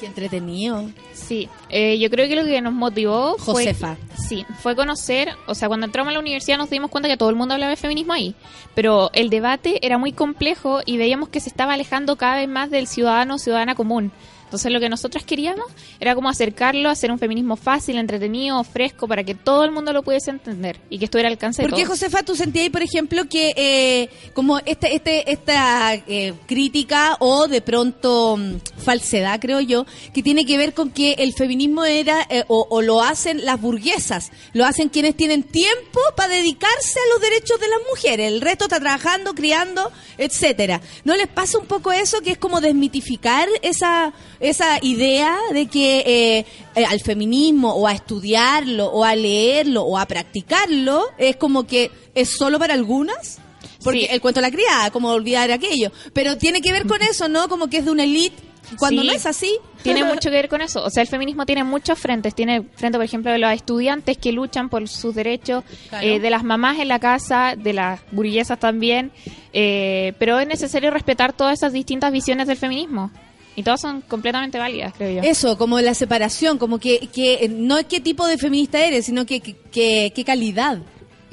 B: Qué entretenido.
O: Sí.
P: Eh, yo creo que lo que nos motivó fue,
B: Josefa.
P: sí, fue conocer, o sea, cuando entramos a la universidad nos dimos cuenta que todo el mundo hablaba de feminismo ahí, pero el debate era muy complejo y veíamos que se estaba alejando cada vez más del ciudadano o ciudadana común. Entonces lo que nosotras queríamos era como acercarlo a hacer un feminismo fácil, entretenido, fresco, para que todo el mundo lo pudiese entender y que estuviera al alcance
B: ¿Por
P: de
B: qué,
P: todos.
B: Josefa, tú sentías, por ejemplo, que eh, como este, este, esta eh, crítica o de pronto mm, falsedad, creo yo, que tiene que ver con que el feminismo era eh, o, o lo hacen las burguesas, lo hacen quienes tienen tiempo para dedicarse a los derechos de las mujeres, el resto está trabajando, criando, etcétera. ¿No les pasa un poco eso que es como desmitificar esa esa idea de que eh, eh, al feminismo o a estudiarlo o a leerlo o a practicarlo es como que es solo para algunas? Porque
P: Sí.
B: el cuento de la criada, como olvidar aquello. Pero tiene que ver con eso, ¿no? Como que es de una elite. Cuando
P: Sí.
B: no es así.
P: Tiene mucho que ver con eso. O sea, el feminismo tiene muchos frentes. Tiene frente, por ejemplo, de los estudiantes que luchan por sus derechos,
B: Claro.
P: eh, de las mamás en la casa, de las burguesas también. Eh, pero es necesario respetar todas esas distintas visiones del feminismo. Y todas son completamente válidas, creo yo.
B: Eso, como la separación, como que, que eh, no es qué tipo de feminista eres, sino que que- que- qué calidad.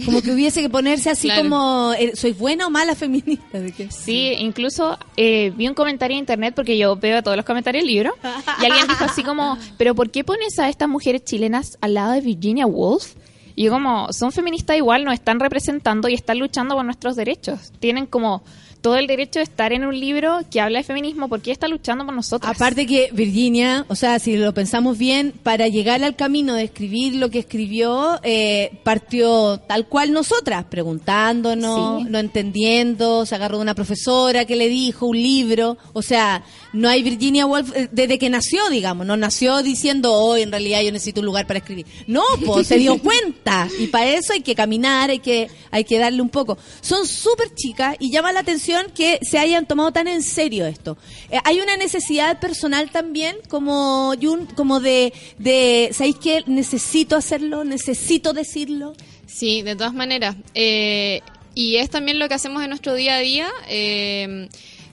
B: Como que hubiese que ponerse así
P: Claro.
B: como, eh, ¿soy buena o mala feminista? ¿De qué?
P: Sí, incluso eh, vi un comentario en internet porque yo veo todos los comentarios del libro y alguien dijo así como, pero ¿por qué pones a estas mujeres chilenas al lado de Virginia Woolf? Y yo como, son feministas igual, nos están representando y están luchando por nuestros derechos. Tienen como todo el derecho de estar en un libro que habla de feminismo porque está luchando por nosotros.
B: Aparte que Virginia, o sea, si lo pensamos bien, para llegar al camino de escribir lo que escribió, eh, partió tal cual nosotras, preguntándonos,
P: Sí.
B: no entendiendo, se agarró de una profesora que le dijo un libro, o sea, no hay Virginia Woolf eh, desde que nació, digamos, no nació diciendo, oh, en realidad yo necesito un lugar para escribir. No, pues se dio cuenta, y para eso hay que caminar, hay que, hay que darle un poco. Son súper chicas y llama la atención que se hayan tomado tan en serio esto. Eh, hay una necesidad personal también, como Jun, como de, de ¿sabéis qué? Necesito hacerlo, necesito decirlo.
O: Sí, de todas maneras. Eh, y es también lo que hacemos en nuestro día a día. eh,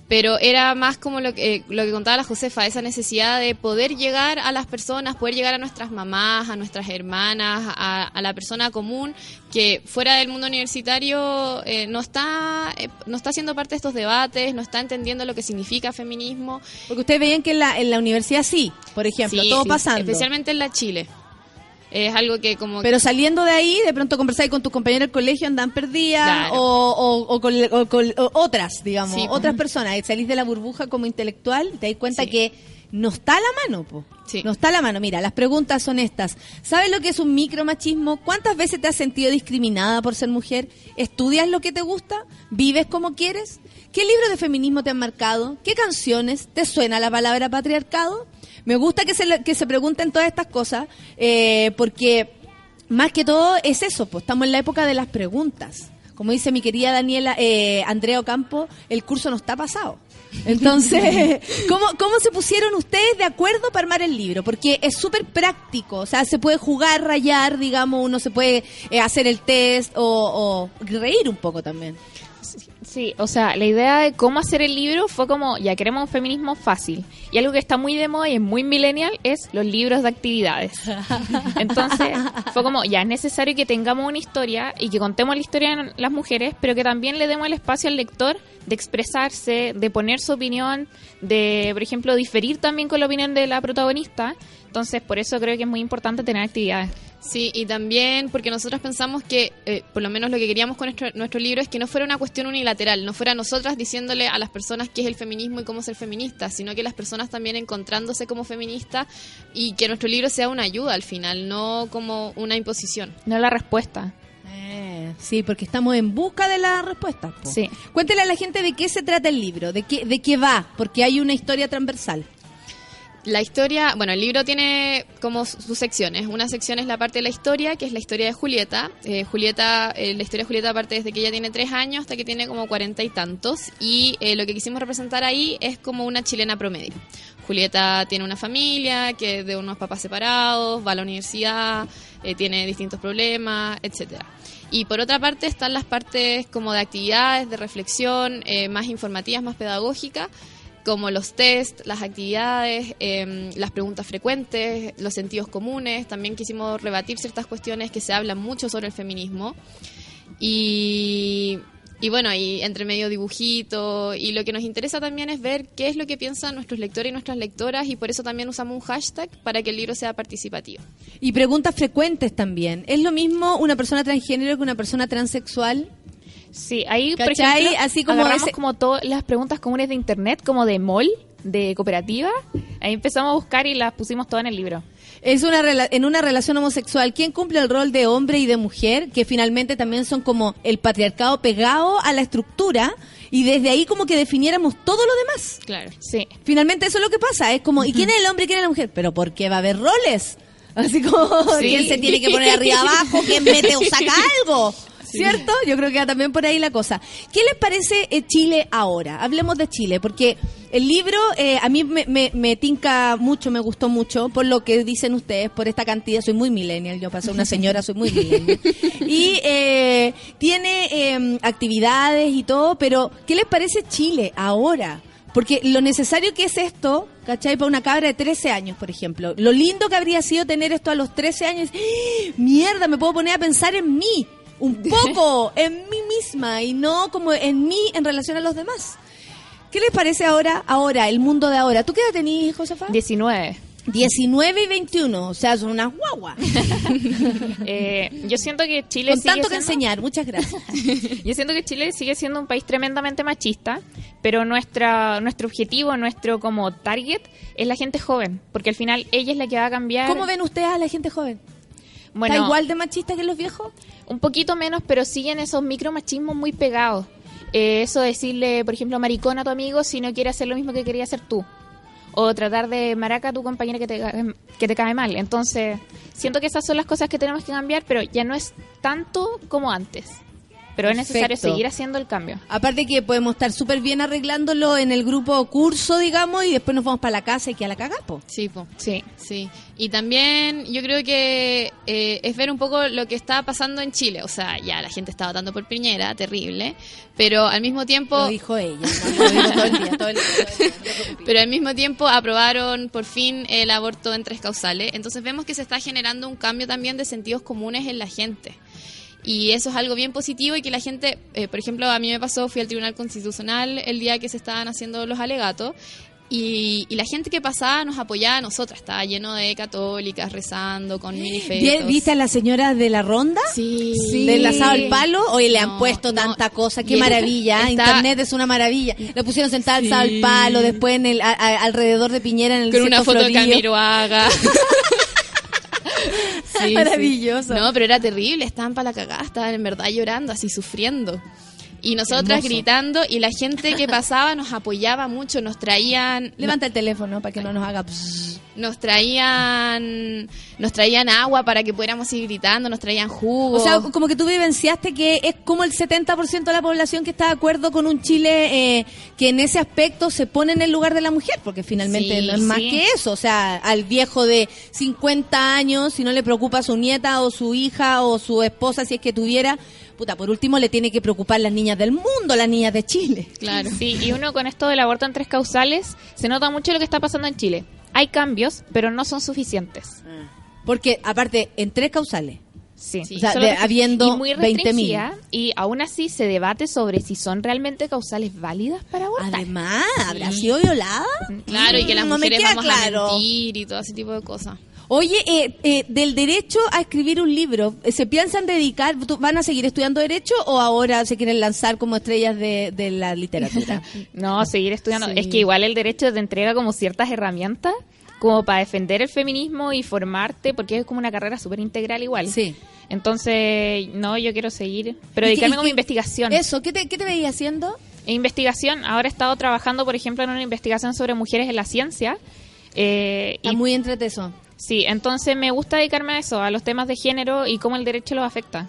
O: pero era más como lo que, eh, lo que contaba la Josefa, esa necesidad de poder llegar a las personas, poder llegar a nuestras mamás, a nuestras hermanas, a, a la persona común que fuera del mundo universitario eh, no está eh, no está siendo parte de estos debates, no está entendiendo lo que significa feminismo.
B: Porque ustedes veían que en la, en la universidad sí, por ejemplo,
O: Sí,
B: todo
O: sí,
B: pasando.
O: Especialmente en la Chile. Es algo que como...
B: Pero saliendo de ahí, de pronto conversáis con tus compañeros del colegio, andan perdidas,
O: Claro.
B: o, o- o con, o con- o otras, digamos,
O: Sí.
B: otras personas. Y salís de la burbuja como intelectual y te das cuenta
O: Sí.
B: que no está a la mano, po. No está a la mano. Mira, las preguntas son estas. ¿Sabes lo que es un micromachismo? ¿Cuántas veces te has sentido discriminada por ser mujer? ¿Estudias lo que te gusta? ¿Vives como quieres? ¿Qué libros de feminismo te han marcado? ¿Qué canciones? ¿Te suena la palabra patriarcado? Me gusta que se, que se pregunten todas estas cosas eh, porque más que todo es eso, pues estamos en la época de las preguntas. Como dice mi querida Daniela, eh, Andrea Ocampo, el curso no está pasado. Entonces, ¿cómo, ¿cómo se pusieron ustedes de acuerdo para armar el libro? Porque es súper práctico, o sea, se puede jugar, rayar, digamos, uno se puede eh, hacer el test o, o reír un poco también.
P: Sí, o sea, la idea de cómo hacer el libro fue como, ya queremos un feminismo fácil. Y algo que está muy de moda y es muy millennial es los libros de actividades. Entonces, fue como, ya es necesario que tengamos una historia y que contemos la historia de las mujeres, pero que también le demos el espacio al lector de expresarse, de poner su opinión, de, por ejemplo, diferir también con la opinión de la protagonista. Entonces, por eso creo que es muy importante tener actividades.
O: Sí, y también porque nosotros pensamos que, eh, por lo menos lo que queríamos con nuestro, nuestro libro es que no fuera una cuestión unilateral, no fuera nosotras diciéndole a las personas qué es el feminismo y cómo ser feminista, sino que las personas también encontrándose como feministas y que nuestro libro sea una ayuda al final, no como una imposición.
P: No la respuesta.
B: Eh, sí, porque estamos en busca de la respuesta. po.
P: Sí.
B: Cuéntele a la gente de qué se trata el libro, de qué, de qué va, porque hay una historia transversal.
O: La historia, bueno, el libro tiene como su- sus secciones. Una sección es la parte de la historia, que es la historia de Julieta. Eh, Julieta, eh, la historia de Julieta parte desde que ella tiene tres años hasta que tiene como cuarenta y tantos. Y eh, lo que quisimos representar ahí es como una chilena promedio. Julieta tiene una familia, que es de unos papás separados, va a la universidad, tiene distintos problemas, etcétera. Y por otra parte están las partes como de actividades, de reflexión, eh, más informativas, más pedagógicas, como los test, las actividades, em, las preguntas frecuentes, los sentidos comunes. También quisimos rebatir ciertas cuestiones que se hablan mucho sobre el feminismo. Y, y bueno, y entre medio dibujito. Y lo que nos interesa también es ver qué es lo que piensan nuestros lectores y nuestras lectoras. Y por eso también usamos un hashtag para que el libro sea participativo.
B: Y preguntas frecuentes también. ¿Es lo mismo una persona transgénero que una persona transexual?
P: Sí, ahí, por
B: ¿Cachai?
P: ejemplo,
B: Así como ese-
P: como todas las preguntas comunes de internet, como de mall, de cooperativa. Ahí empezamos a buscar y las pusimos todas en el libro.
B: Es una rela- en una relación homosexual, ¿quién cumple el rol de hombre y de mujer? Que finalmente también son como el patriarcado pegado a la estructura y desde ahí como que definiéramos todo lo demás.
O: Claro.
P: Sí.
B: Finalmente eso es lo que pasa, es como, ¿y quién es el hombre y quién es la mujer? Pero ¿por qué va a haber roles? Así como,
P: Sí.
B: ¿quién se tiene que poner arriba abajo? ¿Quién mete o saca algo? ¿Cierto? Yo creo que va también por ahí la cosa. ¿Qué les parece eh, Chile ahora? Hablemos de Chile, porque el libro eh, a mí me, me, me tinca mucho, me gustó mucho, por lo que dicen ustedes, por esta cantidad. Soy muy millennial, yo pasé una señora, soy muy millennial. Y eh, tiene eh, actividades y todo, pero ¿qué les parece Chile ahora? Porque lo necesario que es esto, ¿cachai? Para una cabra de 13 años, por ejemplo. Lo lindo que habría sido tener esto a los 13 años. ¡Ah! Mierda, me puedo poner a pensar en mí. Un poco, en mí misma y no como en mí en relación a los demás. ¿Qué les parece ahora, ahora, el mundo de ahora? ¿Tú qué edad tenés, Josefa?
P: 19.
B: 19 y 21, o sea, son unas guaguas.
P: Eh, yo siento que Chile
B: Con
P: sigue
B: tanto que enseñar, muchas gracias.
P: Yo siento que Chile sigue siendo un país tremendamente machista, pero nuestra nuestro objetivo, nuestro como target es la gente joven, porque al final ella es la que va a cambiar.
B: ¿Cómo ven ustedes a la gente joven?
P: Bueno,
B: ¿Está igual de machista que los viejos?
P: Un poquito menos, pero siguen esos micromachismos muy pegados. Eh, eso de decirle, por ejemplo, maricón a tu amigo si no quiere hacer lo mismo que quería hacer tú. O tratar de maraca a tu compañera que te, que te cae mal. Entonces, siento que esas son las cosas que tenemos que cambiar, pero ya no es tanto como antes. Pero es necesario
B: Perfecto.
P: seguir haciendo el cambio.
B: Aparte que podemos estar súper bien arreglándolo en el grupo curso, digamos, y después nos vamos para la casa y que a la cagapo.
O: Sí, po.
P: Sí.
O: Sí. Y también yo creo que eh, es ver un poco lo que está pasando en Chile. O sea, ya la gente está votando por Piñera, terrible. Pero al mismo tiempo.
B: Lo dijo ella. ¿no? Lo dijo todo el día, todo el día, todo el día, no te preocupes.
O: Pero al mismo tiempo aprobaron por fin el aborto en tres causales. Entonces vemos que se está generando un cambio también de sentidos comunes en la gente. Y eso es algo bien positivo y que la gente, eh, por ejemplo, a mí me pasó, fui al Tribunal Constitucional el día que se estaban haciendo los alegatos Y, y la gente que pasaba nos apoyaba a nosotras, estaba lleno de católicas rezando con
B: ¿Vi-
O: minifetos.
B: ¿Viste a la señora de la ronda?
O: Sí.
B: Del asado al palo. Hoy le han puesto
O: no.
B: tanta cosa. Qué
O: Y
B: maravilla.
O: está-
B: Internet es una maravilla. Le pusieron sentada asado al
O: Sí.
B: palo. Después en el, a- a- alrededor de Piñera en el
O: Con una foto de
B: florido.
O: Camiroaga. Sí, sí.
B: Maravilloso.
O: No, pero era terrible, estaban para la cagada, estaban en verdad llorando, así sufriendo. Y nosotras
B: Hermoso.
O: gritando y la gente que pasaba nos apoyaba mucho, nos traían...
B: Levanta el teléfono para que no nos haga... pss.
O: Nos traían nos traían agua para que pudiéramos ir gritando, nos traían jugo.
B: O sea, como que tú vivenciaste que es como el 70% de la población que está de acuerdo con un Chile eh, que en ese aspecto se pone en el lugar de la mujer, porque finalmente
P: Sí,
B: no es más
P: sí.
B: que eso. O sea, al viejo de 50 años, si no le preocupa su nieta o su hija o su esposa, si es que tuviera, puta, por último le tiene que preocupar las niñas del mundo, las niñas de Chile.
O: Claro.
P: Sí, y uno con esto del aborto en tres causales, se nota mucho lo que está pasando en Chile. Hay cambios, pero no son suficientes.
B: Porque, aparte, en tres causales.
P: Sí,
B: O sea,
P: Solo
B: de-
P: que-
B: habiendo
P: y muy
B: 20.000.
P: restringida, y aún así se debate sobre si son realmente causales válidas para abortar.
B: Además, ¿habrá sido violada?
O: Claro, y que las
B: no
O: mujeres vamos
B: claro.
O: a mentir y todo ese tipo de cosas.
B: Oye, eh, eh, del derecho a escribir un libro, eh, ¿se piensan dedicar, van a seguir estudiando derecho o ahora se quieren lanzar como estrellas de, de la literatura?
P: No, seguir estudiando.
B: Sí.
P: Es que igual el derecho te entrega como ciertas herramientas como para defender el feminismo y formarte, porque es como una carrera súper integral igual.
B: Sí.
P: Entonces, no, yo quiero seguir, pero
B: ¿Y qué-
P: dedicarme como investigación.
B: Eso, ¿qué te, qué te veías haciendo?
P: E investigación, ahora he estado trabajando, por ejemplo, en una investigación sobre mujeres en la ciencia. Eh,
B: Está
P: y-
B: muy entreteso.
P: Sí, entonces me gusta dedicarme a eso, a los temas de género y cómo el derecho los afecta.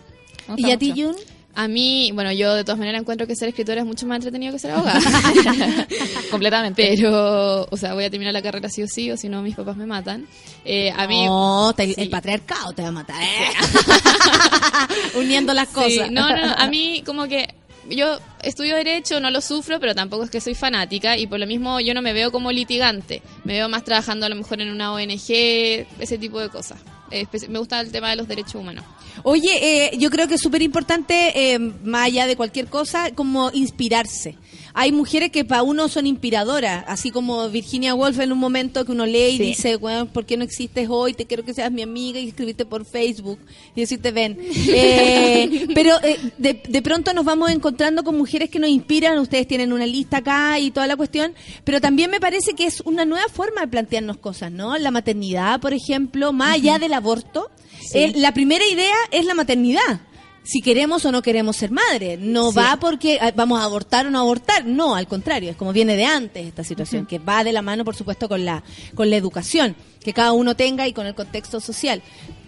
B: ¿Y a ti. Jun?
O: A mí, bueno, yo de todas maneras encuentro que ser escritora es mucho más entretenido que ser abogada.
P: Completamente.
O: Pero, o sea, voy a terminar la carrera sí o sí, o si no mis papás me matan. Eh, a mí...
B: No, te-
O: Sí.
B: el patriarcado te va a matar. ¿eh? Uniendo las
O: Sí,
B: cosas.
O: no, no, no, a mí como que yo estudio derecho, no lo sufro, pero tampoco es que soy fanática y por lo mismo yo no me veo como litigante, me veo más trabajando a lo mejor en una ONG, ese tipo de cosas. Me gusta el tema de los derechos humanos.
B: Oye, eh, yo creo que es súper importante, eh, más allá de cualquier cosa, como inspirarse. Hay mujeres que para uno son inspiradoras, así como Virginia Woolf en un momento que uno lee y
P: Sí.
B: dice, bueno, ¿por qué no existes hoy? Te quiero que seas mi amiga y escribirte por Facebook y decirte, ven. Eh, pero eh, de, de pronto nos vamos encontrando con mujeres que nos inspiran, ustedes tienen una lista acá y toda la cuestión, pero también me parece que es una nueva forma de plantearnos cosas, ¿no? La maternidad, por ejemplo, más allá del aborto, eh, la primera idea es la maternidad. Si queremos o no queremos ser madre. No
P: Sí.
B: va porque ah, vamos a abortar o no abortar. No, al contrario, es como viene de antes esta situación, que va de la mano, por supuesto, con la, con la educación que cada uno tenga y con el contexto social.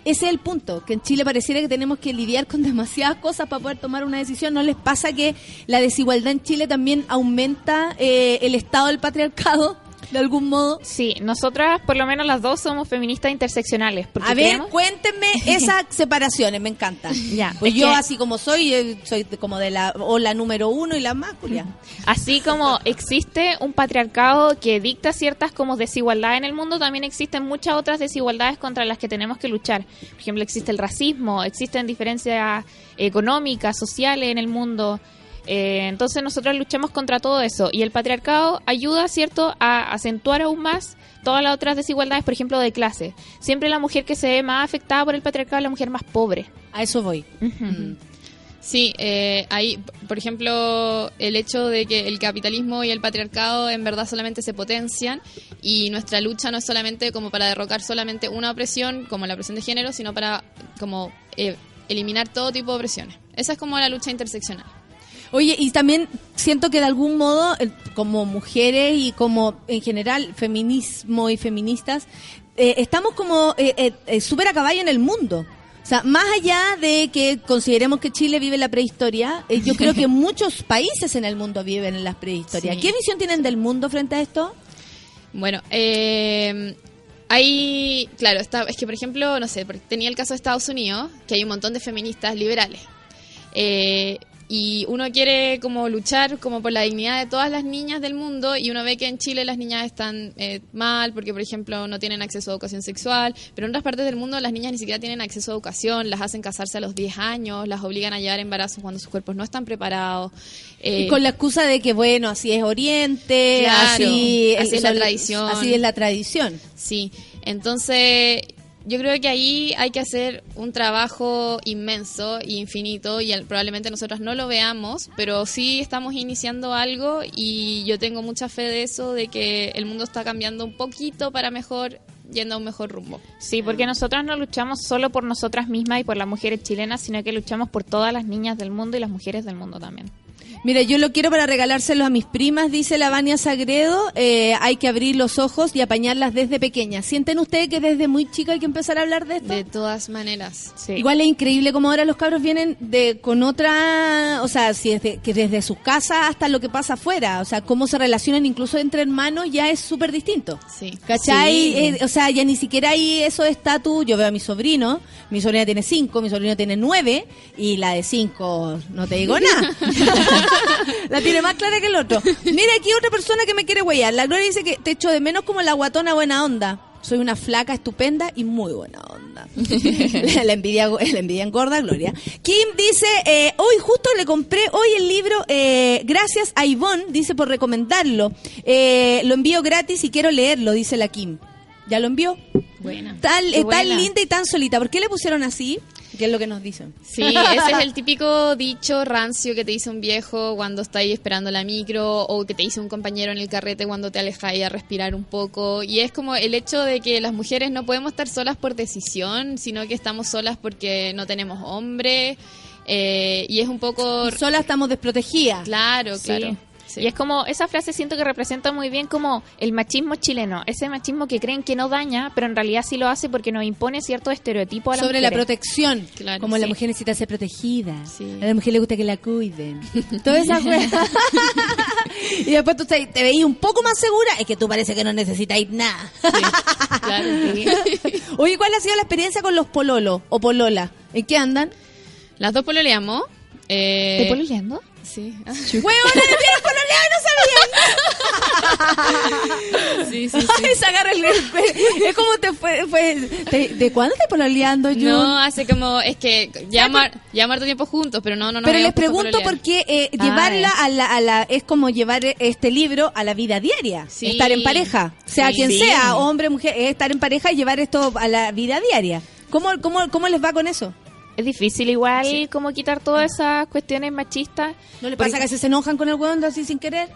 B: Ese es el punto, que en Chile pareciera que tenemos que lidiar con demasiadas cosas para poder tomar una decisión. ¿No les pasa que la desigualdad en Chile también aumenta eh, el estado del patriarcado, de algún modo?
P: Sí, nosotras por lo menos las dos somos feministas interseccionales. Porque
B: A ver,
P: creemos-
B: cuéntenme esas separaciones, me encanta.
P: Ya,
B: Pues
P: es
B: yo
P: que-
B: así como soy, eh, soy como de la ola número uno y la más Julia.
P: Así como existe un patriarcado que dicta ciertas como desigualdades en el mundo, también existen muchas otras desigualdades contra las que tenemos que luchar. Por ejemplo, existe el racismo, existen diferencias económicas, sociales en el mundo. Eh, entonces nosotros luchamos contra todo eso y el patriarcado ayuda, ¿cierto?, a acentuar aún más todas las otras desigualdades, por ejemplo, de clase. Siempre la mujer que se ve más afectada por el patriarcado es la mujer más pobre.
B: A eso voy.
O: Sí, eh, ahí, por ejemplo, el hecho de que el capitalismo y el patriarcado en verdad solamente se potencian y nuestra lucha no es solamente como para derrocar solamente una opresión, como la opresión de género, sino para como eh, eliminar todo tipo de opresiones. Esa es como la lucha interseccional.
B: Oye, y también siento que de algún modo, como mujeres y como en general feminismo y feministas, eh, estamos como eh, eh, eh, súper a caballo en el mundo. O sea, más allá de que consideremos que Chile vive la prehistoria, eh, yo creo que muchos países en el mundo viven en la prehistoria.
O: Sí.
B: ¿Qué visión tienen del mundo frente a esto?
O: Bueno, eh, hay, claro, está, es que por ejemplo, no sé, porque tenía el caso de Estados Unidos, que hay un montón de feministas liberales. Eh, y uno quiere como luchar como por la dignidad de todas las niñas del mundo y uno ve que en Chile las niñas están eh, mal porque por ejemplo no tienen acceso a educación sexual, pero en otras partes del mundo las niñas ni siquiera tienen acceso a educación, las hacen casarse a los 10 años, las obligan a llevar embarazos cuando sus cuerpos no están preparados. eh,
B: Y con la excusa de que, bueno, así es Oriente,
O: Claro,
B: así,
O: así es la tradición.
B: Así es la tradición.
O: Sí, entonces yo creo que ahí hay que hacer un trabajo inmenso e infinito y probablemente nosotros no lo veamos, pero sí estamos iniciando algo y yo tengo mucha fe de eso, de que el mundo está cambiando un poquito para mejor, yendo a un mejor rumbo.
P: Sí, porque nosotras no luchamos solo por nosotras mismas y por las mujeres chilenas, sino que luchamos por todas las niñas del mundo y las mujeres del mundo también.
B: Mira, yo lo quiero para regalárselo a mis primas, dice la Vania Sagredo. eh, hay que abrir los ojos y apañarlas desde pequeñas. ¿Sienten ustedes que desde muy chica hay que empezar a hablar de esto?
O: De todas maneras.
B: Igual es increíble como ahora los cabros vienen de con otra, o sea, si desde, que desde sus casas hasta lo que pasa afuera, o sea, cómo se relacionan incluso entre hermanos ya es súper distinto.
O: Sí.
B: ¿Cachai?
O: Sí.
B: Eh, o sea, ya ni siquiera hay eso de estatus. Yo veo a mi sobrino, mi sobrina tiene cinco, mi sobrino tiene nueve, y la de cinco, no te digo nada. la tiene más clara que el otro. Mira aquí otra persona que me quiere huellar. La Gloria dice que te echo de menos como la guatona buena onda. Soy una flaca estupenda y muy buena onda. la, envidia, la envidia engorda, Gloria. Kim dice, eh, hoy justo le compré hoy el libro, eh, gracias a Ivonne, dice por recomendarlo. Eh, lo envío gratis y quiero leerlo, dice la Kim. ¿Ya lo envió?
P: Buena.
B: Eh, tan linda y tan solita. ¿Por qué le pusieron así? ¿Qué es lo que nos dicen?
O: Sí, ese es el típico dicho rancio que te dice un viejo cuando está ahí esperando la micro o que te dice un compañero en el carrete cuando te alejas a respirar un poco. Y es como el hecho de que las mujeres no podemos estar solas por decisión, sino que estamos solas porque no tenemos hombre. eh, y es un poco...
B: Solas estamos desprotegidas.
O: Claro,
P: Sí.
O: claro.
P: Y es como, esa frase siento que representa muy bien como el machismo chileno, ese machismo que creen que no daña, pero en realidad sí lo hace porque nos impone ciertos estereotipos a las
B: Sobre la protección.
O: Claro,
B: como la
O: sí.
B: mujer necesita ser protegida. A la mujer le gusta que la cuiden. Toda esa wea. y después tú te, te veías un poco más segura. Es que tú parece que no necesitáis nada. Oye, ¿cuál ha sido la experiencia con los pololos o polola? ¿En qué andan?
O: Las dos pololeamos. Eh,
P: ¿Te pololeando?
O: Sí.
B: ¡Huevona, le no sabían!
O: Sí, sí, sí.
B: Se agarra el- Es como te fue... fue te- ¿De cuándo te pololeando, Jun?
O: No, hace como, es que ya mar, ya harto tiempo juntos, pero no, no, no.
B: Pero les pregunto por qué eh,
O: Ah,
B: llevarla a la, a la... Es como llevar este libro a la vida diaria.
O: Sí.
B: Estar en pareja. Sea
O: Sí.
B: quien
O: Sí.
B: sea, hombre, mujer, es estar en pareja y llevar esto a la vida diaria. ¿Cómo, cómo, cómo les va con eso?
P: Es difícil igual como quitar todas esas cuestiones machistas.
B: ¿No le pasa que se enojan con el hueón así sin querer?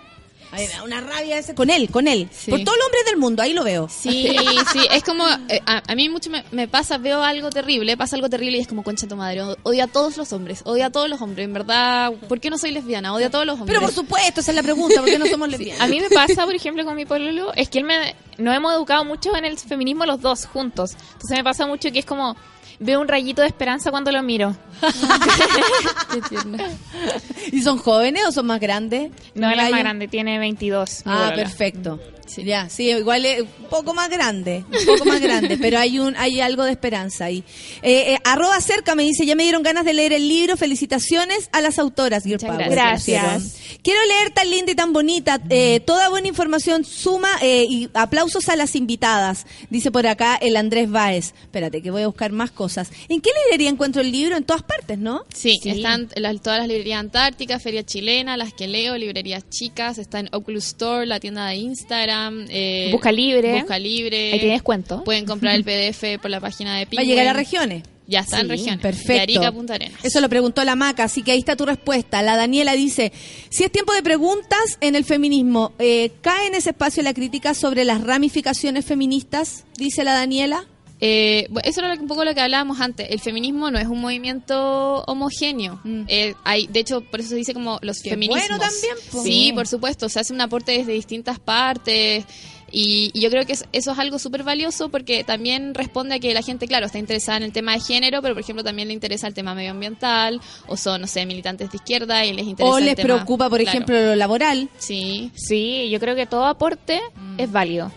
B: Ay, una rabia ese. Con él, con él.
O: Sí.
B: Por todos los hombres del mundo, ahí lo veo.
O: Sí, sí, es como, eh, a, a mí mucho me, me pasa, veo algo terrible, pasa algo terrible y es como, concha tu madre, odio a todos los hombres, odio a todos los hombres, en verdad, ¿por qué no soy lesbiana? Odio a todos los hombres.
B: Pero por supuesto, esa es la pregunta, ¿por qué no somos lesbianas?
P: A mí me pasa, por ejemplo, con mi pololo, es que él me... Nos hemos educado mucho en el feminismo los dos juntos. Entonces me pasa mucho que es como... Veo un rayito de esperanza cuando lo miro.
B: ¿Y son jóvenes o son más grandes?
P: No, él es más grande, tiene 22. mi
B: Ah, perfecto. Ya, sí, igual es un poco más grande, un poco más grande, pero hay un hay algo de esperanza ahí. Eh, eh, arroba cerca me dice, ya me dieron ganas de leer el libro, felicitaciones a las autoras. Power,
P: gracias.
B: Quiero leer tan linda y tan bonita, eh, toda buena información suma eh, y aplausos a las invitadas, dice por acá el Andrés Báez. Espérate, que voy a buscar más cosas. ¿En qué librería encuentro el libro? En todas partes, ¿no?
O: Sí, están las- todas las librerías antárticas, Feria Chilena, las que leo, librerías chicas, está en Oculus Store, la tienda de Instagram. Eh,
P: Busca Libre.
O: Busca Libre.
P: Ahí tiene descuento.
O: Pueden comprar el PDF por la página de
B: Va a
O: Penguin.
B: llegar a regiones.
O: Ya está en
B: Sí,
O: regiones.
B: Perfecto.
O: De Arica Punta Arenas.
B: Eso lo preguntó la Maca, así que ahí está tu respuesta. La Daniela dice, si es tiempo de preguntas en el feminismo, eh, ¿cae en ese espacio la crítica sobre las ramificaciones feministas? Dice la Daniela.
O: Eh, bu- eso era un poco lo que hablábamos antes. El feminismo no es un movimiento homogéneo. Eh, hay, de hecho, por eso se dice como los
B: Mm. Qué
O: feminismos.
B: bueno también, po.
O: Sí,
B: Sí.
O: por supuesto. Se hace un aporte desde distintas partes. Y, y yo creo que es- eso es algo súper valioso porque también responde a que la gente, claro, está interesada en el tema de género, pero por ejemplo también le interesa el tema medioambiental, o son, no sé, militantes de izquierda y les interesa
B: O
O: el
B: les
O: tema-
B: preocupa, por
O: claro.
B: ejemplo, lo laboral.
O: Sí.
P: Sí, yo creo que todo aporte
B: Mm.
P: es válido.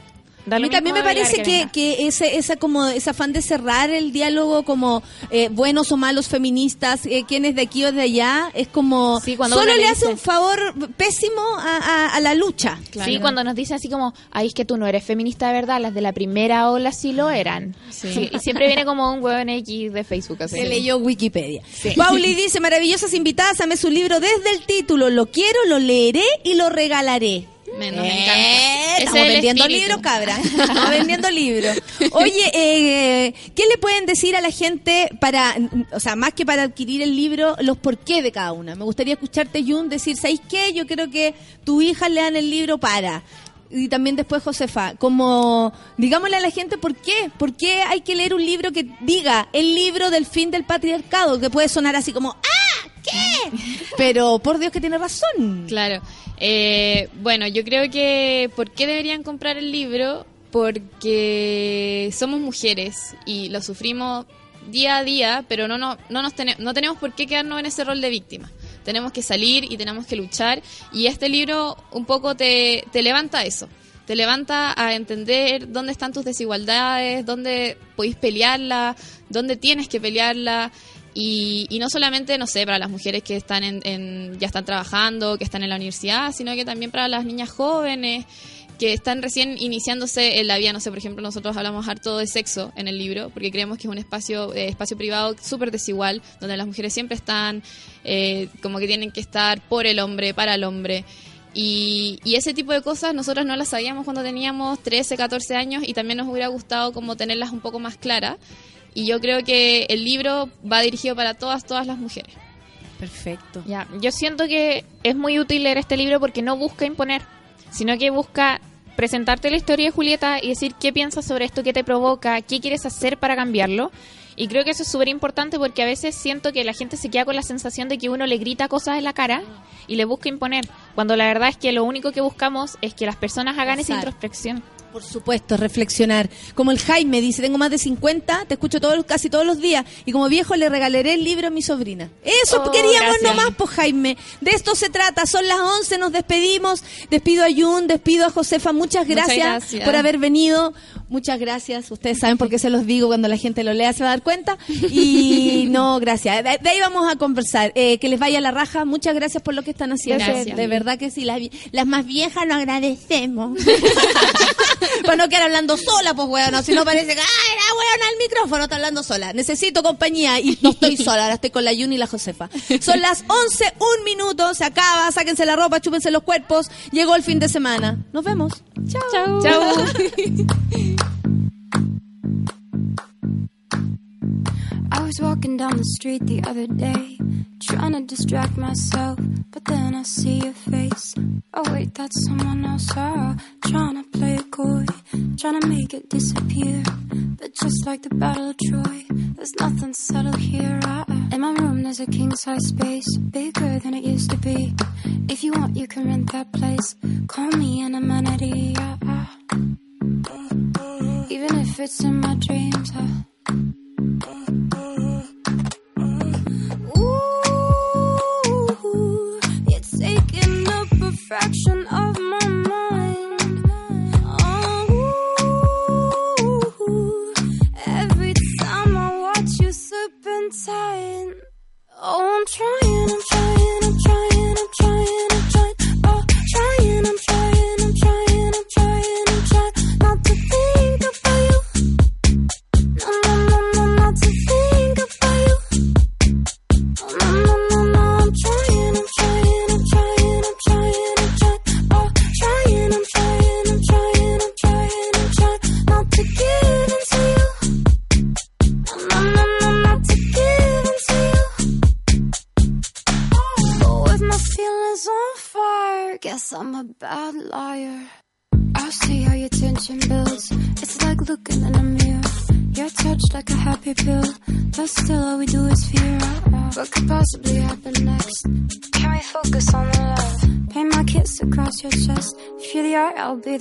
P: Da
B: A mí también me parece que, que ese, esa como ese afán de cerrar el diálogo como eh, buenos o malos feministas, eh, quién es de aquí o de allá, es como
P: cuando
B: solo le
P: le
B: hace un favor pésimo a, a- a la lucha.
P: Sí, cuando nos dice así como, ay, es que tú no eres feminista de verdad, las de la primera ola sí lo eran. Sí, y siempre viene como un huevo en X de Facebook. Así.
B: Se leyó Wikipedia. Pauli dice, maravillosas invitadas, ame su libro desde el título, lo quiero, lo leeré y lo regalaré.
O: Me, nos
B: Eh. Estamos vendiendo libros, cabra. Estamos vendiendo libros. Oye, eh, ¿qué le pueden decir a la gente para, o sea, más que para adquirir el libro, los por qué de cada una? Me gustaría escucharte, Jun, decir, ¿sabéis qué? Yo creo que tu hija le dan el libro para. Y también después Josefa, como digámosle a la gente por qué, por qué hay que leer un libro que diga el libro del fin del patriarcado, que puede sonar así como ¡ah! ¿Qué? Pero por Dios que tiene razón.
O: Claro. Eh, bueno, yo creo que ¿por qué deberían comprar el libro? Porque somos mujeres y lo sufrimos día a día, pero no, no, no, nos tene- no tenemos por qué quedarnos en ese rol de víctima. Tenemos que salir y tenemos que luchar y este libro un poco te, te levanta eso. Te levanta a entender dónde están tus desigualdades, dónde podéis pelearla, dónde tienes que pelearla. Y, y no solamente, no sé, para las mujeres que están en, en- ya están trabajando, que están en la universidad, sino que también para las niñas jóvenes que están recién iniciándose en la vida. No sé, por ejemplo, nosotros hablamos harto de sexo en el libro, porque creemos que es un espacio, eh, espacio privado súper desigual, donde las mujeres siempre están eh, como que tienen que estar por el hombre, para el hombre. Y, y ese tipo de cosas nosotros no las sabíamos cuando teníamos 13, 14 años y también nos hubiera gustado como tenerlas un poco más claras. Y yo creo que el libro va dirigido para todas, todas las mujeres.
B: Perfecto.
P: Ya, yo siento que es muy útil leer este libro porque no busca imponer, sino que busca presentarte la historia de Julieta y decir qué piensas sobre esto, qué te provoca, qué quieres hacer para cambiarlo. Y creo que eso es súper importante porque a veces siento que la gente se queda con la sensación de que uno le grita cosas en la cara y le busca imponer, cuando la verdad es que lo único que buscamos es que las personas hagan esa introspección.
B: Por supuesto, reflexionar. Como el Jaime dice, tengo más de 50, te escucho todos, casi todos los días. Y como viejo le regalaré el libro a mi sobrina. Eso
P: Oh,
B: queríamos
P: gracias.
B: nomás, pues Jaime. De esto se trata. Son las 11, nos despedimos. Despido a Jun, despido a Josefa. Muchas
O: Muchas
B: gracias, por haber venido. Muchas gracias. Ustedes saben por qué se los digo. Cuando la gente lo lea se va a dar cuenta. Y no, gracias. De, de ahí vamos a conversar. Eh, que les vaya la raja. Muchas gracias por lo que están haciendo.
O: Gracias.
B: De verdad que sí. Las más viejas lo agradecemos. Para no quedar hablando sola, pues weón, si no parece que, ay, la weona al micrófono está hablando sola. Necesito compañía y no estoy sola, ahora estoy con la Yuni y la Josefa. Son las 11, un minuto, se acaba, sáquense la ropa, chúpense los cuerpos, llegó el fin de semana. Nos vemos. Chao.
P: Chao.
Q: I was walking down the street the other day, trying to distract myself, but then I see your face. Oh wait, that's someone else. Ah, trying to play it coy, trying to make it disappear. But just like the Battle of Troy, there's nothing subtle here. Ah, in my room, there's a king size space, bigger than it used to be. If you want, you can rent that place. Call me an amenity. Ah, ah. Even if it's in my dreams. fracture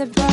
Q: the brush.